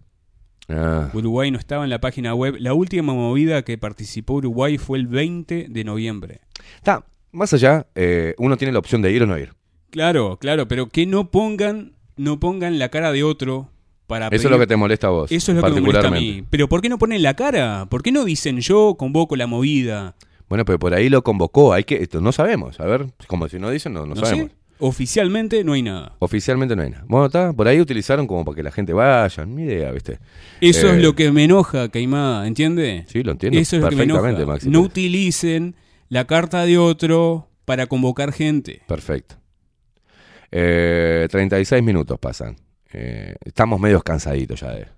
Speaker 4: Ah,
Speaker 6: Uruguay no estaba en la página web. La última movida que participó Uruguay fue el 20 de noviembre.
Speaker 4: Está, más allá, eh, uno tiene la opción de ir o no ir.
Speaker 6: Claro, claro, pero que no pongan, no pongan la cara de otro para
Speaker 4: Eso es lo que te molesta a vos.
Speaker 6: Eso es lo que me molesta a mí. Pero ¿por qué no ponen la cara? ¿Por qué no dicen yo convoco la movida?
Speaker 4: Bueno, pero por ahí lo convocó. Hay que, esto no sabemos. A ver, como si no dicen, no, no,
Speaker 6: No
Speaker 4: sabemos.
Speaker 6: sé. Oficialmente no hay nada.
Speaker 4: Oficialmente no hay nada. Bueno, está, por ahí utilizaron como para que la gente vaya. Ni idea, ¿viste?
Speaker 6: Eso
Speaker 4: Eh,
Speaker 6: es lo que me enoja, Caimada, ¿entiende?
Speaker 4: Sí, lo entiendo
Speaker 6: Eso es lo que me enoja.
Speaker 4: perfectamente, Maxi.
Speaker 6: No utilicen la carta de otro para convocar gente.
Speaker 4: Perfecto. Eh, 36 minutos pasan. Eh, estamos medio cansaditos ya de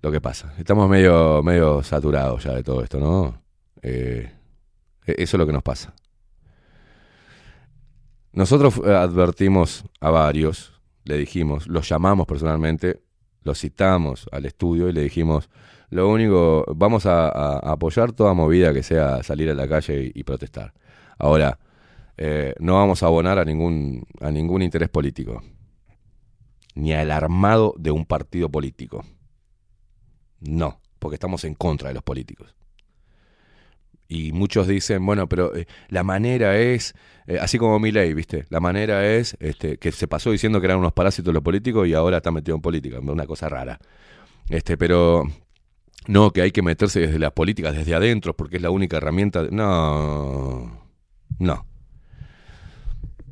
Speaker 4: lo que pasa. Estamos medio, medio saturados ya de todo esto, ¿no? Eh, e- eso es lo que nos pasa. Nosotros eh, advertimos a varios, le dijimos, los llamamos personalmente, los citamos al estudio y le dijimos, lo único, vamos a, apoyar toda movida que sea salir a la calle y, y protestar. Ahora, eh, no vamos a abonar a ningún, a ningún interés político, ni al armado de un partido político. No, porque estamos en contra de los políticos. Y muchos dicen, bueno, pero eh, la manera es, eh, así como Milei, ¿viste? La manera es este, que se pasó diciendo que eran unos parásitos los políticos y ahora está metido en política, una cosa rara. Este, pero no, que hay que meterse desde las políticas, desde adentro, porque es la única herramienta. No, no.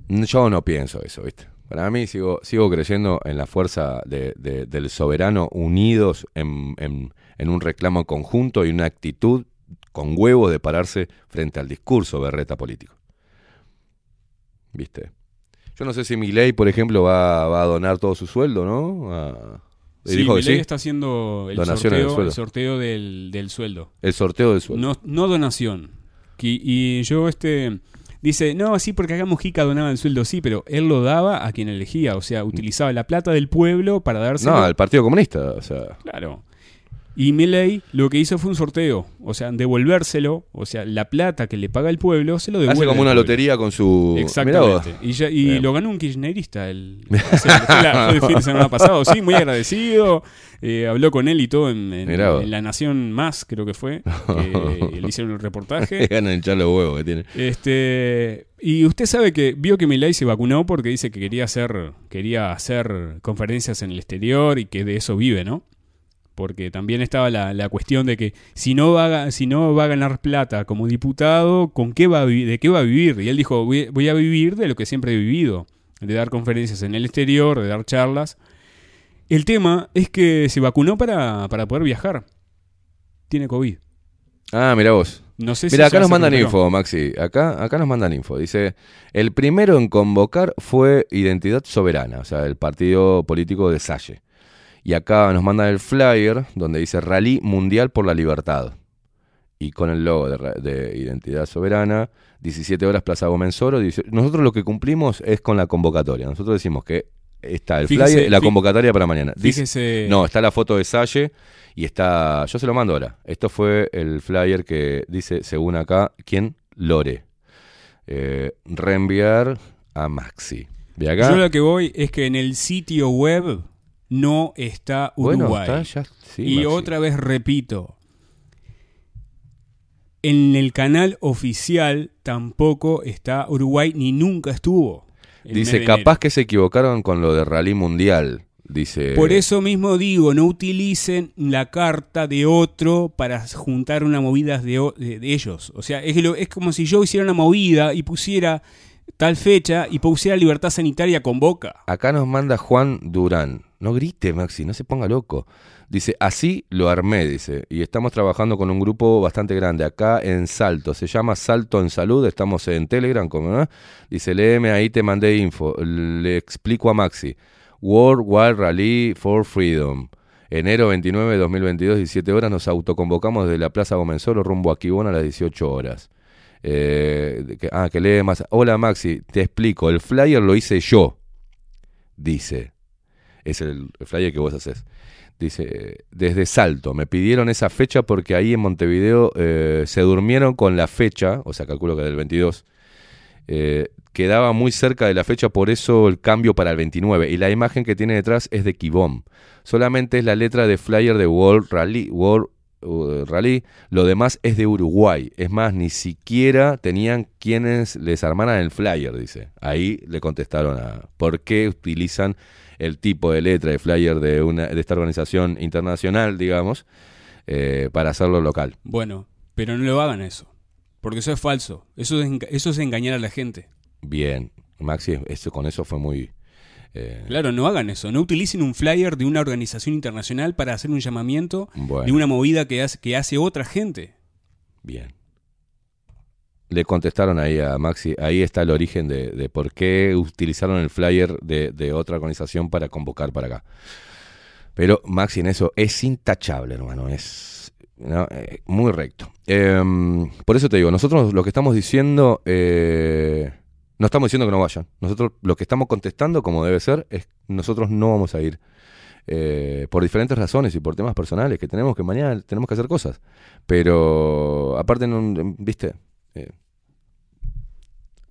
Speaker 4: Yo no pienso eso, ¿viste? Para mí sigo, sigo creyendo en la fuerza de- de- del soberano unidos en, en- un reclamo conjunto y una actitud con huevos de pararse frente al discurso berreta político. ¿Viste? Yo no sé si Milei, por ejemplo, va, va a donar todo su sueldo, ¿no? A-
Speaker 6: Sí,
Speaker 4: dijo que sí.
Speaker 6: está haciendo el
Speaker 4: Donaciones del
Speaker 6: sorteo,
Speaker 4: sueldo.
Speaker 6: el sorteo del, del sueldo.
Speaker 4: El sorteo del sueldo.
Speaker 6: No, no donación. Y, yo, este. Dice, no, sí, porque acá Mujica donaba el sueldo, sí, pero él lo daba a quien elegía. O sea, utilizaba la plata del pueblo para dárselo.
Speaker 4: No, al Partido Comunista, o sea.
Speaker 6: Claro. Y Milei lo que hizo fue un sorteo. O sea, devolvérselo. O sea, la plata que le paga el pueblo se lo devuelve.
Speaker 4: Hace como una lotería con su.
Speaker 6: Exactamente. Y, ya- y lo ganó un kirchnerista. El, la- fue el fin de semana pasado. Sí, muy agradecido. Eh, habló con él y todo en, La Nación Más, creo que fue. que le hicieron el reportaje.
Speaker 4: De echar los huevos que tiene.
Speaker 6: Este, y usted sabe que vio que Milei se vacunó porque dice que quería hacer, quería hacer conferencias en el exterior y que de eso vive, ¿no? Porque también estaba la, la cuestión de que si no, va a, si no va a ganar plata como diputado, ¿con qué va a ¿de qué va a vivir? Y él dijo, voy, voy a vivir de lo que siempre he vivido, de dar conferencias en el exterior, de dar charlas. El tema es que se vacunó para, para poder viajar. Tiene COVID.
Speaker 4: Ah, mira vos.
Speaker 6: No sé
Speaker 4: Mira, acá nos mandan info, Maxi. Acá, acá nos mandan info. Dice, el primero en convocar fue Identidad Soberana, o sea, el partido político de Salle. Y acá nos mandan el flyer donde dice Rally Mundial por la Libertad. Y con el logo de, Identidad Soberana, 17 horas Plaza Gómez Oro. dice- Nosotros lo que cumplimos es con la convocatoria. Nosotros decimos que está el
Speaker 6: Fíjese,
Speaker 4: flyer, la convocatoria para mañana. Dice-
Speaker 6: fíjese-
Speaker 4: no, está la foto de Salle y está. Yo se lo mando ahora. Esto fue el flyer que dice, según acá, ¿quién? Lore. Eh, reenviar a Maxi. De acá.
Speaker 6: Yo lo que voy es que en el sitio web no está
Speaker 4: Bueno,
Speaker 6: Uruguay.
Speaker 4: está, ya- sí,
Speaker 6: y
Speaker 4: Maxi.
Speaker 6: otra vez repito, en el canal oficial tampoco está Uruguay ni nunca estuvo.
Speaker 4: Dice, capaz que se equivocaron con lo de Rally Mundial. Dice.
Speaker 6: Por eso mismo digo, no utilicen la carta de otro para juntar una movida de, o- de- de ellos. O sea, es, lo- es como si yo hiciera una movida y pusiera tal fecha y posea libertad sanitaria con Boca.
Speaker 4: Acá nos manda Juan Durán. No grite, Maxi, no se ponga loco. Dice, así lo armé, dice. Y estamos trabajando con un grupo bastante grande acá en Salto. Se llama Salto en Salud. Estamos en Telegram, como no. Dice, léeme, ahí te mandé info. Le explico a Maxi. World Wide Rally for Freedom. Enero 29 de 2022, 17 horas, nos autoconvocamos desde la Plaza Gomenzoro rumbo a Quibón a las 18 horas. Eh, que- ah, que lee más. Hola Maxi, te explico. El flyer lo hice yo. Dice. Es el, flyer que vos haces. Dice, desde Salto, me pidieron esa fecha porque ahí en Montevideo eh, se durmieron con la fecha, o sea, calculo que del 22, eh, quedaba muy cerca de la fecha, por eso el cambio para el 29. Y la imagen que tiene detrás es de Kibom. Solamente es la letra de flyer de World Rally, World Rally. Lo demás es de Uruguay. Es más, ni siquiera tenían quienes les armaran el flyer, dice. Ahí le contestaron a por qué utilizan el tipo de letra de flyer de, una, de esta organización internacional, digamos, eh, para hacerlo local.
Speaker 6: Bueno, pero no lo hagan eso. Porque eso es falso. Eso es, eso es engañar a la gente.
Speaker 4: Bien, Maxi, eso, con eso fue muy... eh,
Speaker 6: Claro, no hagan eso. No utilicen un flyer de una organización internacional para hacer un llamamiento
Speaker 4: Bueno.
Speaker 6: de una movida que hace, que hace otra gente.
Speaker 4: Bien. Le contestaron ahí a Maxi, ahí está el origen de, de por qué utilizaron el flyer de, de otra organización para convocar para acá. Pero Maxi en eso es intachable, hermano, es no, eh, muy recto. Em, por eso te digo, nosotros lo que estamos diciendo, eh, no estamos diciendo que no vayan. Nosotros lo que estamos contestando, como debe ser, es nosotros no vamos a ir. eh, por diferentes razones y por temas personales que tenemos que mañana tenemos que hacer cosas. Pero aparte, no, viste, Eh,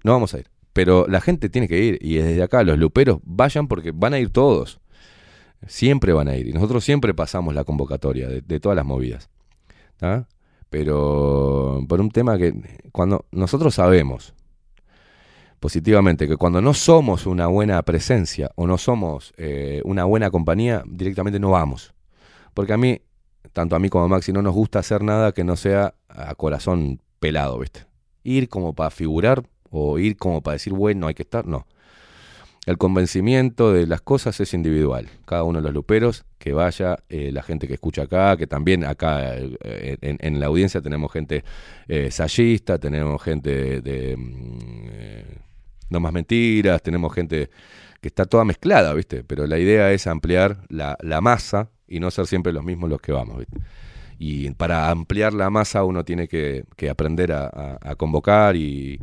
Speaker 4: no vamos a ir. Pero la gente tiene que ir y desde acá los luperos vayan porque van a ir todos. Siempre van a ir. Y nosotros siempre pasamos la convocatoria de, todas las movidas. Pero por un tema que cuando nosotros sabemos positivamente que cuando no somos una buena presencia o no somos eh, una buena compañía, directamente no vamos. Porque a mí, tanto a mí como a Maxi, no nos gusta hacer nada que no sea a corazón pelado, ¿viste? Ir como para figurar o ir como para decir, bueno, hay que estar, no. El convencimiento de las cosas es individual. Cada uno de los luperos, que vaya, eh, la gente que escucha acá, que también acá eh, en, la audiencia tenemos gente eh, tenemos gente de, mm, No Más Mentiras, tenemos gente que está toda mezclada, ¿viste? Pero la idea es ampliar la, la masa y no ser siempre los mismos los que vamos, ¿viste? Y para ampliar la masa uno tiene que, que aprender a, a- convocar y,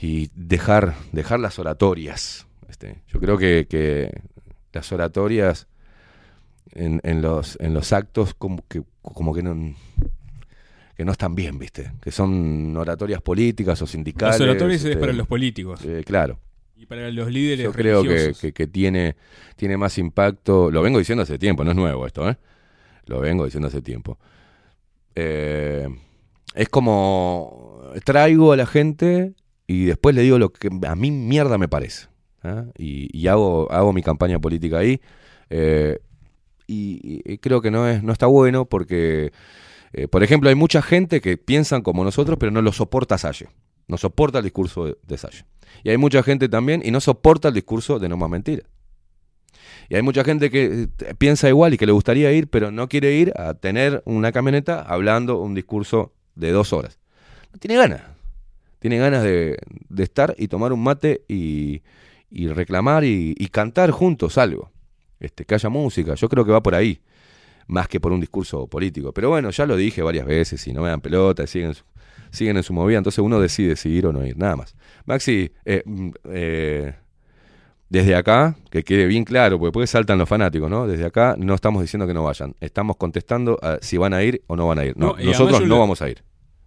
Speaker 4: y dejar, dejar las oratorias. Este, yo creo que, que las oratorias en, en los, en los actos como que, como que no que no están bien, ¿viste? Que son oratorias políticas o sindicales.
Speaker 6: Los oratorios es
Speaker 4: este,
Speaker 6: para los políticos.
Speaker 4: eh, claro.
Speaker 6: Y para los líderes
Speaker 4: Yo creo que, que- que tiene, tiene más impacto. Lo vengo diciendo hace tiempo, no es nuevo esto, ¿eh? Lo vengo diciendo hace tiempo. Eh, es como traigo a la gente y después le digo lo que a mí mierda me parece. ¿ah? Y, y hago, hago mi campaña política ahí. eh, y, y creo que no, es, no está bueno porque, eh, por ejemplo, hay mucha gente que piensan como nosotros, pero no lo soporta Salle. No soporta el discurso de, de Salle. Y hay mucha gente también y no soporta el discurso de No Más Mentiras. Y hay mucha gente que eh, piensa igual y que le gustaría ir, pero no quiere ir a tener una camioneta hablando un discurso de dos horas. No tiene ganas. Tiene ganas de, estar y tomar un mate y, y reclamar y, y cantar juntos algo. Este, que haya música. Yo creo que va por ahí. Más que por un discurso político. Pero bueno, ya lo dije varias veces y no me dan pelota, siguen, siguen en su movida. Entonces uno decide si ir o no ir. Nada más. Maxi, eh, mm, eh, desde acá, que quede bien claro, porque después saltan los fanáticos, ¿no? Desde acá no estamos diciendo que no vayan. Estamos contestando a si van a ir o no van a ir. No, nosotros no
Speaker 6: lo-
Speaker 4: vamos a ir.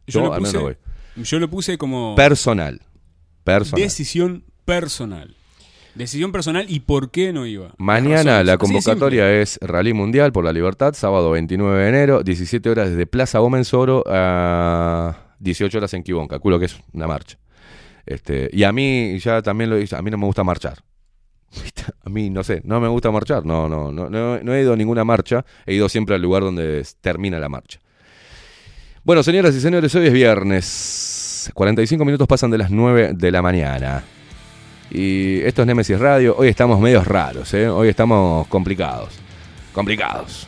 Speaker 6: Yo,
Speaker 4: Yo,
Speaker 6: lo
Speaker 4: al menos voy.
Speaker 6: yo lo puse como
Speaker 4: Personal. Personal.
Speaker 6: decisión personal. Decisión personal y por qué no iba.
Speaker 4: Mañana la convocatoria es Rally Mundial por la Libertad, sábado 29 de enero, 17 horas desde Plaza Gómez Oro a 18 horas en Quibón, calculo que es una marcha. Este, y a mí ya también lo a mí no me gusta marchar. A mí no sé, no me gusta marchar, no, no, no, no, no he ido a ninguna marcha, he ido siempre al lugar donde termina la marcha. Bueno, señoras y señores, hoy es viernes. horas, 45 minutos pasan de las 9 de la mañana. Y esto es Nemesis Radio. Hoy estamos medios raros, ¿eh? Hoy estamos complicados. Complicados.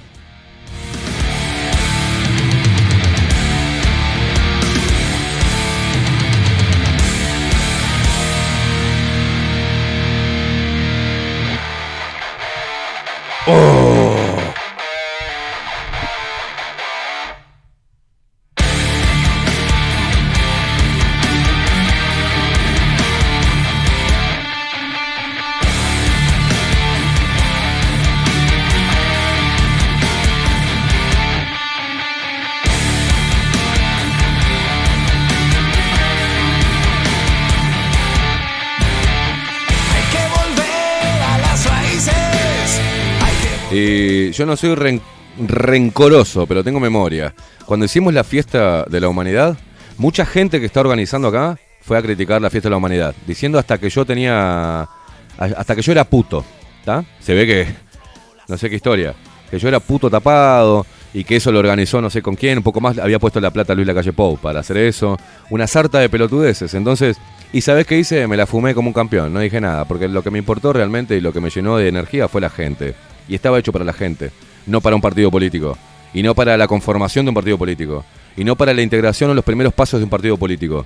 Speaker 4: Y yo no soy ren- rencoroso, pero tengo memoria. Cuando hicimos la fiesta de la humanidad, mucha gente que está organizando acá fue a criticar la fiesta de la humanidad, diciendo hasta que yo tenía. hasta que yo era puto. ¿Está? Se ve que. No sé qué historia. Que yo era puto tapado y que eso lo organizó no sé con quién. Un poco más había puesto la plata Luis Lacalle Pou para hacer eso. Una sarta de pelotudeces. Entonces. ¿Y sabes qué hice? Me la fumé como un campeón. No dije nada. Porque lo que me importó realmente y lo que me llenó de energía fue la gente. Y estaba hecho para la gente. No para un partido político. Y no para la conformación de un partido político. Y no para la integración o los primeros pasos de un partido político.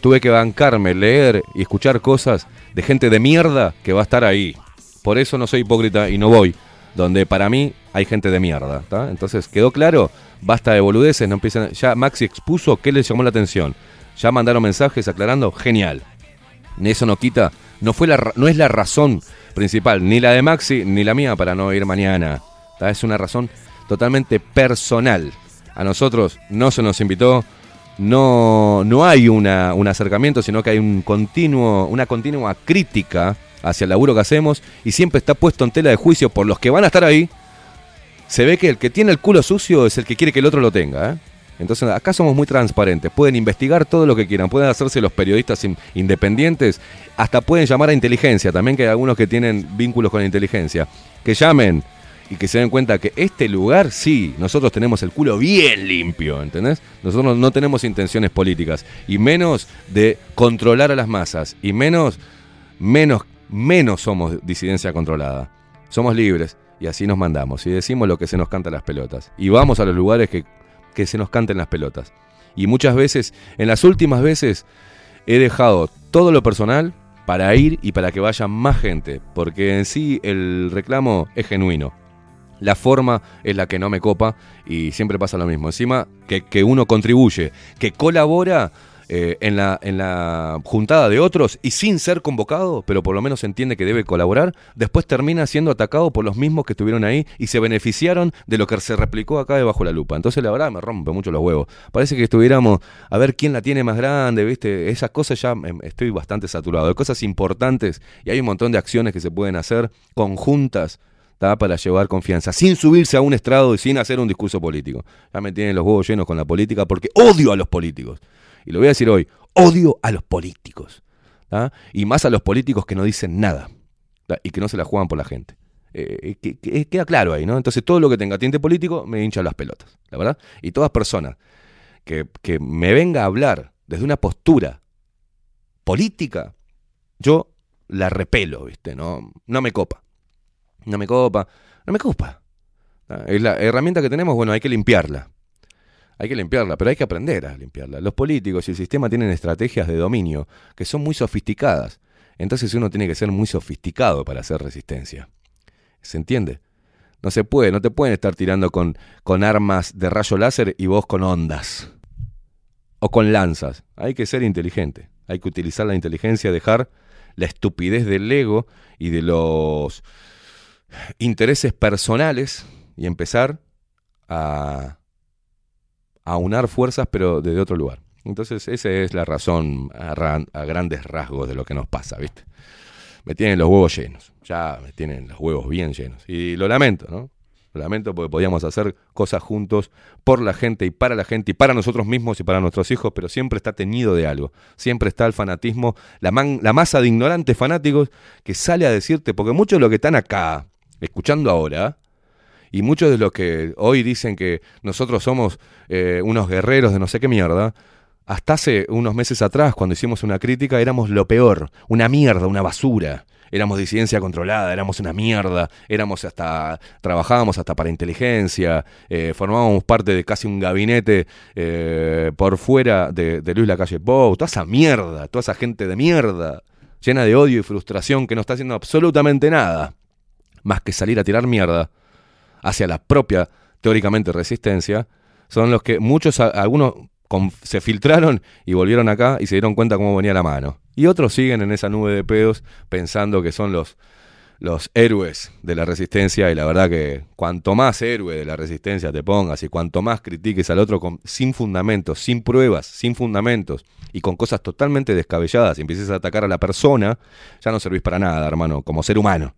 Speaker 4: Tuve que bancarme, leer y escuchar cosas de gente de mierda que va a estar ahí. Por eso no soy hipócrita y no voy. Donde para mí hay gente de mierda. Entonces, ¿quedó claro? Basta de boludeces, no empiezan. Ya Maxi expuso qué les llamó la atención. Ya mandaron mensajes aclarando, genial. Eso no quita, no fue la, no es la razón principal, ni la de Maxi ni la mía para no ir mañana. Es una razón totalmente personal. A nosotros no se nos invitó, no, no hay una, un acercamiento, sino que hay un continuo, una continua crítica hacia el laburo que hacemos y siempre está puesto en tela de juicio por los que van a estar ahí. Se ve que el que tiene el culo sucio es el que quiere que el otro lo tenga. ¿eh? Entonces acá somos muy transparentes, pueden investigar todo lo que quieran, pueden hacerse los periodistas in- independientes, hasta pueden llamar a inteligencia, también que hay algunos que tienen vínculos con la inteligencia, que llamen y que se den cuenta que este lugar sí, nosotros tenemos el culo bien limpio, ¿entendés? Nosotros no tenemos intenciones políticas. Y menos de controlar a las masas. Y menos, menos, menos somos disidencia controlada. Somos libres y así nos mandamos. Y decimos lo que se nos canta las pelotas. Y vamos a los lugares que, que se nos canten las pelotas. Y muchas veces, en las últimas veces, he dejado todo lo personal para ir y para que vaya más gente, porque en sí el reclamo es genuino. La forma es la que no me copa y siempre pasa lo mismo. Encima que, que uno contribuye, que colabora eh, en, la, en la juntada de otros y sin ser convocado, pero por lo menos entiende que debe colaborar, después termina siendo atacado por los mismos que estuvieron ahí y se beneficiaron de lo que se replicó acá debajo la lupa. Entonces la verdad me rompe mucho los huevos. Parece que estuviéramos a ver quién la tiene más grande, ¿viste? Esas cosas ya em, estoy bastante saturado. De cosas importantes y hay un montón de acciones que se pueden hacer conjuntas para llevar confianza, sin subirse a un estrado y sin hacer un discurso político. Ya me tienen los huevos llenos con la política porque odio a los políticos. Y lo voy a decir hoy, odio a los políticos. Y más a los políticos que no dicen nada y que no se la juegan por la gente. Eh, que- que- queda claro ahí, ¿no? Entonces todo lo que tenga tinte político me hincha las pelotas, la verdad. Y todas personas que, que me venga a hablar desde una postura política, yo la repelo, ¿viste? No, no me copa. No me copa. No me copa. Es la herramienta que tenemos, bueno, hay que limpiarla. Hay que limpiarla, pero hay que aprender a limpiarla. Los políticos y el sistema tienen estrategias de dominio que son muy sofisticadas. Entonces uno tiene que ser muy sofisticado para hacer resistencia. ¿Se entiende? No se puede, no te pueden estar tirando con, con armas de rayo láser y vos con ondas. O con lanzas. Hay que ser inteligente. Hay que utilizar la inteligencia, dejar la estupidez del ego y de los intereses personales y empezar a, a unar fuerzas pero desde otro lugar. Entonces esa es la razón a, ra- a grandes rasgos de lo que nos pasa, ¿viste? Me tienen los huevos llenos, ya me tienen los huevos bien llenos. Y lo lamento, ¿no? Lo lamento porque podíamos hacer cosas juntos por la gente y para la gente y para nosotros mismos y para nuestros hijos, pero siempre está teñido de algo. Siempre está el fanatismo, la, man- la masa de ignorantes fanáticos que sale a decirte, porque muchos de los que están acá, escuchando ahora, y muchos de los que hoy dicen que nosotros somos eh, unos guerreros de no sé qué mierda, hasta hace unos meses atrás, cuando hicimos una crítica, éramos lo peor, una mierda, una basura. Éramos disidencia controlada, éramos una mierda, éramos hasta, trabajábamos hasta para inteligencia, eh, formábamos parte de casi un gabinete eh, por fuera de, de Luis Lacalle Pou, toda esa mierda, toda esa gente de mierda, llena de odio y frustración que no está haciendo absolutamente nada, más que salir a tirar mierda hacia la propia, teóricamente, resistencia, son los que muchos, algunos se filtraron y volvieron acá y se dieron cuenta cómo venía la mano. Y otros siguen en esa nube de pedos pensando que son los, los héroes de la resistencia y la verdad que cuanto más héroe de la resistencia te pongas y cuanto más critiques al otro sin fundamentos, sin pruebas, sin fundamentos y con cosas totalmente descabelladas y empieces a atacar a la persona, ya no servís para nada, hermano, como ser humano.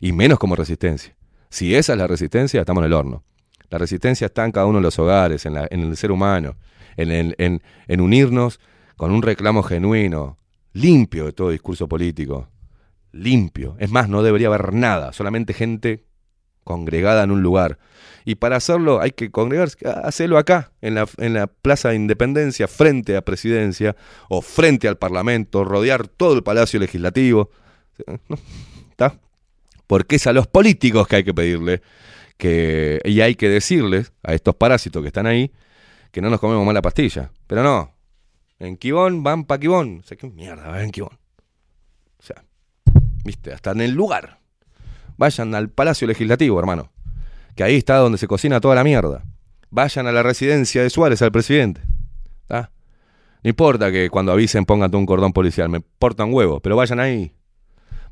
Speaker 4: Y menos como resistencia. Si esa es la resistencia, estamos en el horno. La resistencia está en cada uno de los hogares, en, la- en el ser humano, en, el- unirnos con un reclamo genuino, limpio de todo discurso político. Limpio. Es más, no debería haber nada, solamente gente congregada en un lugar. Y para hacerlo hay que congregarse, hacerlo acá, en la, en la Plaza de Independencia, frente a Presidencia o frente al Parlamento, rodear todo el Palacio Legislativo. ¿Está? Porque es a los políticos que hay que pedirle que, y hay que decirles a estos parásitos que están ahí que no nos comemos más la pastilla. Pero no. En Quibón van pa' Quibón. O sea, qué mierda va en Quibón. O sea, viste, hasta en el lugar. Vayan al Palacio Legislativo, hermano. Que ahí está donde se cocina toda la mierda. Vayan a la residencia de Suárez, al presidente. ¿Está? No importa que cuando avisen pongan un cordón policial. Me portan huevos, pero vayan ahí.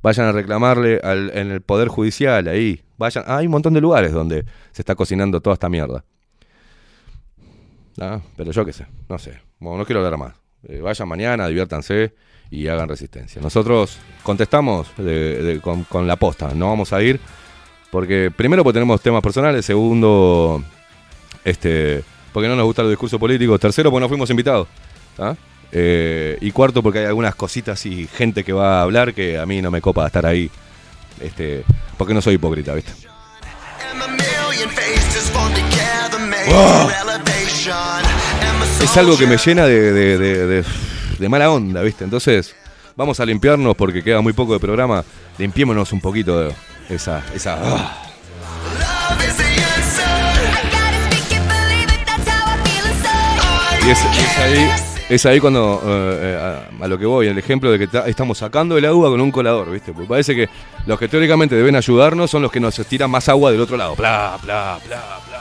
Speaker 4: Vayan a reclamarle en el Poder Judicial, ahí. Vayan. Ah, hay un montón de lugares donde se está cocinando toda esta mierda. Ah, pero yo qué sé, no sé. Bueno, no quiero hablar más. Eh, vayan mañana, diviértanse y hagan resistencia. Nosotros contestamos con, con la posta. No vamos a ir porque, primero, porque tenemos temas personales. Segundo, este, porque no nos gusta el discurso político. Tercero, porque no fuimos invitados. ¿tá? Eh, y cuarto, porque hay algunas cositas y gente que va a hablar que a mí no me copa estar ahí. Este, porque no soy hipócrita, ¿viste? Es algo que me llena de, de- de- de- de mala onda, ¿viste? Entonces, vamos a limpiarnos porque queda muy poco de programa. Limpiémonos un poquito de esa. esa ah. Y es, y es ahí, es ahí cuando, eh, eh, a, lo que voy, el ejemplo de que ta- estamos sacando el agua con un colador, ¿viste? Porque parece que los que teóricamente deben ayudarnos son los que nos tiran más agua del otro lado. Bla, bla, bla, bla.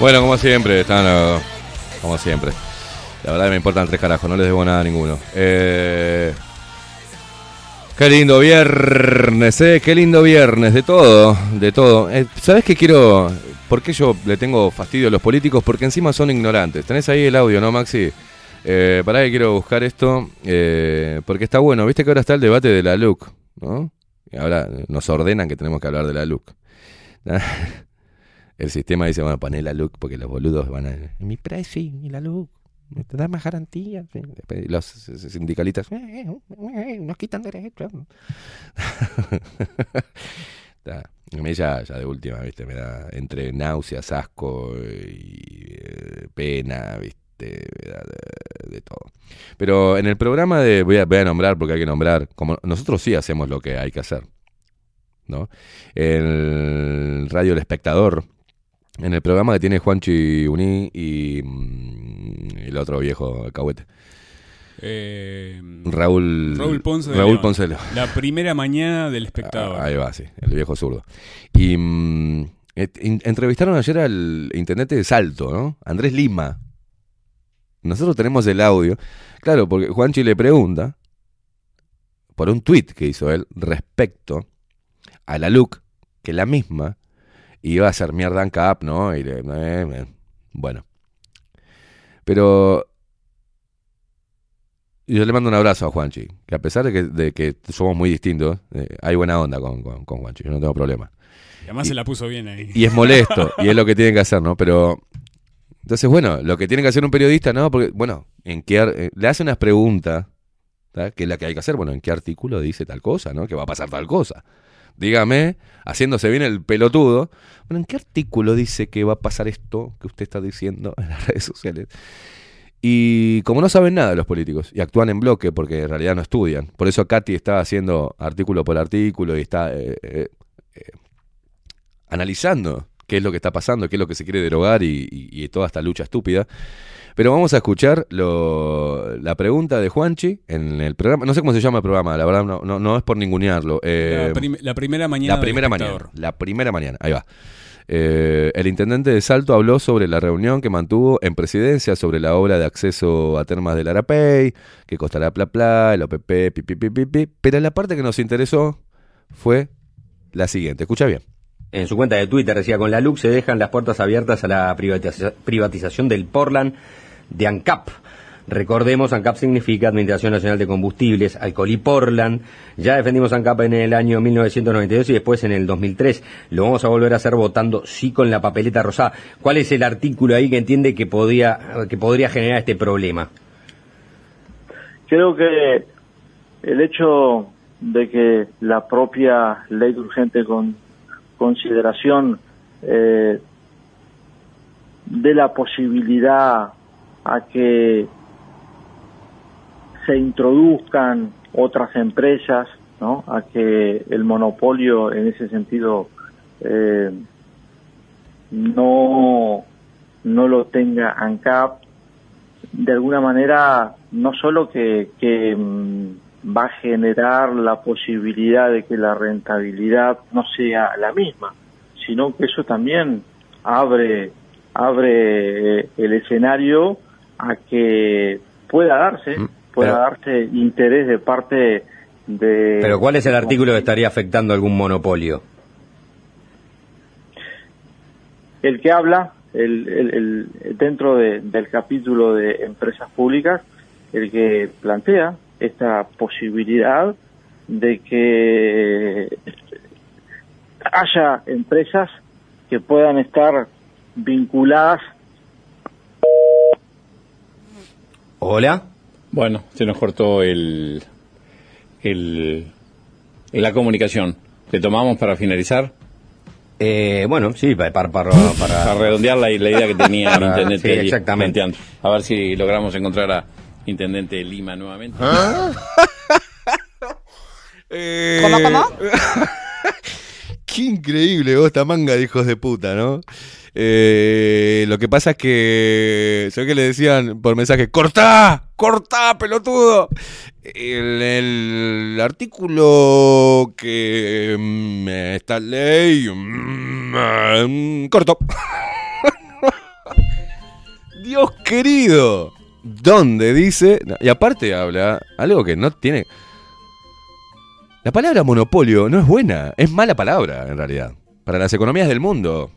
Speaker 4: Bueno, como siempre, están como siempre. La verdad me importan tres carajos, no les debo nada a ninguno. Eh, Qué lindo viernes, eh, qué lindo viernes, de todo, de todo. Eh, ¿Sabes qué quiero? ¿Por qué yo le tengo fastidio a los políticos? Porque encima son ignorantes. Tenés ahí el audio, ¿no, Maxi? Eh, pará que quiero buscar esto, eh, porque está bueno. Viste que ahora está el debate de la LUC, ¿no? Ahora nos ordenan que tenemos que hablar de la LUC. El sistema dice, bueno, poné la LUC porque los boludos van a... Mi precio y la LUC. ¿Me da más garantía? Los sindicalistas, "Eh, eh, eh, nos quitan derechos. A mí ya, ya de última, ¿viste? Me da entre náuseas, asco y pena, ¿viste? Me da de, de todo. Pero en el programa de. Voy a, voy a nombrar porque hay que nombrar. Como nosotros sí hacemos lo que hay que hacer. ¿No? El Radio El Espectador. En el programa que tiene Juanchi Uní y, mm, el otro viejo alcahuete.
Speaker 6: Eh,
Speaker 4: Raúl,
Speaker 6: Raúl Ponce
Speaker 4: Raúl
Speaker 6: León.
Speaker 4: Ponce de León.
Speaker 6: La primera mañana del espectador.
Speaker 4: Ah, ahí va, sí, el viejo zurdo. Y mm, et- in- entrevistaron ayer al intendente de Salto, ¿no? Andrés Lima. Nosotros tenemos el audio. Claro, porque Juanchi le pregunta por un tuit que hizo él respecto a la LUC, que la misma iba a hacer mierda en CAP, ¿no? Y le- eh, bueno. Pero yo le mando un abrazo a Juanchi, que a pesar de que, de que somos muy distintos, eh, hay buena onda con, con, con Juanchi, yo no tengo problema.
Speaker 6: Y además se la puso bien ahí.
Speaker 4: Y es molesto, y es lo que tienen que hacer, ¿no? Pero, entonces, bueno, lo que tiene que hacer un periodista, ¿no? Porque, bueno, en qué eh, le hace unas preguntas, ¿tá? que es la que hay que hacer, bueno, ¿en qué artículo dice tal cosa, ¿no? Que va a pasar tal cosa. Dígame, haciéndose bien el pelotudo, bueno, ¿en qué artículo dice que va a pasar esto que usted está diciendo en las redes sociales? Y como no saben nada los políticos y actúan en bloque porque en realidad no estudian, por eso Katy está haciendo artículo por artículo y está eh, eh, eh, analizando qué es lo que está pasando, qué es lo que se quiere derogar y, toda esta lucha estúpida. Pero vamos a escuchar lo- la pregunta de Juanchi en el programa. No sé cómo se llama el programa, la verdad no, no, no es por ningunearlo. eh,
Speaker 6: la, prim- la primera mañana.
Speaker 4: la primera
Speaker 6: del
Speaker 4: mañana. La primera mañana. Ahí va. Eh, el intendente de Salto habló sobre la reunión que mantuvo en presidencia sobre la obra de acceso a termas del Arapey, que costará bla bla, el OPP, pi, pi, pi, pi, pi. Pero la parte que nos interesó fue la siguiente. Escucha bien.
Speaker 12: En su cuenta de Twitter decía, con la LUC se dejan las puertas abiertas a la privatiza- privatización del Portland de ANCAP. Recordemos, ANCAP significa Administración Nacional de Combustibles, Alcohol y Portland. Ya defendimos ANCAP en el año 1992 y después en el 2003. Lo vamos a volver a hacer votando sí con la papeleta rosada. ¿Cuál es el artículo ahí que entiende que, podía, que podría generar este problema?
Speaker 13: Creo que el hecho de que la propia ley de urgente con consideración eh, dé la posibilidad a que se introduzcan otras empresas, ¿no? a que el monopolio en ese sentido eh, no, no lo tenga ANCAP, de alguna manera no solo que, que, mm, va a generar la posibilidad de que la rentabilidad no sea la misma, sino que eso también abre abre eh, el escenario a que pueda darse pueda
Speaker 12: pero-
Speaker 13: darse interés de parte de
Speaker 12: Pero ¿cuál es el artículo que estaría afectando algún monopolio?
Speaker 13: el que habla el, el- el- dentro de- del capítulo de empresas públicas el que plantea esta posibilidad de que haya empresas que puedan estar vinculadas
Speaker 12: Hola.
Speaker 14: Bueno, se nos cortó el, el la comunicación. ¿Le tomamos para finalizar?
Speaker 12: Eh, bueno, sí, para, para, para,
Speaker 14: Para redondear la, la idea que tenía el intendente
Speaker 12: sí, exactamente.
Speaker 14: A ver si logramos encontrar a intendente de Lima nuevamente.
Speaker 4: ¿Cómo, cómo? Qué increíble vos, esta manga de hijos de puta, ¿no? Eh, lo que pasa es que. ¿Sabés que le decían por mensaje? ¡Cortá! ¡Cortá, pelotudo! El, el artículo que. mm, esta ley. mm, mm, corto. Dios querido. ¿Dónde dice? y aparte habla algo que no tiene. La palabra monopolio no es buena, es mala palabra en realidad. Para las economías del mundo,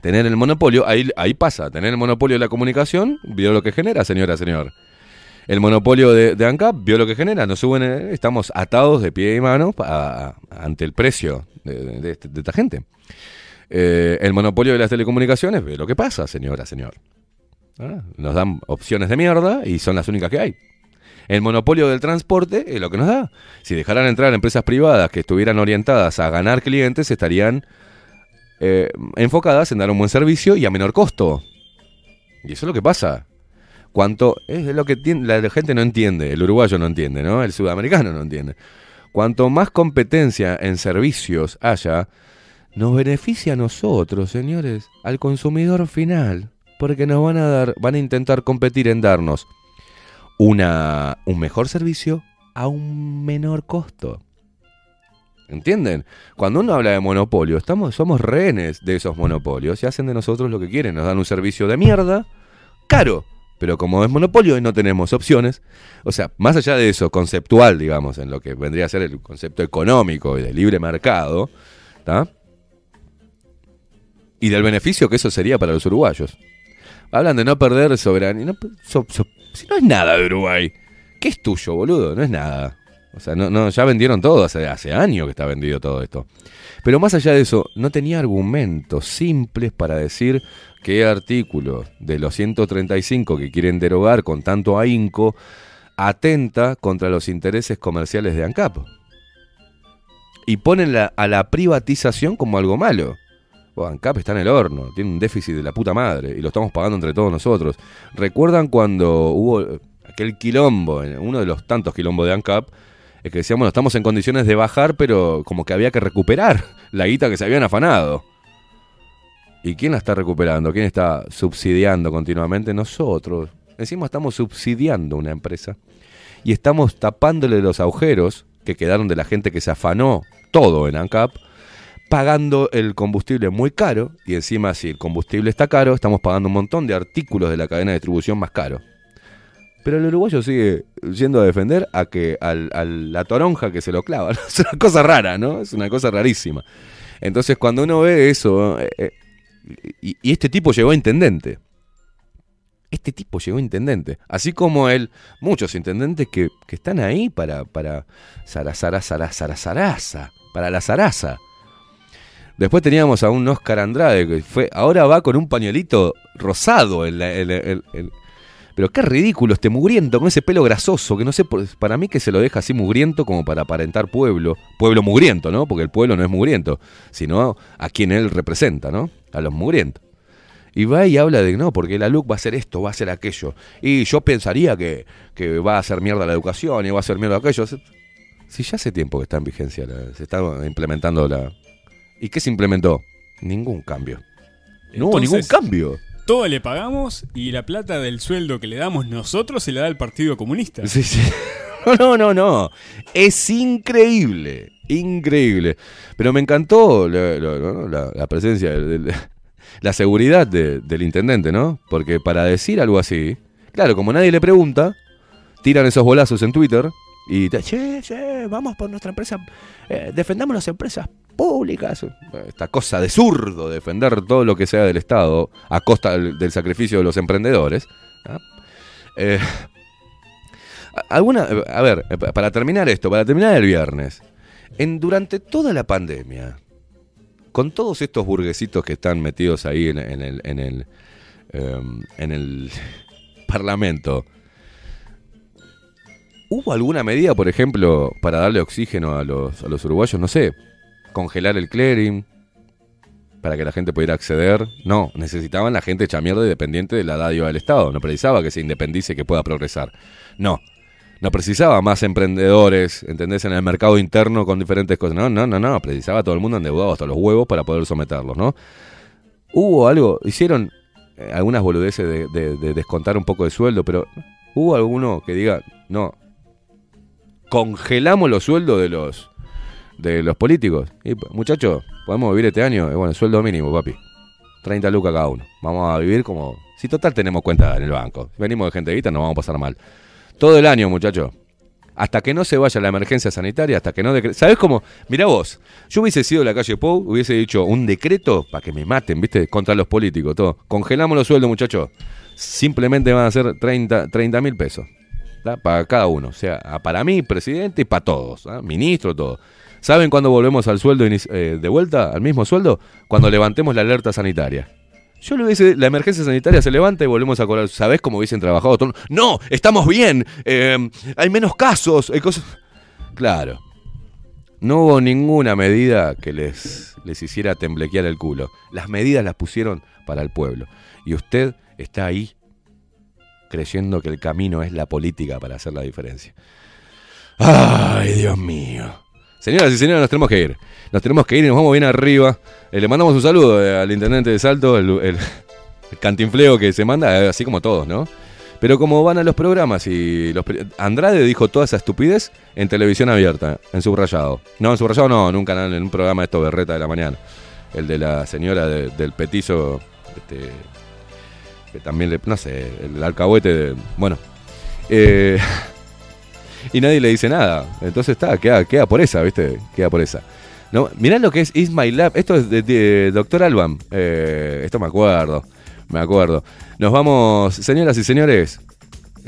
Speaker 4: tener el monopolio, ahí, pasa, tener el monopolio de la comunicación, vio lo que genera, señora, señor. El monopolio de, ANCAP vio lo que genera, nos suben, eh, estamos atados de pie y mano ante el precio de, este- esta gente. Eh, el monopolio de las telecomunicaciones, ve lo que pasa, señora, señor. Ah, Nos dan opciones de mierda y son las únicas que hay. El monopolio del transporte es lo que nos da. Si dejaran entrar empresas privadas que estuvieran orientadas a ganar clientes, estarían eh, enfocadas en dar un buen servicio y a menor costo. Y eso es lo que pasa. Cuanto es lo que la gente no entiende, el uruguayo no entiende, ¿no? El sudamericano no entiende. Cuanto más competencia en servicios haya, nos beneficia a nosotros, señores, al consumidor final, porque nos van a dar, van a intentar competir en darnos una, un mejor servicio a un menor costo. ¿Entienden? Cuando uno habla de monopolio, estamos, somos rehenes de esos monopolios y hacen de nosotros lo que quieren. Nos dan un servicio de mierda, caro. Pero como es monopolio y no tenemos opciones, o sea, más allá de eso, conceptual, digamos, en lo que vendría a ser el concepto económico y de libre mercado, ¿está? Y del beneficio que eso sería para los uruguayos. Hablan de no perder soberanía. Si no es nada de Uruguay, ¿qué es tuyo, boludo? No es nada. O sea, no, no, ya vendieron todo, hace, hace años que está vendido todo esto. Pero más allá de eso, no tenía argumentos simples para decir qué artículo de los 135 que quieren derogar con tanto ahínco atenta contra los intereses comerciales de ANCAP. Y ponen a la privatización como algo malo. Oh, ANCAP está en el horno, tiene un déficit de la puta madre y lo estamos pagando entre todos nosotros. ¿Recuerdan cuando hubo eh, aquel quilombo, uno de los tantos quilombos de ANCAP, es que decíamos, no estamos en condiciones de bajar, pero como que había que recuperar la guita que se habían afanado? ¿Y quién la está recuperando? ¿Quién está subsidiando continuamente? Nosotros. Encima estamos subsidiando una empresa y estamos tapándole los agujeros que quedaron de la gente que se afanó todo en ANCAP, pagando el combustible muy caro y encima si el combustible está caro, estamos pagando un montón de artículos de la cadena de distribución más caro. Pero el uruguayo sigue yendo a defender a que al, la toronja que se lo clava. Es una cosa rara, ¿no? Es una cosa rarísima. Entonces cuando uno ve eso, eh, eh, y, este tipo llegó a intendente. Este tipo llegó intendente. Así como él, muchos intendentes que, que están ahí para, para Sarasa, para la zaraza. Después teníamos a un Oscar Andrade que fue, ahora va con un pañuelito rosado pero qué ridículo este mugriento con ese pelo grasoso, que no sé, para mí que se lo deja así mugriento como para aparentar pueblo. Pueblo mugriento, ¿no? Porque el pueblo no es mugriento, sino a quien él representa, ¿no? A los mugrientos. Y va y habla de, no, porque la LUC va a hacer esto, va a hacer aquello. Y yo pensaría que, que va a hacer mierda la educación y va a hacer mierda aquello. Si ya hace tiempo que está en vigencia, se está implementando la... ¿Y qué se implementó? Ningún cambio. No hubo ningún cambio.
Speaker 6: Todo le pagamos y la plata del sueldo que le damos nosotros se la da el Partido Comunista.
Speaker 4: Sí, sí. No, no, no, no. Es increíble. Increíble. Pero me encantó la, la- ¿no? la- la presencia, la seguridad de- del intendente, ¿no? Porque para decir algo así, claro, como nadie le pregunta, tiran esos bolazos en Twitter y te, che, che, vamos por nuestra empresa, eh, defendamos las empresas públicas. Esta cosa de zurdo, defender todo lo que sea del Estado a costa del, sacrificio de los emprendedores. ¿ah? Eh, alguna, a ver, eh, pa- para terminar esto, para terminar el viernes, en, durante toda la pandemia, con todos estos burguesitos que están metidos ahí en, el, en, el, em, en el Parlamento, ¿hubo alguna medida, por ejemplo, para darle oxígeno a los, a los uruguayos? No sé, congelar el clearing para que la gente pudiera acceder. No, necesitaban la gente hecha mierda y dependiente de la dádiva del Estado. No precisaba que se independice y que pueda progresar. No, no precisaba más emprendedores, ¿entendés? En el mercado interno con diferentes cosas. No, no, no, no. Precisaba todo el mundo endeudado hasta los huevos para poder someterlos, ¿no? Hubo algo, hicieron eh, algunas boludeces de, de- de descontar un poco de sueldo, pero hubo alguno que diga, no, congelamos los sueldos de los de los políticos. Y muchachos, podemos vivir este año, eh, bueno, sueldo mínimo, papi. 30 lucas cada uno. Vamos a vivir como si total tenemos cuenta en el banco. Venimos de gente de guita, nos vamos a pasar mal. Todo el año, muchachos. hasta que no se vaya la emergencia sanitaria, hasta que no decre- ¿Sabes cómo? Mirá vos, yo hubiese sido la calle Pou, hubiese dicho un decreto para que me maten, ¿viste? Contra los políticos, todo. Congelamos los sueldos, muchachos. Simplemente van a ser 30 mil pesos. Para cada uno. O sea, para mí, presidente, y para todos. ¿ah? Ministro, todo. ¿Saben cuándo volvemos al sueldo eh, de vuelta, al mismo sueldo? Cuando levantemos la alerta sanitaria. Yo le hubiese, la emergencia sanitaria se levanta y volvemos a cobrar. ¿Sabés cómo hubiesen trabajado? No, estamos bien. eh, hay menos casos. Claro. No hubo ninguna medida que les, les hiciera temblequear el culo. Las medidas las pusieron para el pueblo. Y usted está ahí creyendo que el camino es la política para hacer la diferencia. Ay, Dios mío. Señoras y señores, nos tenemos que ir. Nos tenemos que ir y nos vamos bien arriba. Eh, le mandamos un saludo eh, al intendente de Salto, el, el- cantinfleo que se manda, eh, así como todos, ¿no? Pero como van a los programas y los Andrade dijo toda esa estupidez en televisión abierta, en subrayado. No, en subrayado no, en un canal, en un programa de esto berreta de la mañana. El de la señora de- del petizo, este, que también le, no sé, el alcahuete de, bueno. Eh, y nadie le dice nada. Entonces está, queda, queda por esa, ¿viste? Queda por esa. No, mirá lo que es Is My Lab. Esto es de, Doctor Alban. Eh, esto me acuerdo. Me acuerdo. Nos vamos, señoras y señores.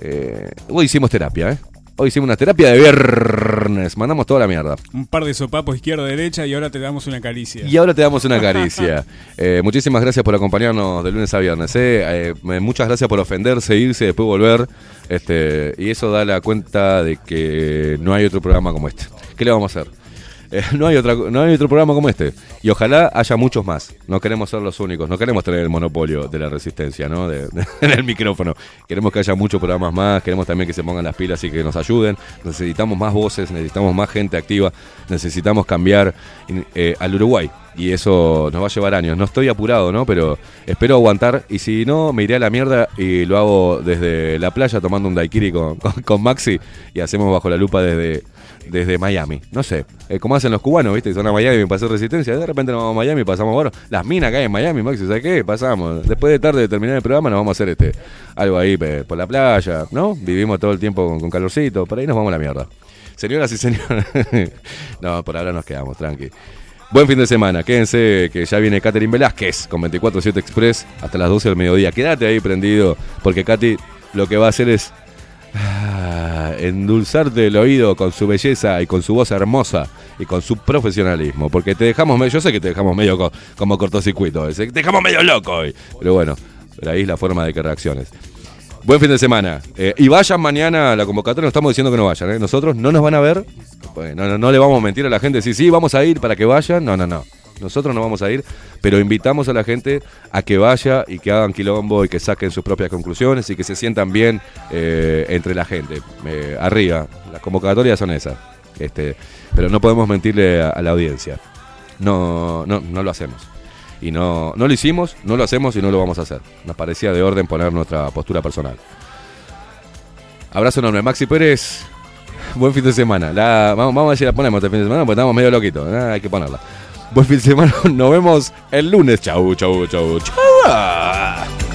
Speaker 4: eh, hoy hicimos terapia, ¿eh? Hoy hicimos una terapia de viernes. Mandamos toda la mierda.
Speaker 6: Un par de sopapos izquierda-derecha y ahora te damos una caricia.
Speaker 4: Y ahora te damos una caricia. Eh, muchísimas gracias por acompañarnos de lunes a viernes. ¿eh? Eh, muchas gracias por ofenderse, irse, después volver. Este, y eso da la cuenta de que no hay otro programa como este. ¿Qué le vamos a hacer? No, hay no hay otro programa como este. Y ojalá haya muchos más. No queremos ser los únicos. No queremos tener el monopolio de la resistencia, ¿no? En el micrófono. Queremos que haya muchos programas más. Queremos también que se pongan las pilas y que nos ayuden. Necesitamos más voces. Necesitamos más gente activa. Necesitamos cambiar eh, al Uruguay. Y eso nos va a llevar años. No estoy apurado, ¿no? Pero espero aguantar. Y si no, me iré a la mierda y lo hago desde la playa tomando un daiquiri con- con Maxi. Y hacemos bajo la lupa desde, desde Miami. No sé, eh, como hacen los cubanos, ¿viste? Son a Miami para hacer resistencia. De repente nos vamos a Miami y pasamos, bueno, las minas hay en Miami, Maxi, ¿sabes qué? Pasamos. Después de tarde de terminar el programa, nos vamos a hacer este algo ahí por la playa, ¿no? Vivimos todo el tiempo con, con calorcito. Por ahí nos vamos a la mierda. Señoras y señores, no, por ahora nos quedamos, tranqui. Buen fin de semana, quédense que ya viene Catherine Velázquez con 24-7 Express hasta las 12 del mediodía. Quédate ahí prendido, porque Katy lo que va a hacer es ah, endulzarte el oído con su belleza y con su voz hermosa y con su profesionalismo. Porque te dejamos medio, yo sé que te dejamos medio co- como cortocircuito, te dejamos medio loco hoy. Pero bueno, pero ahí es la forma de que reacciones. Buen fin de semana. Eh, y vayan mañana a la convocatoria, no estamos diciendo que no vayan. ¿eh? Nosotros no nos van a ver. Pues, no, no, no le vamos a mentir a la gente, sí, sí, vamos a ir para que vayan. No, no, no. Nosotros no vamos a ir, pero invitamos a la gente a que vaya y que hagan quilombo y que saquen sus propias conclusiones y que se sientan bien eh, entre la gente. Arriba, las convocatorias son esas. Este, pero no podemos mentirle a, la audiencia. No, no, no lo hacemos. Y no, no lo hicimos, no lo hacemos y no lo vamos a hacer. Nos parecía de orden poner nuestra postura personal. Abrazo enorme. Maxi Pérez, buen fin de semana. Vamos, a ver si la ponemos este fin de semana porque estamos medio loquitos. Hay que ponerla. Buen fin de semana. Nos vemos el lunes. Chau, chau, chau, chau.